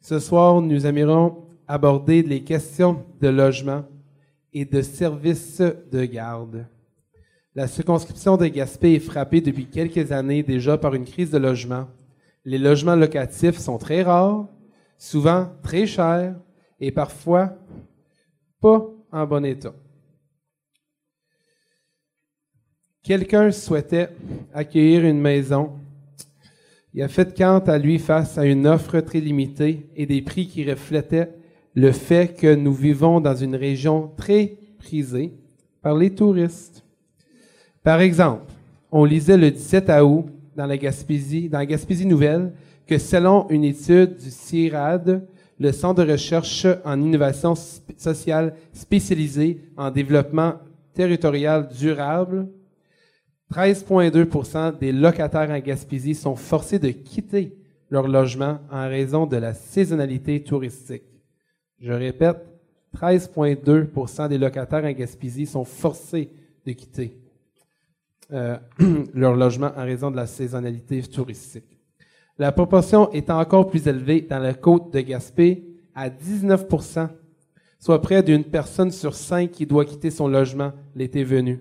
Ce soir, nous aimerions aborder les questions de logement et de services de garde. La circonscription de Gaspé est frappée depuis quelques années déjà par une crise de logement. Les logements locatifs sont très rares, souvent très chers et parfois pas en bon état. Quelqu'un souhaitait accueillir une maison il a fait quant à lui face à une offre très limitée et des prix qui reflétaient le fait que nous vivons dans une région très prisée par les touristes. Par exemple, on lisait le 17 août dans la Gaspésie, dans la Gaspésie Nouvelle, que selon une étude du CIRAD, le Centre de recherche en innovation sociale spécialisé en développement territorial durable, 13,2% des locataires en Gaspésie sont forcés de quitter leur logement en raison de la saisonnalité touristique. Je répète, 13,2% des locataires en Gaspésie sont forcés de quitter euh, leur logement en raison de la saisonnalité touristique. La proportion est encore plus élevée dans la côte de Gaspé à 19% soit près d'une personne sur cinq qui doit quitter son logement l'été venu.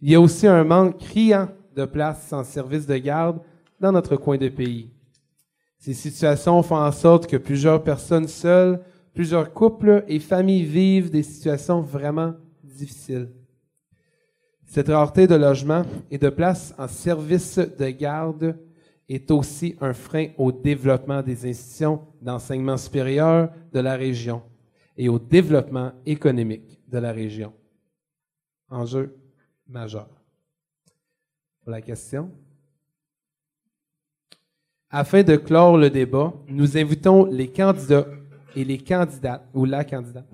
Il y a aussi un manque criant de places en service de garde dans notre coin de pays. Ces situations font en sorte que plusieurs personnes seules, plusieurs couples et familles vivent des situations vraiment difficiles. Cette rareté de logement et de places en service de garde est aussi un frein au développement des institutions d'enseignement supérieur de la région et au développement économique de la région. Enjeu majeur. Pour la question. Afin de clore le débat, nous invitons les candidats et les candidates, ou la candidate,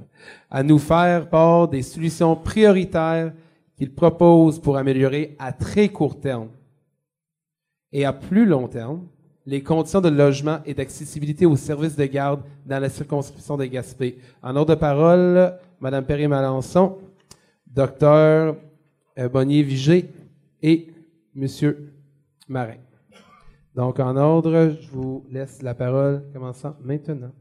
à nous faire part des solutions prioritaires qu'ils proposent pour améliorer à très court terme et à plus long terme les conditions de logement et d'accessibilité aux services de garde dans la circonscription de Gaspé. En ordre de parole, Mme Perry-Malençon, docteur euh, Bonnier Vigé et Monsieur Marin. Donc, en ordre, je vous laisse la parole, commençant maintenant.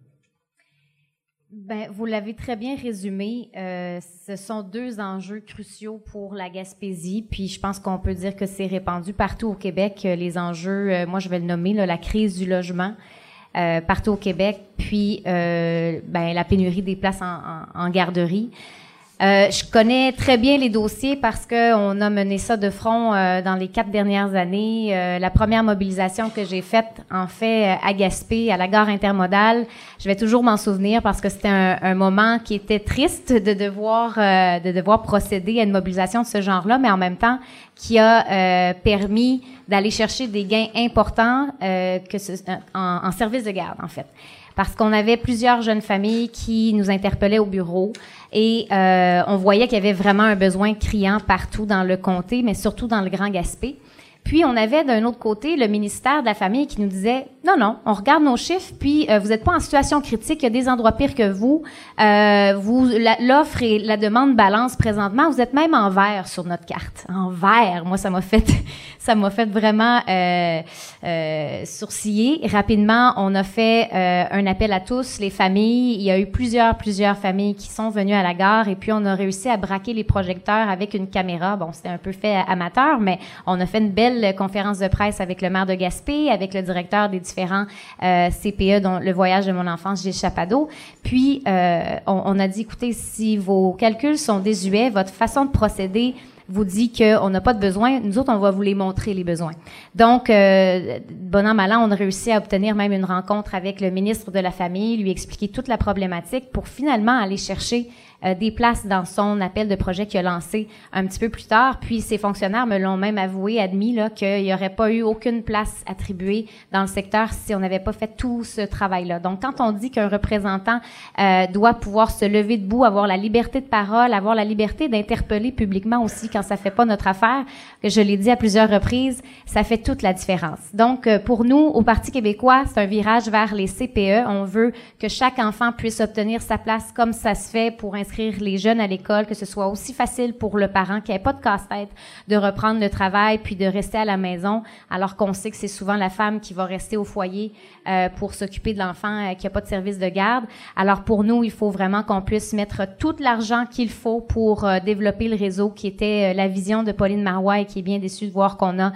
Ben, vous l'avez très bien résumé. Euh, ce sont deux enjeux cruciaux pour la Gaspésie. Puis je pense qu'on peut dire que c'est répandu partout au Québec. Euh, les enjeux, moi je vais le nommer, la crise du logement partout au Québec, puis ben, la pénurie des places en garderie. Euh, je connais très bien les dossiers parce qu'on a mené ça de front euh, dans les quatre dernières années. Euh, la première mobilisation que j'ai faite, en fait, à Gaspé, à la gare intermodale, je vais toujours m'en souvenir parce que c'était un, un, moment qui était triste de devoir de devoir procéder à une mobilisation de ce genre-là, mais en même temps qui a permis d'aller chercher des gains importants que ce, en, en service de garde, en fait parce qu'on avait plusieurs jeunes familles qui nous interpellaient au bureau et euh, on voyait qu'il y avait vraiment un besoin criant partout dans le comté, mais surtout dans le Grand Gaspé. Puis on avait d'un autre côté le ministère de la Famille qui nous disait Non, non, on regarde nos chiffres, puis euh, vous n'êtes pas en situation critique, il y a des endroits pires que vous. Euh, vous L'offre et la demande balance présentement, vous êtes même en vert sur notre carte. En vert, moi, ça m'a fait ça m'a fait vraiment euh, sourciller. Rapidement, on a fait un appel à tous, les familles. Il y a eu plusieurs, plusieurs familles qui sont venues à la gare, et puis on a réussi à braquer les projecteurs avec une caméra. Bon, c'était un peu fait amateur, mais on a fait une belle conférence de presse avec le maire de Gaspé, avec le directeur des différents euh, CPE, dont le voyage de mon enfance, Gilles Chapado. Puis, euh, on, on, a dit, écoutez, si vos calculs sont désuets, votre façon de procéder vous dit qu'on n'a pas de besoin, nous autres, on va vous les montrer, les besoins. Donc, euh, bon an, mal an, on a réussi à obtenir même une rencontre avec le ministre de la Famille, lui expliquer toute la problématique pour finalement aller chercher euh, des places dans son appel de projet qu'il a lancé un petit peu plus tard. Puis ses fonctionnaires me l'ont même avoué, admis là qu'il n'y aurait pas eu aucune place attribuée dans le secteur si on n'avait pas fait tout ce travail-là. Donc quand on dit qu'un représentant euh, doit pouvoir se lever debout, avoir la liberté de parole, avoir la liberté d'interpeller publiquement aussi quand ça fait pas notre affaire, que je l'ai dit à plusieurs reprises, ça fait toute la différence. Donc euh, pour nous au Parti québécois, c'est un virage vers les CPE. On veut que chaque enfant puisse obtenir sa place comme ça se fait pour un inscrire les jeunes à l'école, que ce soit aussi facile pour le parent qui n'ait pas de casse-tête de reprendre le travail puis de rester à la maison, alors qu'on sait que c'est souvent la femme qui va rester au foyer euh, pour s'occuper de l'enfant euh, qui n'a pas de service de garde. Alors pour nous, il faut vraiment qu'on puisse mettre tout l'argent qu'il faut pour euh, développer le réseau, qui était la vision de Pauline Marois et qui est bien déçue de voir qu'on a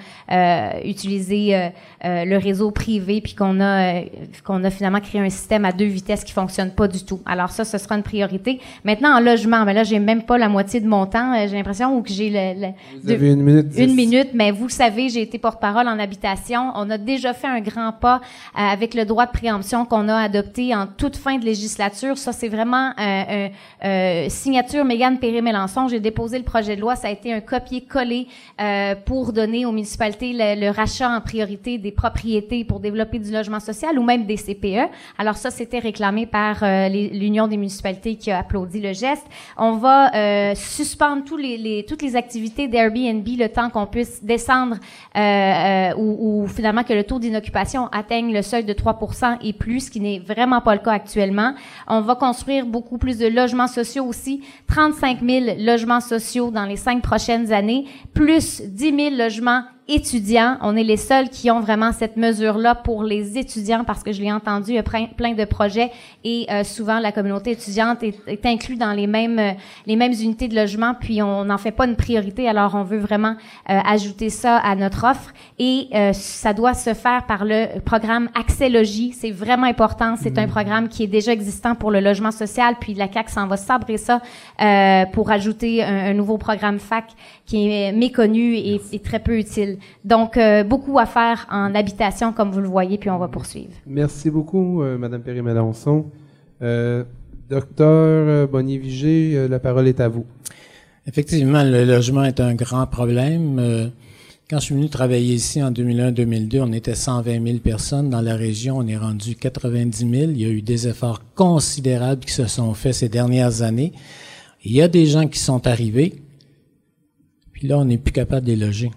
utilisé le réseau privé puis qu'on a qu'on a finalement créé un système à deux vitesses qui fonctionne pas du tout. Alors ça, ce sera une priorité. Mais Maintenant, en logement, mais là, j'ai même pas la moitié de mon temps. Euh, j'ai l'impression ou que j'ai le, vous avez une minute. Une minute, mais vous savez, j'ai été porte-parole en habitation. On a déjà fait un grand pas euh, avec le droit de préemption qu'on a adopté en toute fin de législature. Ça, c'est vraiment euh, euh, signature Mégane Péré-Mélenchon. J'ai déposé le projet de loi. Ça a été un copier-coller pour donner aux municipalités le, le, rachat en priorité des propriétés pour développer du logement social ou même des CPE. Alors ça, c'était réclamé par l'Union des municipalités qui a applaudi le geste. On va euh, suspendre tous les, les, toutes les activités d'Airbnb le temps qu'on puisse descendre euh, euh, ou, ou, finalement que le taux d'inoccupation atteigne le seuil de 3 et plus, ce qui n'est vraiment pas le cas actuellement. On va construire beaucoup plus de logements sociaux aussi, 35 000 logements sociaux dans les cinq prochaines années, plus 10 000 logements étudiants. On est les seuls qui ont vraiment cette mesure-là pour les étudiants parce que je l'ai entendu, il y a plein de projets et euh, souvent la communauté étudiante est, est inclue dans les mêmes euh, les mêmes unités de logement puis on n'en fait pas une priorité alors on veut vraiment euh, ajouter ça à notre offre et ça doit se faire par le programme Accès Logis. C'est vraiment important. C'est un mmh. programme qui est déjà existant pour le logement social puis la CAC s'en va sabrer ça pour ajouter un, un, nouveau programme FAC qui est méconnu et, et très peu utile. Donc, euh, beaucoup à faire en habitation, comme vous le voyez, puis on va poursuivre. Merci beaucoup, euh, Madame Perry-Mélenchon. Euh, docteur Bonnier-Vigé, la parole est à vous. Effectivement, le logement est un grand problème. Quand je suis venu travailler ici en 2001-2002, on était 120 000 personnes. Dans la région, on est rendu 90 000. Il y a eu des efforts considérables qui se sont faits ces dernières années. Il y a des gens qui sont arrivés, puis là, on n'est plus capable de les loger.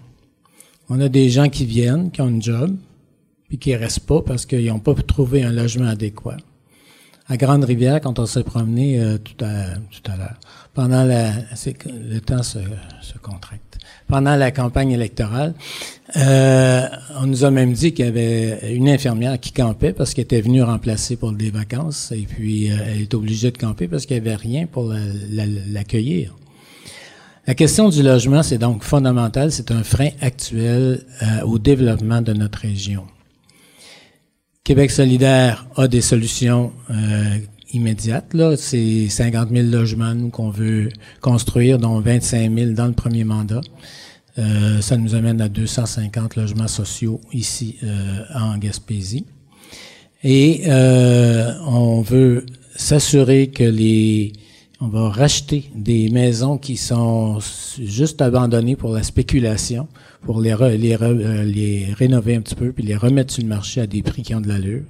On a des gens qui viennent, qui ont un job, puis qui restent pas parce qu'ils n'ont pas trouvé un logement adéquat. À Grande-Rivière, quand on s'est promené euh, tout à, l'heure, pendant la, le temps se, contracte. Pendant la campagne électorale, euh, on nous a même dit qu'il y avait une infirmière qui campait parce qu'elle était venue remplacer pour des vacances et puis euh, elle est obligée de camper parce qu'il n'y avait rien pour l'accueillir. La question du logement, c'est donc fondamental, c'est un frein actuel euh, au développement de notre région. Québec solidaire a des solutions euh, immédiates. Là, c'est 50 000 logements nous qu'on veut construire, dont 25 000 dans le premier mandat. Euh, ça nous amène à 250 logements sociaux ici en Gaspésie. Et on veut s'assurer que les on va racheter des maisons qui sont juste abandonnées pour la spéculation, pour euh, les rénover un petit peu, puis les remettre sur le marché à des prix qui ont de l'allure.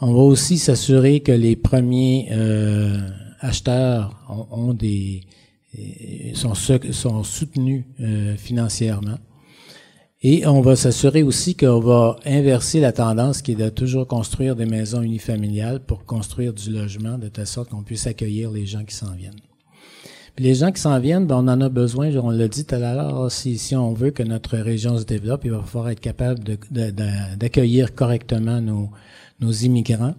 On va aussi s'assurer que les premiers euh, acheteurs ont, des sont, sont soutenus euh, financièrement. Et on va s'assurer aussi qu'on va inverser la tendance qui est de toujours construire des maisons unifamiliales pour construire du logement de telle sorte qu'on puisse accueillir les gens qui s'en viennent. Puis les gens qui s'en viennent, ben, on en a besoin, on l'a dit tout à l'heure, si, si on veut que notre région se développe, il va falloir être capable d'accueillir de, correctement nos, nos immigrants.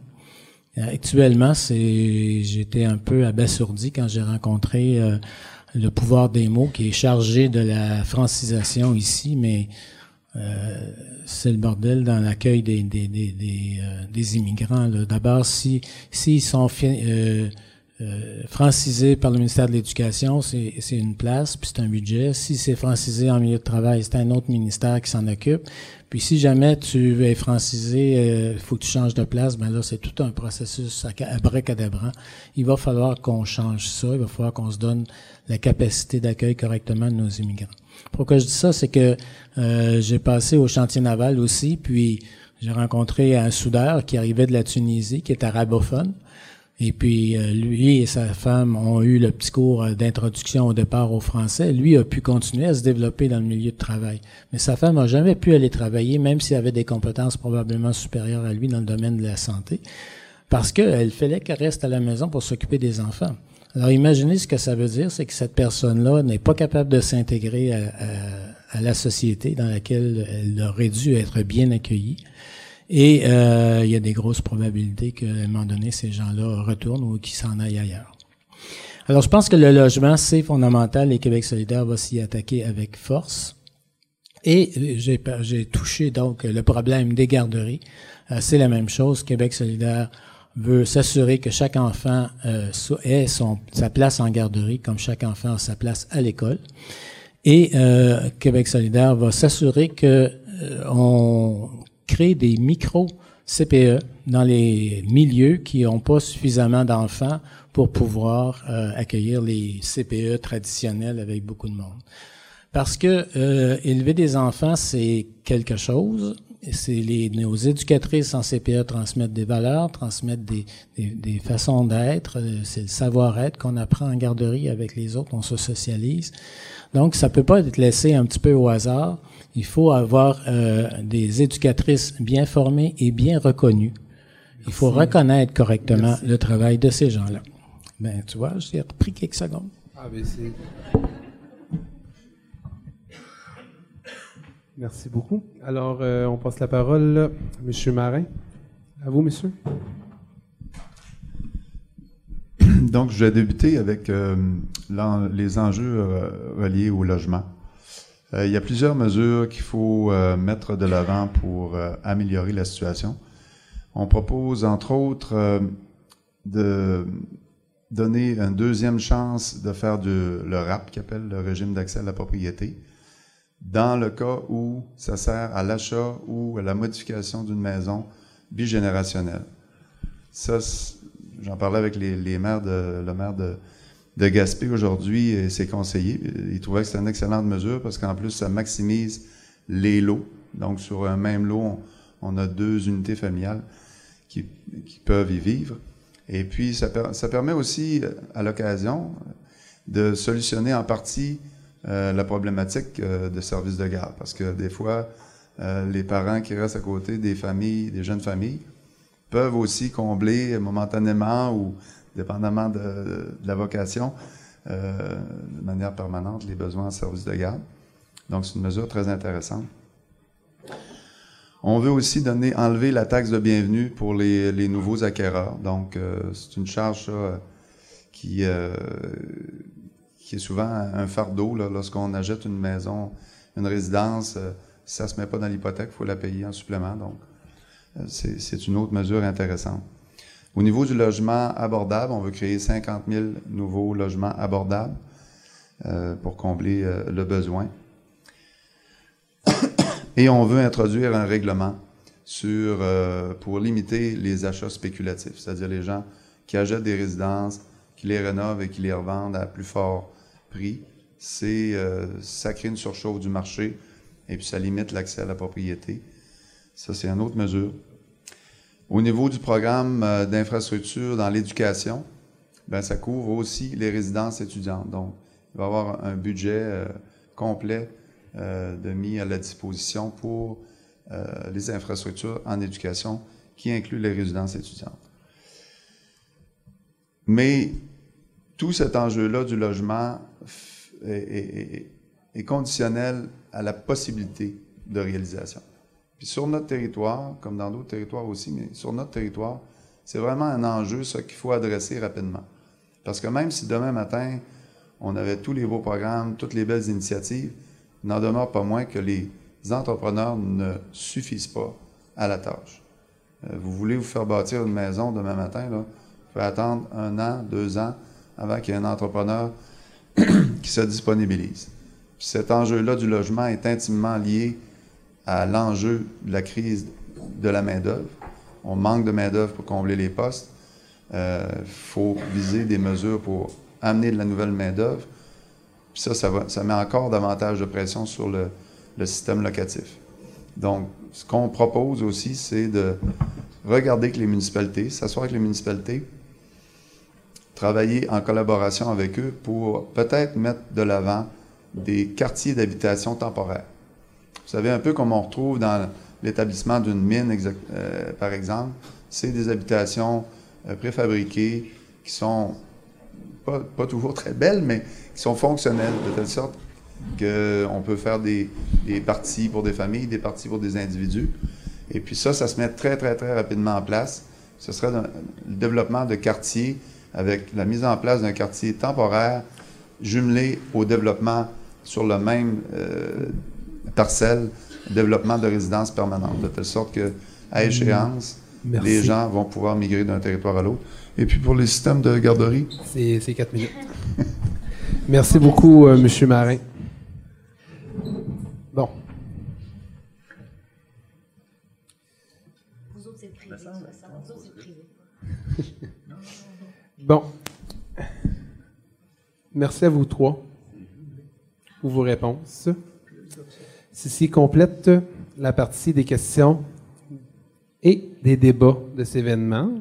Actuellement, c'est j'étais un peu abasourdi quand j'ai rencontré euh, le pouvoir des mots qui est chargé de la francisation ici, mais euh, c'est le bordel dans l'accueil des, des, des, des, euh, immigrants. D'abord, si s'ils sont euh, euh, francisés par le ministère de l'Éducation, c'est une place, puis c'est un budget. Si c'est francisé en milieu de travail, c'est un autre ministère qui s'en occupe. Puis si jamais tu être francisé, il faut que tu changes de place, ben là, c'est tout un processus à bracadabran. Il va falloir qu'on change ça, il va falloir qu'on se donne la capacité d'accueil correctement de nos immigrants. Pourquoi je dis ça, c'est que euh, j'ai passé au chantier naval aussi, puis j'ai rencontré un soudeur qui arrivait de la Tunisie, qui est arabophone. Et puis euh, lui et sa femme ont eu le petit cours euh, d'introduction au départ au français. Lui a pu continuer à se développer dans le milieu de travail. Mais sa femme n'a jamais pu aller travailler, même s'il avait des compétences probablement supérieures à lui dans le domaine de la santé, parce qu'elle fallait qu'elle reste à la maison pour s'occuper des enfants. Alors imaginez ce que ça veut dire, c'est que cette personne-là n'est pas capable de s'intégrer à, la société dans laquelle elle aurait dû être bien accueillie. Et euh, il y a des grosses probabilités qu'à un moment donné, ces gens-là retournent ou qu'ils s'en aillent ailleurs. Alors je pense que le logement, c'est fondamental et Québec solidaire va s'y attaquer avec force. Et j'ai touché donc le problème des garderies. Euh, c'est la même chose. Québec solidaire veut s'assurer que chaque enfant euh, ait son, sa place en garderie, comme chaque enfant a sa place à l'école. Et euh, Québec solidaire va s'assurer que euh, on crée des micro CPE dans les milieux qui n'ont pas suffisamment d'enfants pour pouvoir euh, accueillir les CPE traditionnels avec beaucoup de monde. Parce que élever des enfants, c'est quelque chose, c'est les, nos éducatrices en CPE transmettent des valeurs, transmettent des, des, façons d'être, euh, c'est le savoir-être qu'on apprend en garderie avec les autres, on se socialise. Donc, ça peut pas être laissé un petit peu au hasard. Il faut avoir euh, des éducatrices bien formées et bien reconnues. Il faut reconnaître correctement le travail de ces gens-là. Ben, tu vois, j'ai repris quelques secondes. Ah, ben c'est... Merci beaucoup. Alors, euh, on passe la parole à M. Marin. À vous, monsieur. Donc, je vais débuter avec euh, les enjeux euh, reliés au logement. Il y a plusieurs mesures qu'il faut mettre de l'avant pour améliorer la situation. On propose, entre autres, de donner une deuxième chance de faire le RAP, qui appelle le régime d'accès à la propriété dans le cas où ça sert à l'achat ou à la modification d'une maison bigénérationnelle. Ça, j'en parlais avec les, maires de, le maire de, de Gaspé aujourd'hui et ses conseillers. Ils trouvaient que c'était une excellente mesure parce qu'en plus, ça maximise les lots. Donc, sur un même lot, on, a deux unités familiales qui, peuvent y vivre. Et puis, ça, permet aussi, à l'occasion, de solutionner en partie euh, la problématique euh, de services de garde. Parce que des fois, euh, les parents qui restent à côté des familles, des jeunes familles, peuvent aussi combler momentanément ou dépendamment de, la vocation, de manière permanente, les besoins en services de garde. Donc, c'est une mesure très intéressante. On veut aussi donner, enlever la taxe de bienvenue pour les, nouveaux acquéreurs. Donc, c'est une charge qui, qui est souvent un fardeau lorsqu'on achète une maison, une résidence. Euh, ça ne se met pas dans l'hypothèque, il faut la payer en supplément. Donc, euh, c'est une autre mesure intéressante. Au niveau du logement abordable, on veut créer 50 000 nouveaux logements abordables euh, pour combler le besoin. Et on veut introduire un règlement sur, pour limiter les achats spéculatifs, c'est-à-dire les gens qui achètent des résidences, qui les rénovent et qui les revendent à plus fort prix, euh, ça crée une surchauffe du marché et puis ça limite l'accès à la propriété. Ça, c'est une autre mesure. Au niveau du programme euh, d'infrastructure dans l'éducation, ben, ça couvre aussi les résidences étudiantes. Donc, il va y avoir un budget euh, complet de mis à la disposition pour les infrastructures en éducation qui incluent les résidences étudiantes. Mais tout cet enjeu-là du logement est, conditionnel à la possibilité de réalisation. Puis sur notre territoire, comme dans d'autres territoires aussi, mais sur notre territoire, c'est vraiment un enjeu, ça, qu'il faut adresser rapidement. Parce que même si demain matin, on avait tous les beaux programmes, toutes les belles initiatives, il n'en demeure pas moins que les entrepreneurs ne suffisent pas à la tâche. Euh, vous voulez vous faire bâtir une maison demain matin, là, vous pouvez attendre un an, deux ans avant qu'il y ait un entrepreneur qui se disponibilise. cet enjeu-là du logement est intimement lié à l'enjeu de la crise de la main-d'œuvre. On manque de main-d'œuvre pour combler les postes. Il euh, faut viser des mesures pour amener de la nouvelle main-d'œuvre. Puis ça, ça, met encore davantage de pression sur le, système locatif. Donc, ce qu'on propose aussi, c'est de regarder avec les municipalités, s'asseoir avec les municipalités, travailler en collaboration avec eux pour peut-être mettre de l'avant des quartiers d'habitation temporaire. Vous savez, un peu comme on retrouve dans l'établissement d'une mine, euh, par exemple, c'est des habitations euh, préfabriquées qui sont pas, toujours très belles, mais qui sont fonctionnelles de telle sorte qu'on peut faire des, des, parties pour des familles, des parties pour des individus. Et puis ça, ça se met très, très, très rapidement en place. Ce serait le développement de quartiers avec la mise en place d'un quartier temporaire jumelé au développement sur le même euh, parcelle, développement de résidence permanente, de telle sorte que, à échéance, les gens vont pouvoir migrer d'un territoire à l'autre. Et puis pour les systèmes de garderie? C'est quatre minutes. Merci beaucoup, euh, M. Marin. Bon. Vous autres, c'est privé. Vous autres, c'est privé. Bon. Merci à vous trois pour vos réponses. Ceci complète la partie des questions et des débats de cet événement.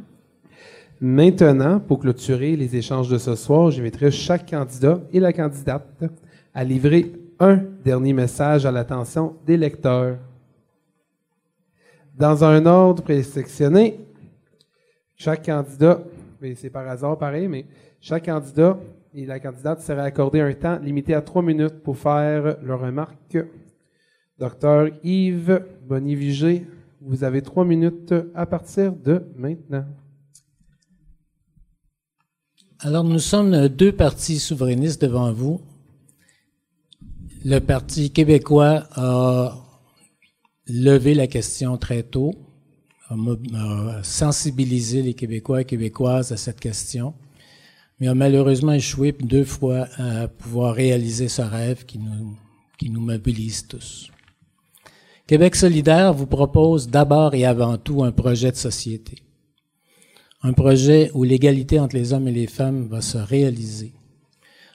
Maintenant, pour clôturer les échanges de ce soir, j'inviterai chaque candidat et la candidate à livrer un dernier message à l'attention des lecteurs. Dans un ordre présélectionné, chaque candidat c'est par hasard pareil, mais chaque candidat et la candidate serait accordé un temps limité à trois minutes pour faire leur remarque. Docteur Yves Bonivigé, vous avez trois minutes à partir de maintenant. Alors, nous sommes deux partis souverainistes devant vous. Le Parti québécois a levé la question très tôt a sensibilisé les Québécois et Québécoises à cette question, mais a malheureusement échoué deux fois à pouvoir réaliser ce rêve qui nous, qui nous mobilise tous. Québec solidaire vous propose d'abord et avant tout un projet de société. Un projet où l'égalité entre les hommes et les femmes va se réaliser.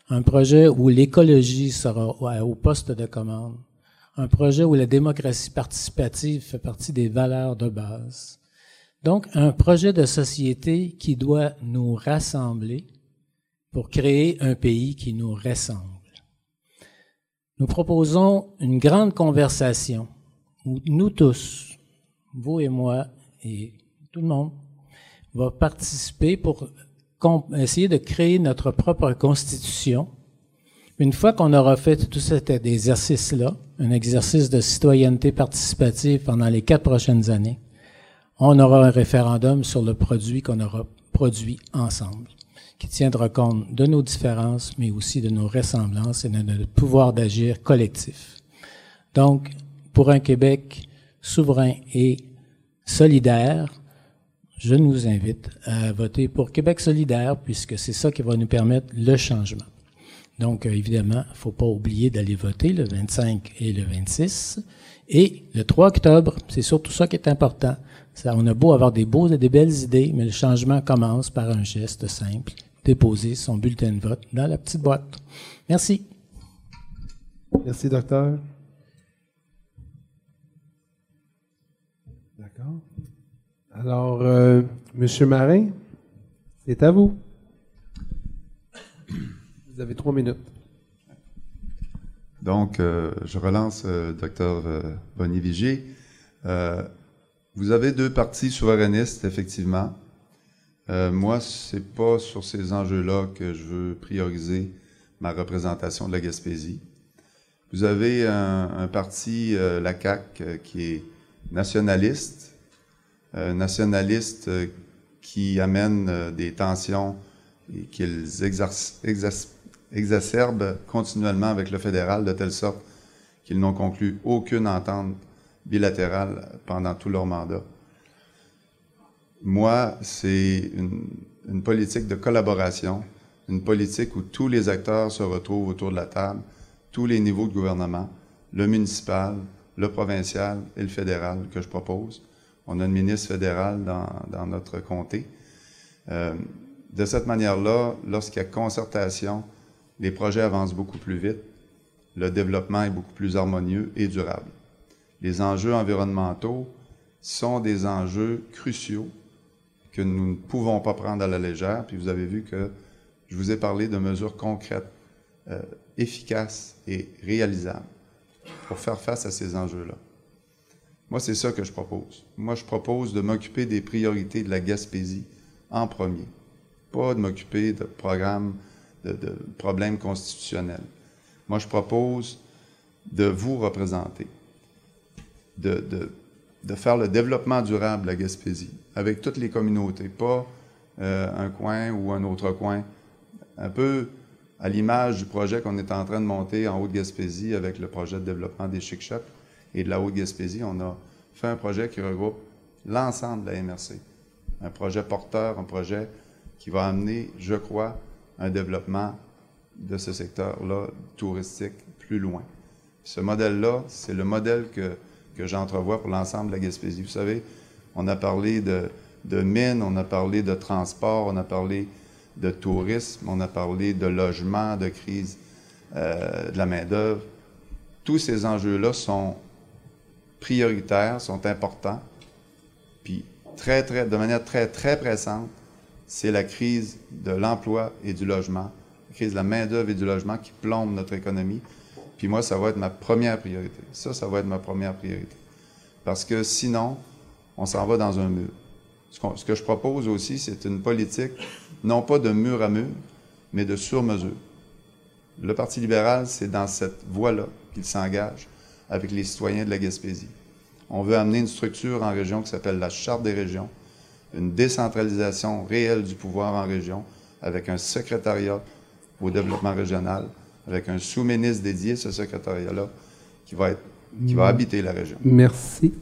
Un projet où l'écologie sera au poste de commande un projet où la démocratie participative fait partie des valeurs de base. Donc, un projet de société qui doit nous rassembler pour créer un pays qui nous ressemble. Nous proposons une grande conversation nous tous, vous et moi et tout le monde, va participer pour essayer de créer notre propre constitution une fois qu'on aura fait tout cet exercice-là, un exercice de citoyenneté participative pendant les quatre prochaines années, on aura un référendum sur le produit qu'on aura produit ensemble, qui tiendra compte de nos différences, mais aussi de nos ressemblances et de notre pouvoir d'agir collectif. Donc, pour un Québec souverain et solidaire, je nous invite à voter pour Québec solidaire, puisque c'est ça qui va nous permettre le changement. Donc, euh, évidemment, il ne faut pas oublier d'aller voter le 25 et le 26. Et le 3 octobre, c'est surtout ça qui est important. On a beau avoir des beaux et des belles idées, mais le changement commence par un geste simple, déposer son bulletin de vote dans la petite boîte. Merci. Merci, docteur. Alors, euh, Monsieur Marin, c'est à vous. Vous avez trois minutes. Donc, euh, je relance euh, docteur euh, Bonnie Vigier. vous avez deux partis souverainistes, effectivement. moi, c'est pas sur ces enjeux-là que je veux prioriser ma représentation de la Gaspésie. Vous avez un, un parti, la CAQ, qui est nationaliste, nationaliste qui amène des tensions et qu'ils exacerbent continuellement avec le fédéral de telle sorte qu'ils n'ont conclu aucune entente bilatérale pendant tout leur mandat. Moi, c'est une, une, politique de collaboration, une politique où tous les acteurs se retrouvent autour de la table, tous les niveaux de gouvernement, le municipal, le provincial et le fédéral que je propose. On a une ministre fédérale dans, notre comté. Euh, de cette manière-là, lorsqu'il y a concertation, les projets avancent beaucoup plus vite, le développement est beaucoup plus harmonieux et durable. Les enjeux environnementaux sont des enjeux cruciaux que nous ne pouvons pas prendre à la légère. Puis vous avez vu que je vous ai parlé de mesures concrètes, euh, efficaces et réalisables pour faire face à ces enjeux-là. Moi, c'est ça que je propose. Moi, je propose de m'occuper des priorités de la Gaspésie en premier pas de m'occuper de programmes, de, problèmes constitutionnels. Moi, je propose de vous représenter, de, faire le développement durable de la Gaspésie avec toutes les communautés, pas euh, un coin ou un autre coin. Un peu à l'image du projet qu'on est en train de monter en Haute-Gaspésie avec le projet de développement des Chic Shops et de la Haute-Gaspésie, on a fait un projet qui regroupe l'ensemble de la MRC. Un projet porteur, un projet qui va amener, je crois, un développement de ce secteur-là touristique plus loin. Ce modèle-là, c'est le modèle que, que j'entrevois pour l'ensemble de la Gaspésie. Vous savez, on a parlé de, de mines, on a parlé de transport, on a parlé de tourisme, on a parlé de logement, de crise euh, de la main-d'œuvre. Tous ces enjeux-là sont prioritaires, sont importants, puis très, très, de manière très, très pressante, c'est la crise de l'emploi et du logement, la crise de la main-d'œuvre et du logement qui plombe notre économie. Puis moi, ça va être ma première priorité. Ça, ça va être ma première priorité. Parce que sinon, on s'en va dans un mur. Ce, que je propose aussi, c'est une politique, non pas de mur à mur, mais de sur-mesure. Le Parti libéral, c'est dans cette voie-là qu'il s'engage avec les citoyens de la Gaspésie. On veut amener une structure en région qui s'appelle la Charte des régions, une décentralisation réelle du pouvoir en région, avec un secrétariat au développement régional, avec un sous-ministre dédié, ce secrétariat-là, qui va, habiter la région. Merci.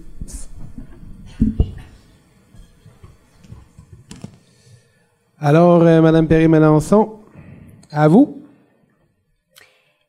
Alors, euh, Madame Perry-Mélenchon, à vous.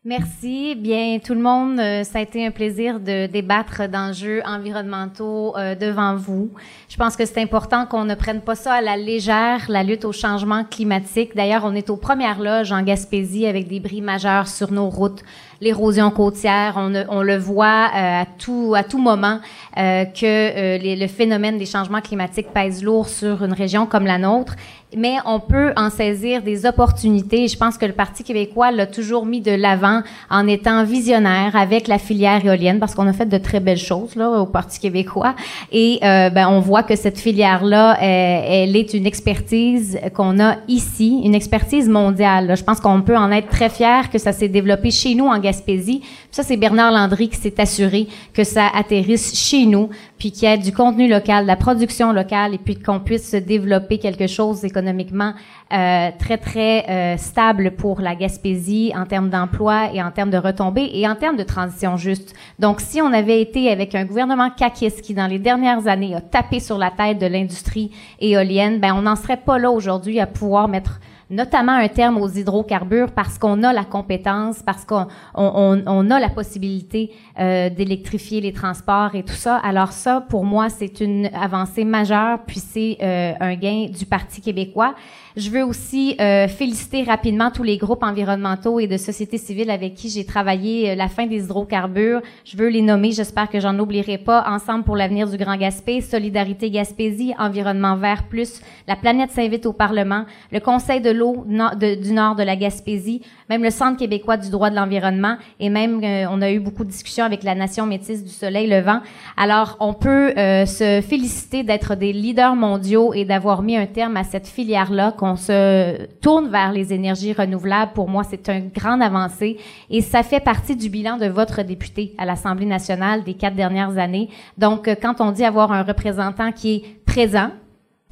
Merci. Bien, tout le monde, euh, ça a été un plaisir de débattre d'enjeux environnementaux euh, devant vous. Je pense que c'est important qu'on ne prenne pas ça à la légère, la lutte au changement climatique. D'ailleurs, on est aux premières loges en Gaspésie avec des bris majeurs sur nos routes, l'érosion côtière. On, on, le voit euh, à tout à tout moment que le phénomène des changements climatiques pèse lourd sur une région comme la nôtre mais on peut en saisir des opportunités. Je pense que le Parti québécois l'a toujours mis de l'avant en étant visionnaire avec la filière éolienne, parce qu'on a fait de très belles choses là au Parti québécois. Et euh, ben, on voit que cette filière-là, elle, est une expertise qu'on a ici, une expertise mondiale. Je pense qu'on peut en être très fier que ça s'est développé chez nous en Gaspésie. ça, c'est Bernard Landry qui s'est assuré que ça atterrisse chez nous, puis qu'il y ait du contenu local, de la production locale, et puis qu'on puisse se développer quelque chose économiquement euh, très, très euh, stable pour la Gaspésie en termes d'emploi et en termes de retombées et en termes de transition juste. Donc, si on avait été avec un gouvernement caquiste qui, dans les dernières années, a tapé sur la tête de l'industrie éolienne, ben on n'en serait pas là aujourd'hui à pouvoir mettre notamment un terme aux hydrocarbures parce qu'on a la compétence, parce qu'on on, on, a la possibilité euh, d'électrifier les transports et tout ça. Alors ça, pour moi, c'est une avancée majeure, puis c'est euh, un gain du Parti québécois. Je veux aussi euh, féliciter rapidement tous les groupes environnementaux et de société civile avec qui j'ai travaillé euh, la fin des hydrocarbures. Je veux les nommer, j'espère que j'en oublierai pas. Ensemble pour l'avenir du Grand Gaspé, Solidarité Gaspésie, Environnement Vert Plus, La Planète s'invite au Parlement, le Conseil de l'eau du Nord de la Gaspésie, même le Centre québécois du droit de l'environnement et même euh, on a eu beaucoup de discussions avec la Nation métisse du Soleil Levant. Alors on peut se féliciter d'être des leaders mondiaux et d'avoir mis un terme à cette filière-là, se tourne vers les énergies renouvelables. Pour moi, c'est une grande avancée et ça fait partie du bilan de votre député à l'Assemblée nationale des quatre dernières années. Donc, quand on dit avoir un représentant qui est présent,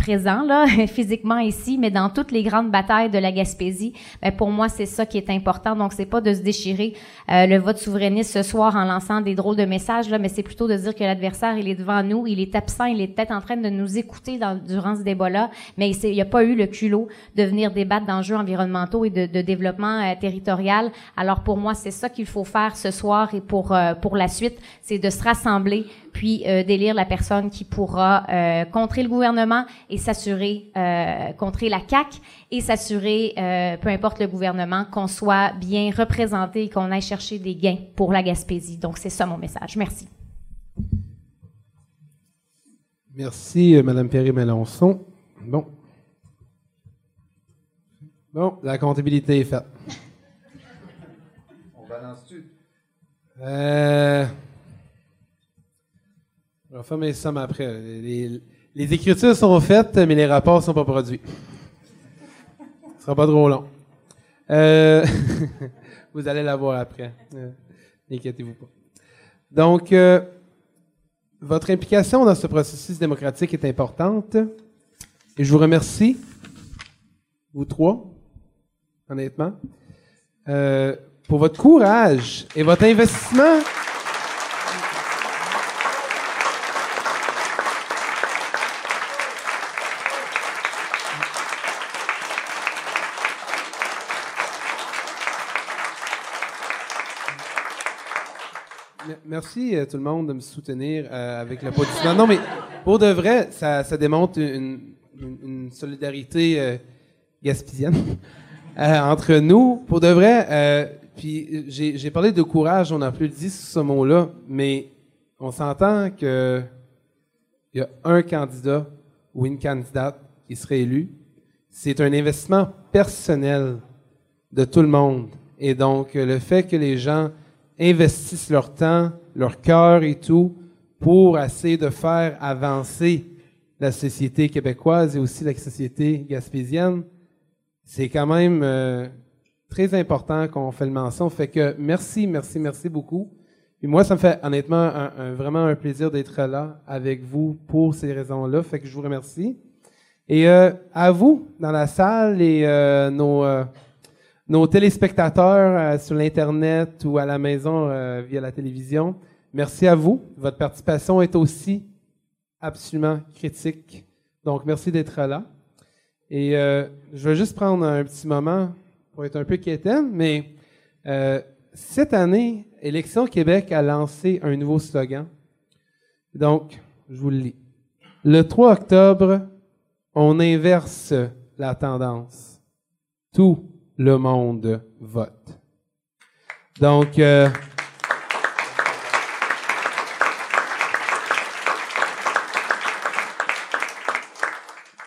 présent là physiquement ici, mais dans toutes les grandes batailles de la Gaspésie, ben, pour moi c'est ça qui est important. Donc c'est pas de se déchirer euh, le vote souverainiste ce soir en lançant des drôles de messages là, mais c'est plutôt de dire que l'adversaire il est devant nous, il est absent, il est peut-être en train de nous écouter dans, durant ce débat-là, mais il n'y a pas eu le culot de venir débattre d'enjeux environnementaux et de, développement euh, territorial. Alors pour moi c'est ça qu'il faut faire ce soir et pour euh, pour la suite, c'est de se rassembler puis euh, d'élire la personne qui pourra euh, contrer le gouvernement et s'assurer, euh, contrer la CAC et s'assurer, euh, peu importe le gouvernement, qu'on soit bien représenté et qu'on aille chercher des gains pour la Gaspésie. Donc, c'est ça mon message. Merci. Merci, Madame Perry-Mélenchon. Bon. Bon, la comptabilité est faite. On balance-tu? Euh... On va faire mes sommes après. Les, écritures sont faites, mais les rapports sont pas produits. Ce sera pas trop long. Euh, vous allez l'avoir après. Euh, n'inquiétez-vous pas. Donc, euh, votre implication dans ce processus démocratique est importante. Et je vous remercie, vous trois, honnêtement, pour votre courage et votre investissement. Merci euh, tout le monde de me soutenir euh, avec positionnement. Non, mais pour de vrai, ça, démontre une, solidarité euh, gaspésienne entre nous. Pour de vrai, puis j'ai parlé de courage, on n'a plus dit ce mot-là, mais on s'entend que il y a un candidat ou une candidate qui serait élu. C'est un investissement personnel de tout le monde. Et donc, le fait que les gens investissent leur temps, leur cœur et tout pour essayer de faire avancer la société québécoise et aussi la société gaspésienne. C'est quand même euh, très important qu'on fait le mention. Fait que merci, merci, merci beaucoup. Et moi, ça me fait honnêtement vraiment un plaisir d'être là avec vous pour ces raisons-là. Fait que je vous remercie. Et euh, à vous, dans la salle et euh, nos nos téléspectateurs euh, sur l'Internet ou à la maison euh, via la télévision, merci à vous. Votre participation est aussi absolument critique. Donc, merci d'être là. Et euh, je vais juste prendre un petit moment pour être un peu quétaine, mais cette année, Élection Québec a lancé un nouveau slogan. Donc, je vous le lis. Le 3 octobre, on inverse la tendance. Tout le monde vote. Donc, euh,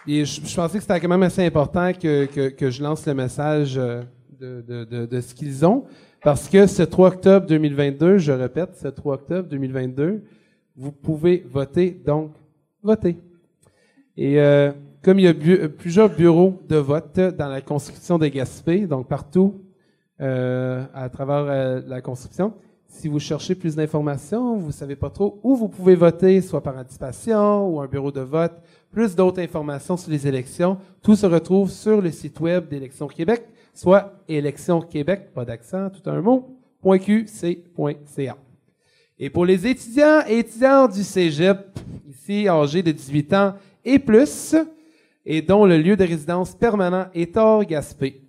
je, je, pensais que c'était quand même assez important que, que, je lance le message euh, de ce qu'ils ont, parce que ce 3 octobre 2022, je répète, ce 3 octobre 2022, vous pouvez voter, donc votez. Et euh, comme il y a euh, plusieurs bureaux de vote dans la construction des Gaspé, donc partout euh, à travers euh, la construction, si vous cherchez plus d'informations, vous savez pas trop où vous pouvez voter, soit par anticipation ou un bureau de vote, plus d'autres informations sur les élections, tout se retrouve sur le site web d'Élections Québec, soit Élections Québec, pas d'accent, tout un mot, .qc.ca. Et pour les étudiants et étudiantes du Cégep, ici âgés de 18 ans et plus, et dont le lieu de résidence permanent est hors Gaspé.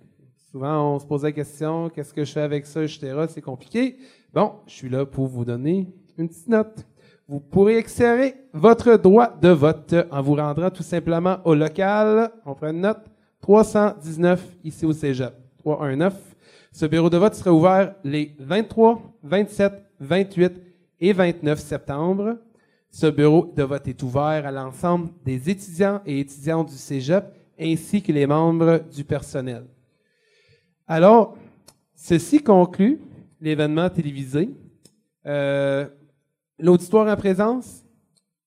Souvent, on se pose la question, qu'est-ce que je fais avec ça, etc. C'est compliqué. Bon, je suis là pour vous donner une petite note. Vous pourrez exercer votre droit de vote en vous rendant tout simplement au local, on prend une note, 319 ici au Cégep. 319. Ce bureau de vote sera ouvert les 23, 27, 28 et 29 septembre. Ce bureau de vote est ouvert à l'ensemble des étudiants et étudiantes du Cégep ainsi que les membres du personnel. Alors, ceci conclut l'événement télévisé. Euh, L'auditoire en présence,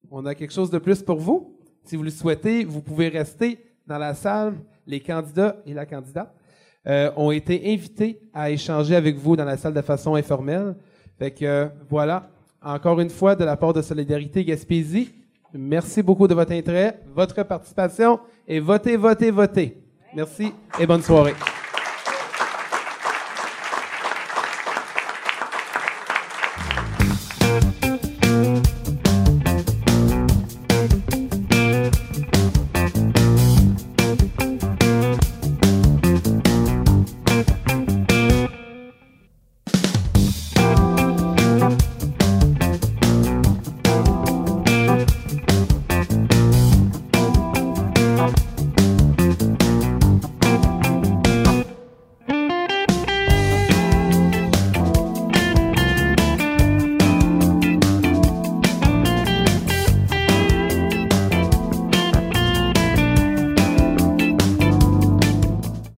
on a quelque chose de plus pour vous. Si vous le souhaitez, vous pouvez rester dans la salle. Les candidats et la candidate euh, ont été invités à échanger avec vous dans la salle de façon informelle. Fait que euh, voilà, encore une fois, de la part de Solidarité Gaspésie, merci beaucoup de votre intérêt, votre participation et votez, votez, votez. Merci et bonne soirée.